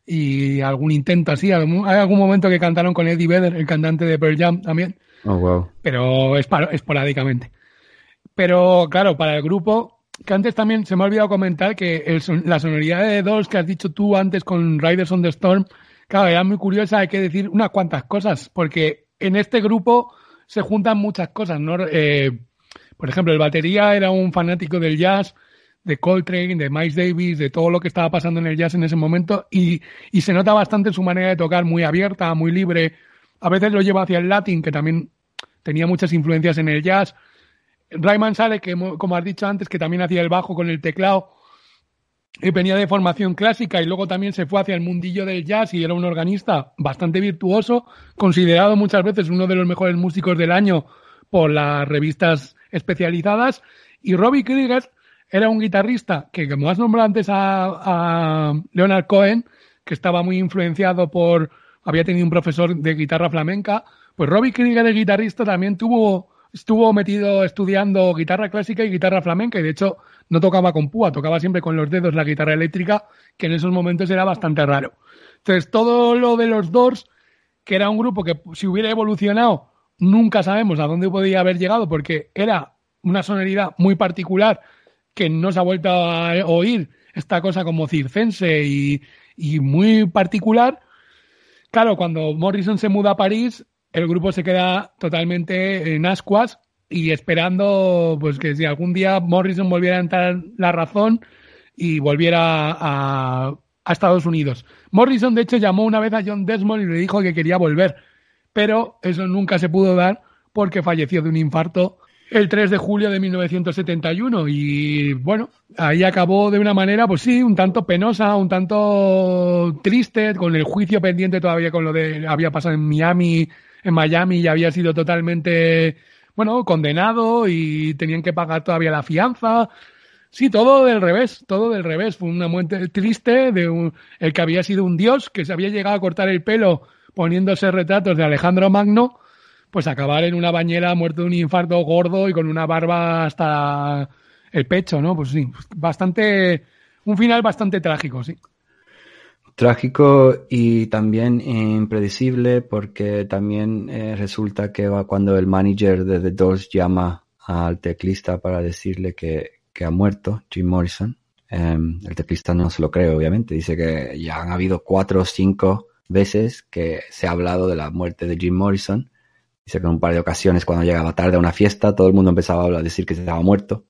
y algún intento así. Algún- Hay algún momento que cantaron con Eddie Vedder, el cantante de Pearl Jam también
Oh, wow.
pero esporádicamente. Pero claro, para el grupo, que antes también se me ha olvidado comentar que el la sonoridad de Doors que has dicho tú antes con Riders on the Storm, claro, era muy curiosa, hay que decir unas cuantas cosas, porque en este grupo se juntan muchas cosas, ¿no? Eh, por ejemplo, el batería era un fanático del jazz, de Coltrane, de Miles Davis, de todo lo que estaba pasando en el jazz en ese momento, y, y se nota bastante su manera de tocar muy abierta, muy libre. A veces lo lleva hacia el latín, que también tenía muchas influencias en el jazz. Rayman sale, que mo- como has dicho antes, que también hacía el bajo con el teclado, y venía de formación clásica y luego también se fue hacia el mundillo del jazz y era un organista bastante virtuoso, considerado muchas veces uno de los mejores músicos del año por las revistas especializadas. Y Robbie Krieger era un guitarrista que, como has nombrado antes a, a Leonard Cohen, que estaba muy influenciado por, había tenido un profesor de guitarra flamenca, pues Robbie Krieger, el guitarrista, también tuvo, estuvo metido estudiando guitarra clásica y guitarra flamenca, y de hecho no tocaba con púa, tocaba siempre con los dedos la guitarra eléctrica, que en esos momentos era bastante raro. Entonces, todo lo de los Doors, que era un grupo que si hubiera evolucionado, nunca sabemos a dónde podía haber llegado, porque era una sonoridad muy particular que no se ha vuelto a oír, esta cosa como circense y, y muy particular. Claro, cuando Morrison se muda a París, el grupo se queda totalmente en ascuas y esperando pues que si algún día Morrison volviera a entrar la razón y volviera a, Estados Unidos. Morrison, de hecho, llamó una vez a John Desmond y le dijo que quería volver, pero eso nunca se pudo dar porque falleció de un infarto el 3 de julio de 1971 y bueno, ahí acabó de una manera, pues sí, un tanto penosa, un tanto triste, con el juicio pendiente todavía con lo de había pasado en Miami, en Miami y había sido totalmente, bueno, condenado y tenían que pagar todavía la fianza. Sí, todo del revés, todo del revés. Fue una muerte triste de un, el que había sido un dios, que se había llegado a cortar el pelo poniéndose retratos de Alejandro Magno pues acabar en una bañera muerto de un infarto gordo y con una barba hasta el pecho, ¿no? Pues sí, bastante, un final bastante trágico, sí.
Trágico y también impredecible porque también eh, resulta que cuando el manager de The Doors llama al teclista para decirle que, que ha muerto, Jim Morrison, eh, el teclista no se lo cree, obviamente, dice que ya han habido cuatro o cinco veces que se ha hablado de la muerte de Jim Morrison. Dice que en un par de ocasiones cuando llegaba tarde a una fiesta todo el mundo empezaba a decir que se estaba muerto.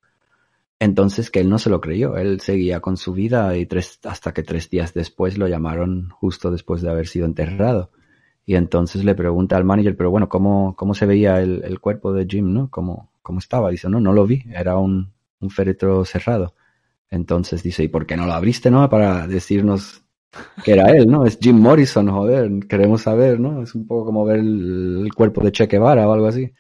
Entonces que él no se lo creyó, él seguía con su vida y tres, hasta que tres días después lo llamaron justo después de haber sido enterrado. Y entonces le pregunta al manager, pero bueno, ¿cómo, cómo se veía el, el cuerpo de Jim, no? ¿Cómo, ¿Cómo estaba? Dice, no, no lo vi, era un, un féretro cerrado. Entonces dice, ¿y por qué no lo abriste, no? Para decirnos que era él, ¿no? Es Jim Morrison, joder, queremos saber, ¿no? Es un poco como ver el, cuerpo de Che Guevara o algo así.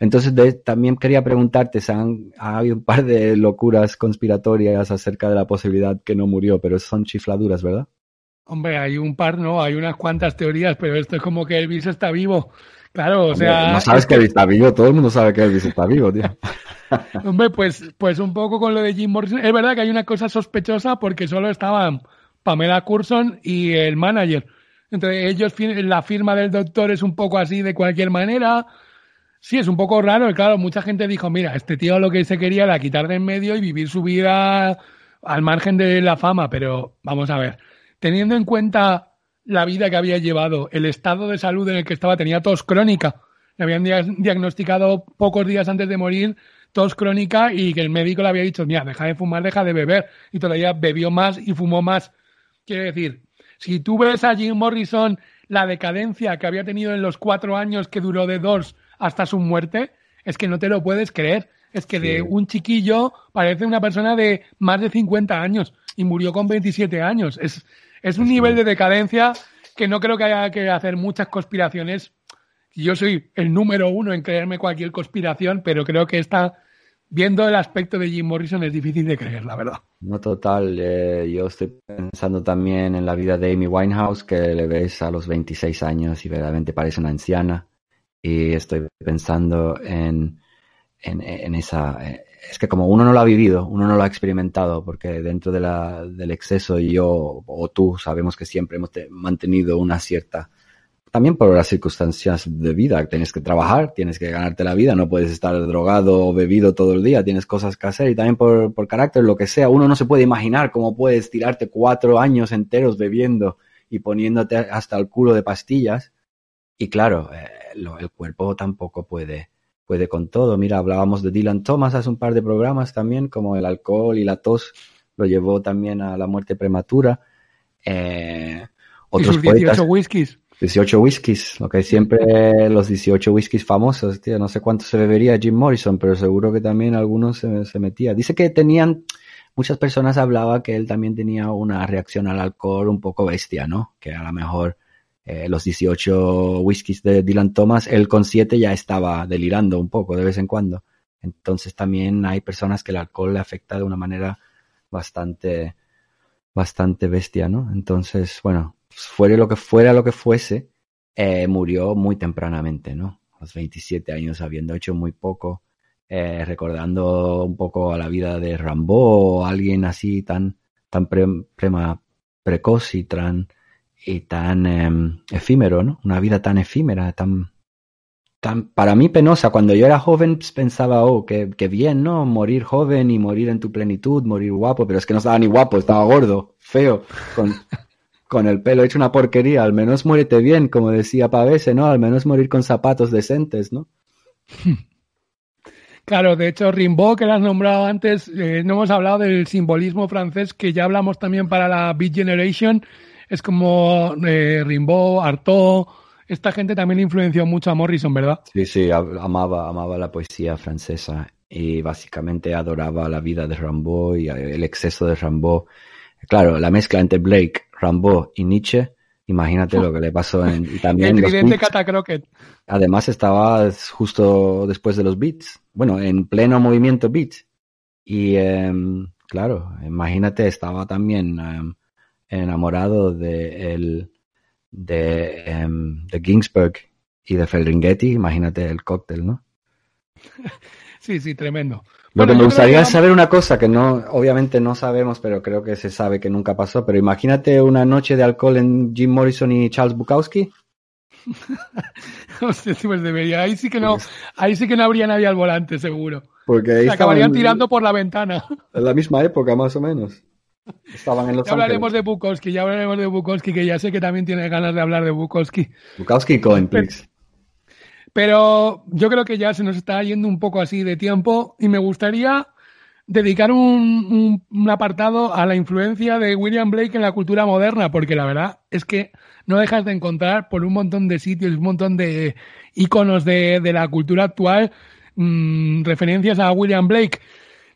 Entonces, también quería preguntarte, ¿se han, ha habido un par de locuras conspiratorias acerca de la posibilidad que no murió, pero son chifladuras, ¿verdad?
Hombre, hay un par, ¿no? Hay unas cuantas teorías, pero esto es como que Elvis está vivo. Claro, o sea...
No sabes que Elvis está vivo, todo el mundo sabe que Elvis está vivo, tío.
Hombre, pues, pues un poco con lo de Jim Morrison. Es verdad que hay una cosa sospechosa porque solo estaban Pamela Curson y el manager. Entonces ellos, la firma del doctor es un poco así de cualquier manera. Sí, es un poco raro. Claro, mucha gente dijo, mira, este tío lo que se quería era quitar de en medio y vivir su vida al margen de la fama. Pero vamos a ver, teniendo en cuenta la vida que había llevado, el estado de salud en el que estaba, tenía tos crónica. Le habían diagnosticado pocos días antes de morir tos crónica y que el médico le había dicho, mira, deja de fumar, deja de beber. Y todavía bebió más y fumó más. Quiero decir, si tú ves a Jim Morrison la decadencia que había tenido en los cuatro años que duró de Doors hasta su muerte, es que no te lo puedes creer. Es que de un chiquillo parece una persona de más de 50 años y murió con 27 años. Es, es un nivel de decadencia que no creo que haya que hacer muchas conspiraciones. Yo soy el número uno en creerme cualquier conspiración, pero creo que esta viendo el aspecto de Jim Morrison es difícil de creer, la verdad.
No, total. Eh, yo estoy pensando también en la vida de Amy Winehouse, que le ves a los 26 años y verdaderamente parece una anciana. Y estoy pensando en, en, esa... Eh, es que como uno no lo ha vivido, uno no lo ha experimentado, porque dentro del exceso yo o tú sabemos que siempre hemos mantenido una cierta también por las circunstancias de vida. Tienes que trabajar, tienes que ganarte la vida, no puedes estar drogado o bebido todo el día, tienes cosas que hacer y también por, por carácter, lo que sea. Uno no se puede imaginar cómo puedes tirarte cuatro años enteros bebiendo y poniéndote hasta el culo de pastillas. Y claro, eh, lo, el cuerpo tampoco puede, puede con todo. Mira, hablábamos de Dylan Thomas hace un par de programas también, como el alcohol y la tos lo llevó también a la muerte prematura. Eh,
otros ¿Y sus 18 whiskies.
18 whiskies, lo que siempre los 18 whiskies famosos, tío. No sé cuánto se bebería Jim Morrison, pero seguro que también algunos se, se metía. Dice que tenían, muchas personas hablaban que él también tenía una reacción al alcohol un poco bestia, ¿no? Que a lo mejor eh, los 18 whiskies de Dylan Thomas, él con 7 ya estaba delirando un poco de vez en cuando. Entonces también hay personas que el alcohol le afecta de una manera bastante, bastante bestia, ¿no? Entonces, bueno, fuera lo que fuera lo que fuese, eh, murió muy tempranamente, ¿no? A los 27 años, habiendo hecho muy poco, eh, recordando un poco a la vida de Rambo o alguien así tan, tan pre- prema- precoz y tan, y tan em, efímero, ¿no? Una vida tan efímera, tan, tan, para mí penosa. Cuando yo era joven pues, pensaba, oh, qué, qué bien, ¿no? Morir joven y morir en tu plenitud, morir guapo, pero es que no estaba ni guapo, estaba gordo, feo, con, con el pelo hecho una porquería. Al menos muérete bien, como decía Pavese, ¿no? Al menos morir con zapatos decentes, ¿no?
Claro, de hecho, Rimbaud, que lo has nombrado antes, eh, no hemos hablado del simbolismo francés, que ya hablamos también para la Beat Generation. Es como eh, Rimbaud, Artaud, esta gente también influenció mucho a Morrison, ¿verdad?
Sí, sí, amaba, amaba la poesía francesa y básicamente adoraba la vida de Rimbaud y eh, el exceso de Rimbaud. Claro, la mezcla entre Blake, Rimbaud y Nietzsche, imagínate lo que le pasó en, y también
el tridente. Catacroquet.
Además estaba justo después de los Beats, bueno, en pleno movimiento Beats. Y em, claro, imagínate, estaba también em, enamorado de el de, em, de Ginsberg y de Ferlinghetti, imagínate el cóctel, ¿no?
Sí, sí, tremendo.
Lo
Bueno,
que me gustaría
que
saber una cosa que no, obviamente no sabemos, pero creo que se sabe que nunca pasó. Pero imagínate una noche de alcohol en Jim Morrison y Charles Bukowski.
Pues debería. Ahí sí que no, ahí sí que no habría nadie al volante, seguro.
Porque ahí
Se acabarían
estaban
tirando por la ventana.
en la misma época, más o menos. Estaban en Los
Ya hablaremos
Ángeles.
de Bukowski, ya hablaremos de Bukowski, que ya sé que también tiene ganas de hablar de Bukowski.
Bukowski y Cohen, please.
Pero yo creo que ya se nos está yendo un poco así de tiempo y me gustaría dedicar un, un- un apartado a la influencia de William Blake en la cultura moderna, porque la verdad es que no dejas de encontrar por un montón de sitios, un montón de iconos de, de la cultura actual, mm, referencias a William Blake.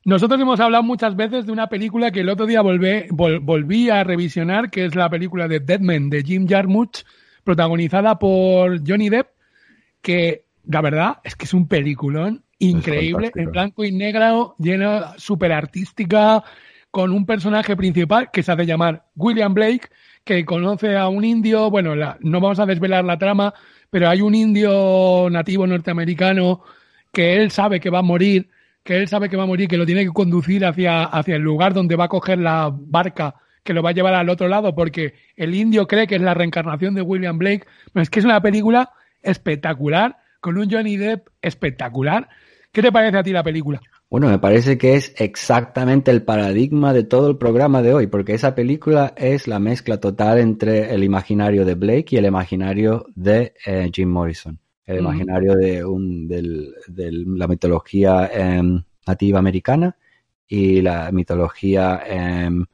Nosotros hemos hablado muchas veces de una película que el otro día volvé- vol- volví a revisionar, que es la película de Deadman de Jim Jarmusch, protagonizada por Johnny Depp, que la verdad es que es un peliculón increíble, en blanco y negro, llena, súper artística, con un personaje principal que se hace llamar William Blake, que conoce a un indio, bueno, la- no vamos a desvelar la trama, pero hay un indio nativo norteamericano que él sabe que va a morir, que él sabe que va a morir, que lo tiene que conducir hacia, hacia el lugar donde va a coger la barca que lo va a llevar al otro lado, porque el indio cree que es la reencarnación de William Blake. Es que es una película espectacular, con un Johnny Depp espectacular. ¿Qué te parece a ti la película?
Bueno, me parece que es exactamente el paradigma de todo el programa de hoy, porque esa película es la mezcla total entre el imaginario de Blake y el imaginario de eh, Jim Morrison. El imaginario de, un, del- de la mitología em, nativa americana y la mitología em,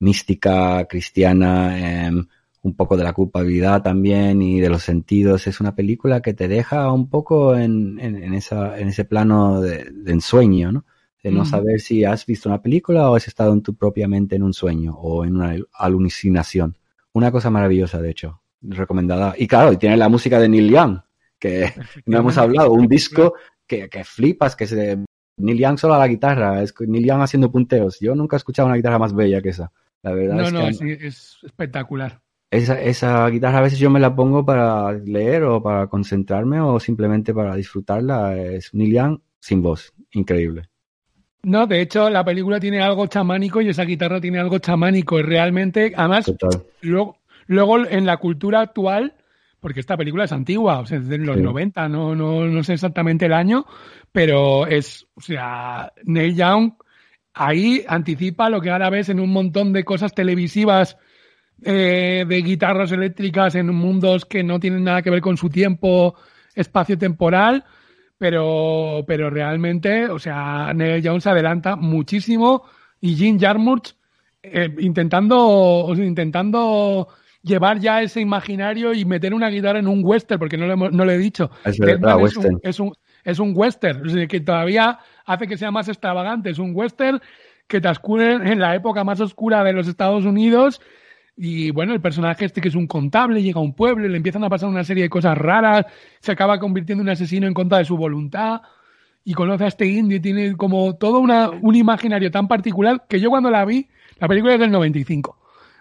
mística cristiana, em, un poco de la culpabilidad también y de los sentidos. Es una película que te deja un poco en, en, en esa, en ese plano de, de ensueño, ¿no? De no saber si has visto una película o has estado en tu propia mente en un sueño o en una alucinación. Una cosa maravillosa, de hecho, recomendada. Y claro, y tiene la música de Neil Young, que no hemos hablado, un disco que, que flipas, que se... Neil Young solo a la guitarra, es Neil Young haciendo punteos. Yo nunca he escuchado una guitarra más bella que esa. La verdad
No,
es
no,
que
es espectacular.
esa, esa guitarra a veces yo me la pongo para leer o para concentrarme o simplemente para disfrutarla. Es Neil Young sin voz, increíble.
No, de hecho, la película tiene algo chamánico y esa guitarra tiene algo chamánico. Y realmente, además,
Total.
luego, luego en la cultura actual, porque esta película es antigua, o sea, es de los
Sí.
90, no, no, no sé exactamente el año, pero es, o sea, Neil Young ahí anticipa lo que ahora ves en un montón de cosas televisivas eh, de guitarras eléctricas en mundos que no tienen nada que ver con su tiempo espacio-temporal, pero, pero realmente, o sea, Neil Young se adelanta muchísimo y Jim Jarmusch eh, intentando, o sea, intentando llevar ya ese imaginario y meter una guitarra en un western, porque no lo, hemos- no lo he dicho.
Es verdad,
Deadman es,
western.
un, es, un, es un western, o sea, que todavía hace que sea más extravagante. Es un western que transcurre en la época más oscura de los Estados Unidos. Y bueno, el personaje este que es un contable llega a un pueblo y le empiezan a pasar una serie de cosas raras, se acaba convirtiendo en un asesino en contra de su voluntad. y conoce a este indio y tiene como todo una, un imaginario tan particular que yo cuando la vi, la película es del 95.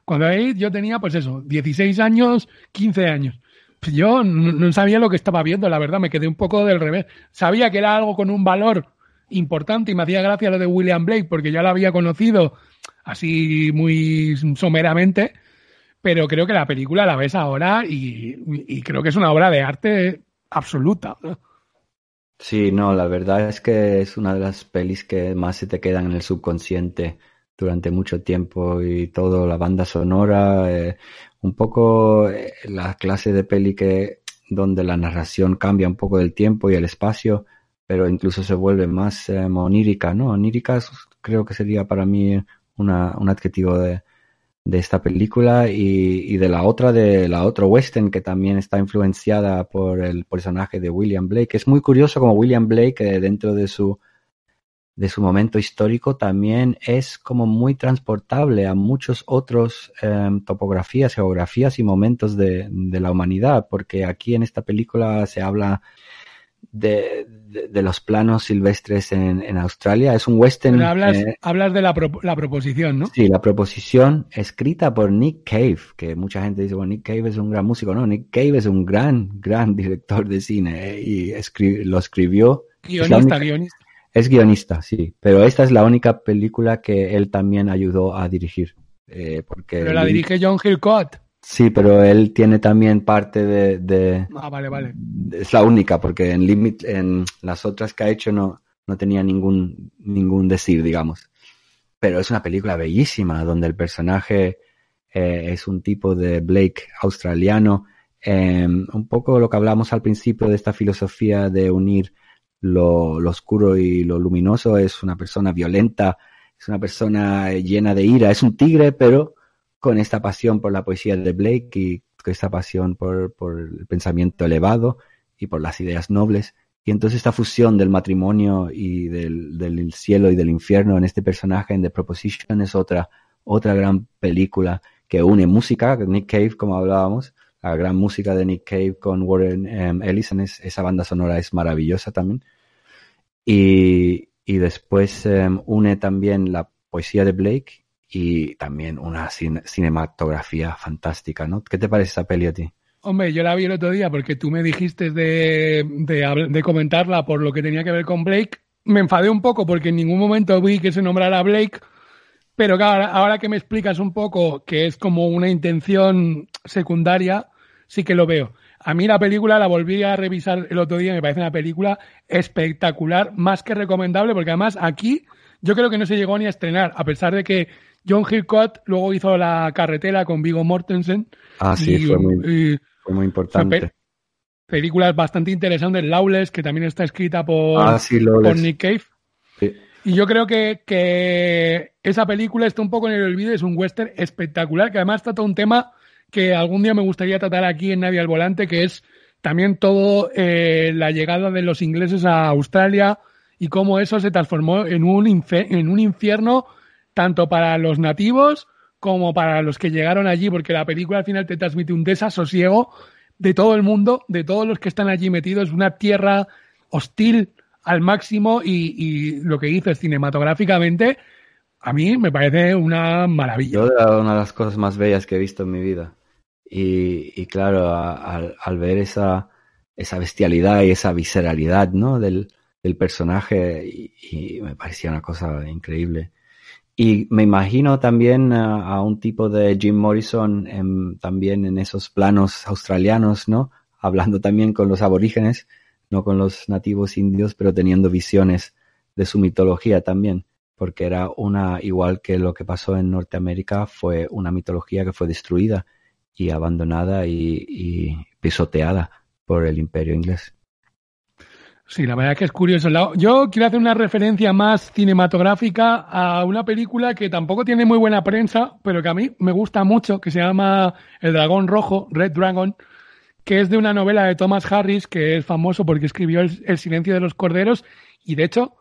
Cuando ahí yo tenía, pues eso, 16 años, 15 años. Pues yo no, sabía lo que estaba viendo, la verdad, me quedé un poco del revés. Sabía que era algo con un valor importante y me hacía gracia lo de William Blake porque ya lo había conocido así muy someramente, pero creo que la película la ves ahora y, y creo que es una obra de arte absoluta.
Sí, no, la verdad es que es una de las pelis que más se te quedan en el subconsciente durante mucho tiempo y todo, la banda sonora, eh, un poco eh, la clase de peli que donde la narración cambia un poco del tiempo y el espacio, pero incluso se vuelve más eh, onírica, ¿no? Onírica creo que sería para mí una, un adjetivo de, de esta película y, y de la otra, de la otra western que también está influenciada por el personaje de William Blake. Es muy curioso como William Blake eh, dentro de su de su momento histórico también es como muy transportable a muchos otros eh, topografías, geografías y momentos de, de la humanidad, porque aquí en esta película se habla de, de, de los planos silvestres en, en Australia. Es un western.
Pero hablas,
eh,
hablas de la, pro- la proposición, ¿no?
Sí, la proposición escrita por Nick Cave, que mucha gente dice, bueno, Nick Cave es un gran músico. No, Nick Cave es un gran, gran director de cine eh, y escri- lo escribió.
Guionista,
única-
guionista.
Es guionista, sí, pero esta es la única película que él también ayudó a dirigir. eh, porque
Pero la
él-
dirige John Hillcott.
Sí, pero él tiene también parte de, de-
Ah, vale, vale.
es la única, porque en Limit, en las otras que ha hecho no, no tenía ningún, ningún decir, digamos. Pero es una película bellísima, donde el personaje eh, es un tipo de Blake australiano, eh, un poco lo que hablamos al principio de esta filosofía de unir lo, oscuro y lo luminoso, es una persona violenta, es una persona eh, llena de ira, es un tigre, pero con esta pasión por la poesía de Blake y con esta pasión por, por el pensamiento elevado y por las ideas nobles. Y entonces esta fusión del matrimonio y del, del cielo y del infierno en este personaje en The Proposition es otra, otra gran película que une música, Nick Cave, como hablábamos, la gran música de Nick Cave con Warren em, Ellison, es- esa banda sonora es maravillosa también. Y, y después em, une también la poesía de Blake y también una cine- cinematografía fantástica, ¿no? ¿Qué te parece esa peli a ti?
Hombre, yo la vi el otro día porque tú me dijiste de, de, comentarla por lo que tenía que ver con Blake. Me enfadé un poco porque en ningún momento vi que se nombrara Blake, pero claro, ahora que me explicas un poco que es como una intención secundaria, sí que lo veo. A mí la película la volví a revisar el otro día, me parece una película espectacular, más que recomendable, porque además aquí yo creo que no se llegó ni a estrenar, a pesar de que John Hillcott luego hizo la carretera con Vigo Mortensen.
Ah, sí,
y-
fue muy,
y-
fue muy importante.
pe- películas bastante interesantes. Lawless, que también está escrita por,
Ah, sí,
por. Nick Cave.
Sí.
Y yo creo que, que esa película está un poco en el olvido, es un western espectacular, que además trata un tema que algún día me gustaría tratar aquí en Nadie al Volante, que es también todo eh, la llegada de los ingleses a Australia y cómo eso se transformó en un, en un infierno tanto para los nativos como para los que llegaron allí, porque la película al final te transmite un desasosiego de todo el mundo, de todos los que están allí metidos, una tierra hostil al máximo y, y lo que dices cinematográficamente, a mí me parece una maravilla.
Yo era una de las cosas más bellas que he visto en mi vida. Y, claro, al, ver esa, esa bestialidad y esa visceralidad, ¿no? Del, personaje, y, me parecía una cosa increíble. Y me imagino también a, un tipo de Jim Morrison también en esos planos australianos, ¿no? Hablando también con los aborígenes, no con los nativos indios, pero teniendo visiones de su mitología también porque era una, igual que lo que pasó en Norteamérica, fue una mitología que fue destruida y abandonada y, pisoteada por el imperio inglés.
Sí, la verdad es que es curioso. Yo quiero hacer una referencia más cinematográfica a una película que tampoco tiene muy buena prensa, pero que a mí me gusta mucho, que se llama El Dragón Rojo, Red Dragon, que es de una novela de Thomas Harris, que es famoso porque escribió El Silencio de los Corderos, y de hecho,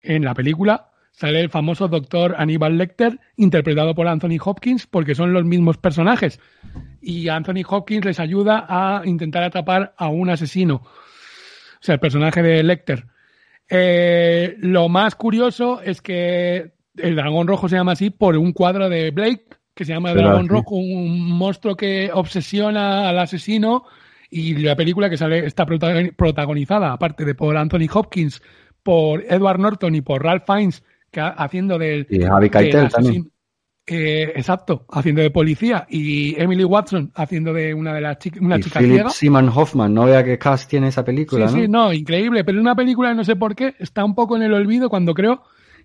en la película sale el famoso doctor Aníbal Lecter, interpretado por Anthony Hopkins, porque son los mismos personajes. Y Anthony Hopkins les ayuda a intentar atrapar a un asesino. O sea, el personaje de Lecter. Eh, lo más curioso es que el dragón rojo se llama así por un cuadro de Blake, que se llama dragón rojo, un monstruo que obsesiona al asesino. Y la película que sale está prota- protagonizada, aparte de por Anthony Hopkins, por Edward Norton y por Ralph Fiennes, que ha- haciendo del,
Y Javi Keitel también.
Eh, exacto, haciendo de policía. Y Emily Watson haciendo de una de las chicas, una
Y
chica
Philip
ciega.
Simon Hoffman, no vea qué cast tiene esa película,
Sí,
¿no?
sí, no, increíble. Pero es una película, no sé por qué, está un poco en el olvido cuando creo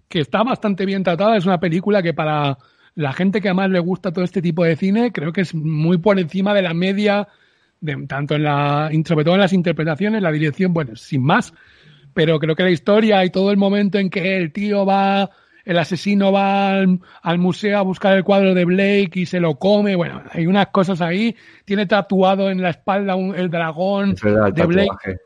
que está bastante bien tratada. Es una película que para la gente que además le gusta todo este tipo de cine, creo que es muy por encima de la media, de, tanto en la, sobre todo en las interpretaciones, la dirección, bueno, sin más. Pero creo que la historia y todo el momento en que el tío va, el asesino va al, al museo a buscar el cuadro de Blake y se lo come, bueno, hay unas cosas ahí. Tiene tatuado en la espalda un- el dragón
Es verdad, el
de Blake.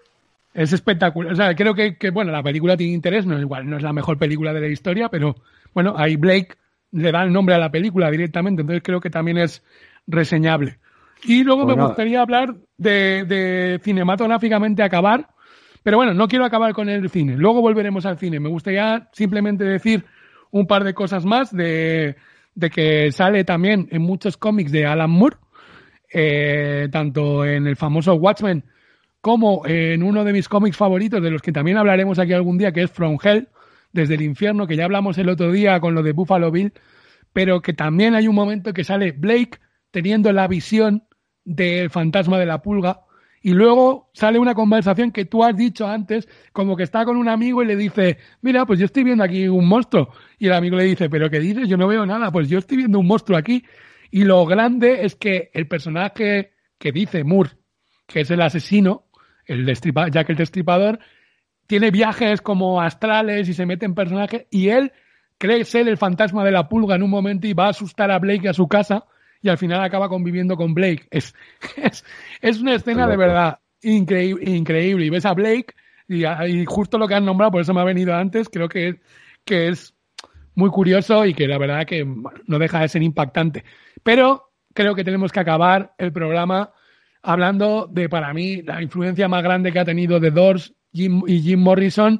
Es espectacular. O sea, creo que, que, bueno, la película tiene interés, no es igual, no es la mejor película de la historia, pero bueno, ahí Blake le da el nombre a la película directamente, entonces creo que también es reseñable. Y luego me gustaría hablar de, de cinematográficamente acabar, pero bueno, no quiero acabar con el cine, luego volveremos al cine. Me gustaría simplemente decir un par de cosas más de, de que sale también en muchos cómics de Alan Moore, eh, tanto en el famoso Watchmen como en uno de mis cómics favoritos, de los que también hablaremos aquí algún día, que es From Hell, desde el infierno, que ya hablamos el otro día con lo de Buffalo Bill, pero que también hay un momento que sale Blake teniendo la visión del fantasma de la pulga, y luego sale una conversación que tú has dicho antes, como que está con un amigo y le dice, mira, pues yo estoy viendo aquí un monstruo. Y el amigo le dice, pero ¿qué dices? Yo no veo nada, pues yo estoy viendo un monstruo aquí. Y lo grande es que el personaje que dice Moore, que es el asesino, el destripa, Jack el Destripador, tiene viajes como astrales y se mete en personajes y él cree ser el fantasma de la pulga en un momento y va a asustar a Blake a su casa y al final acaba conviviendo con Blake. Es, es, es una escena de verdad increíble, increíble. Y ves a Blake y, y justo lo que han nombrado, por eso me ha venido antes, creo que, que es muy curioso y que la verdad que bueno, no deja de ser impactante. Pero creo que tenemos que acabar el programa hablando de, para mí, la influencia más grande que ha tenido The Doors Jim, y Jim Morrison,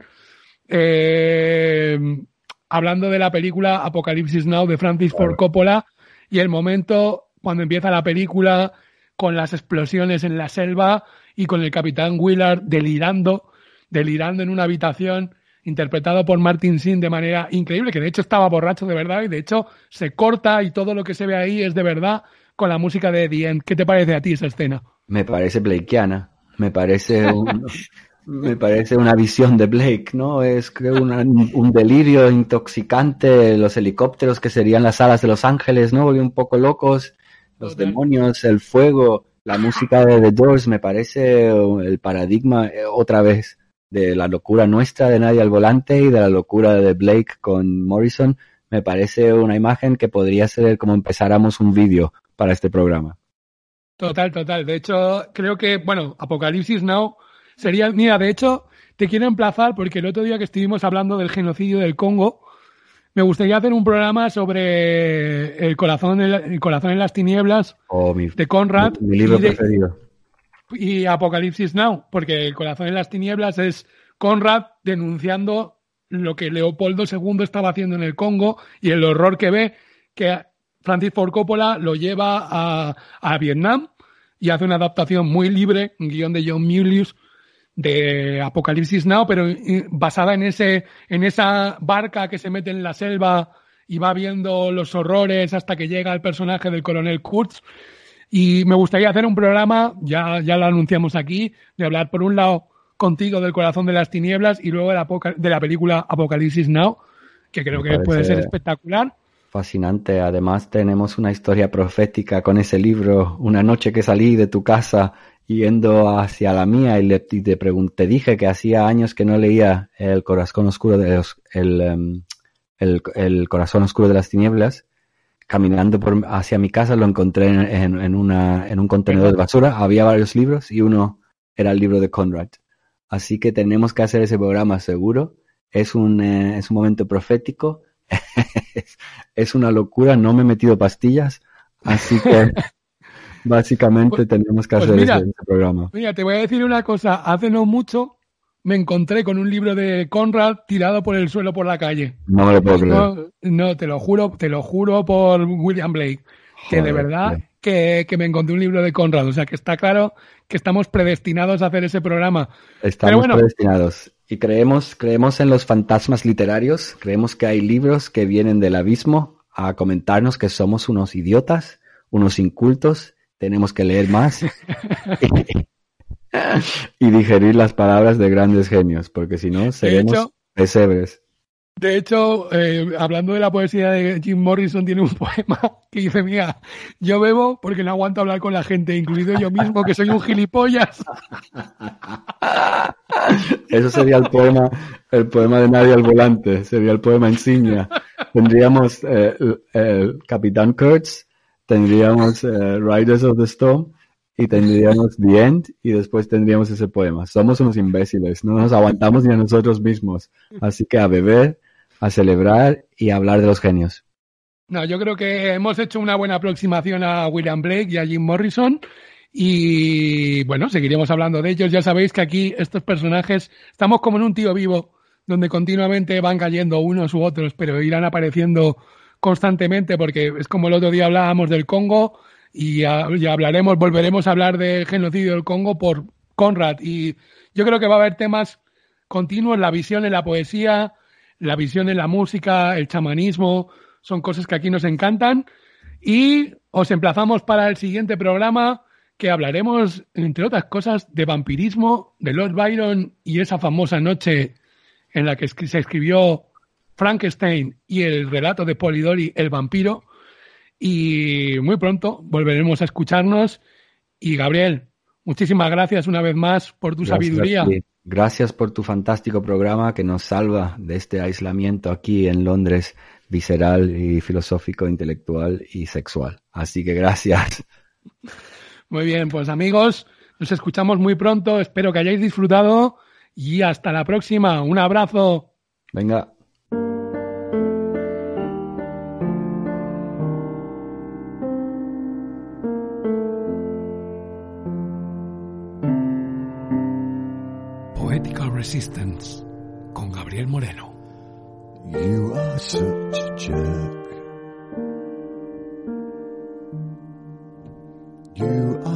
eh, hablando de la película Apocalipsis Now de Francis Ford Coppola y el momento cuando empieza la película con las explosiones en la selva y con el capitán Willard delirando, delirando en una habitación interpretado por Martin Sin de manera increíble, que de hecho estaba borracho de verdad y de hecho se corta y todo lo que se ve ahí es de verdad con la música de The End. ¿Qué te parece a ti esa escena?
Me parece Blakeana, me parece un, me parece una visión de Blake, ¿no? Es creo una- un delirio intoxicante, los helicópteros que serían las alas de los ángeles, ¿no? Volví un poco locos, los
Total.
demonios, el fuego, la música de The Doors, me parece el paradigma eh, otra vez de la locura nuestra de Nadie al Volante y de la locura de Blake con Morrison. Me parece una imagen que podría ser como empezáramos un vídeo para este programa.
Total, total. De hecho, creo que, bueno, Apocalipsis Now sería, mira, de hecho, te quiero emplazar porque el otro día que estuvimos hablando del genocidio del Congo, me gustaría hacer un programa sobre el corazón, en la- el corazón en las tinieblas
O mi,
de Conrad
mi- mi libro
y, de-
preferido.
y Apocalipsis Now, porque el corazón en las tinieblas es Conrad denunciando lo que Leopoldo II estaba haciendo en el Congo y el horror que ve que Francis Ford Coppola lo lleva a, a Vietnam y hace una adaptación muy libre, un guion de John Mulius de Apocalipsis Now, pero basada en ese, en esa barca que se mete en la selva y va viendo los horrores hasta que llega el personaje del coronel Kurtz. Y me gustaría hacer un programa, ya, ya lo anunciamos aquí, de hablar por un lado contigo del corazón de las tinieblas y luego de la, de la película Apocalipsis Now, que creo
Me
que puede ser espectacular.
Fascinante. Además tenemos una historia profética con ese libro. Una noche que salí de tu casa yendo hacia la mía y, le, te pregunté, dije que hacía años que no leía el corazón oscuro de los, el, em, el, corazón oscuro de las tinieblas. Caminando hacia mi casa lo encontré en un contenedor de basura. Había varios libros y uno era el libro de Conrad. Así que tenemos que hacer ese programa seguro. Es un, eh, es un momento profético. es, es una locura. No me he metido pastillas. Así que básicamente
Pues-
tenemos que
pues
hacer
mira.
ese, ese programa.
Mira, te voy a decir una cosa. Hace no mucho me encontré con un libro de Conrad tirado por el suelo por la calle.
No me lo puedo creer.
No, no, te lo juro, te lo juro por William Blake, que de verdad que, que me encontré un libro de Conrad. O sea que está claro que estamos predestinados a hacer ese programa.
Estamos
Pero bueno.
predestinados. Y creemos, creemos en los fantasmas literarios, creemos que hay libros que vienen del abismo a comentarnos que somos unos idiotas, unos incultos, tenemos que leer más y digerir las palabras de grandes genios, porque si no, seremos pesebres.
De hecho, eh, hablando de la poesía de Jim Morrison, tiene un poema que dice, mira, yo bebo porque no aguanto hablar con la gente, incluido yo mismo, que soy un gilipollas.
Eso sería el poema, el poema de Nadie al volante, sería el poema insignia. Tendríamos eh, Capitán Kurtz, tendríamos eh, Riders of the Storm y tendríamos The End y después tendríamos ese poema. Somos unos imbéciles, no nos aguantamos ni a nosotros mismos. Así que a beber, a celebrar y hablar de los genios.
No, yo creo que hemos hecho una buena aproximación a William Blake y a Jim Morrison. Y bueno, seguiremos hablando de ellos. Ya sabéis que aquí estos personajes estamos como en un tío vivo, donde continuamente van cayendo unos u otros, pero irán apareciendo constantemente, porque es como el otro día hablábamos del Congo y ya hablaremos, volveremos a hablar del genocidio del Congo por Conrad. Y yo creo que va a haber temas continuos, la visión en la poesía, la visión en la música, el chamanismo, son cosas que aquí nos encantan. Y os emplazamos para el siguiente programa que hablaremos, entre otras cosas, de vampirismo, de Lord Byron y esa famosa noche en la que se escribió Frankenstein y el relato de Polidori, el vampiro. Y muy pronto volveremos a escucharnos. Y Gabriel, muchísimas gracias una vez más por tu
Gracias
sabiduría.
Gracias por tu fantástico programa que nos salva de este aislamiento aquí en Londres, visceral y filosófico, intelectual y sexual. Así que gracias.
Muy bien, pues amigos, nos escuchamos muy pronto. Espero que hayáis disfrutado y hasta la próxima. Un abrazo.
Venga.
Resistance con Gabriel Moreno.
You are such a jerk. You are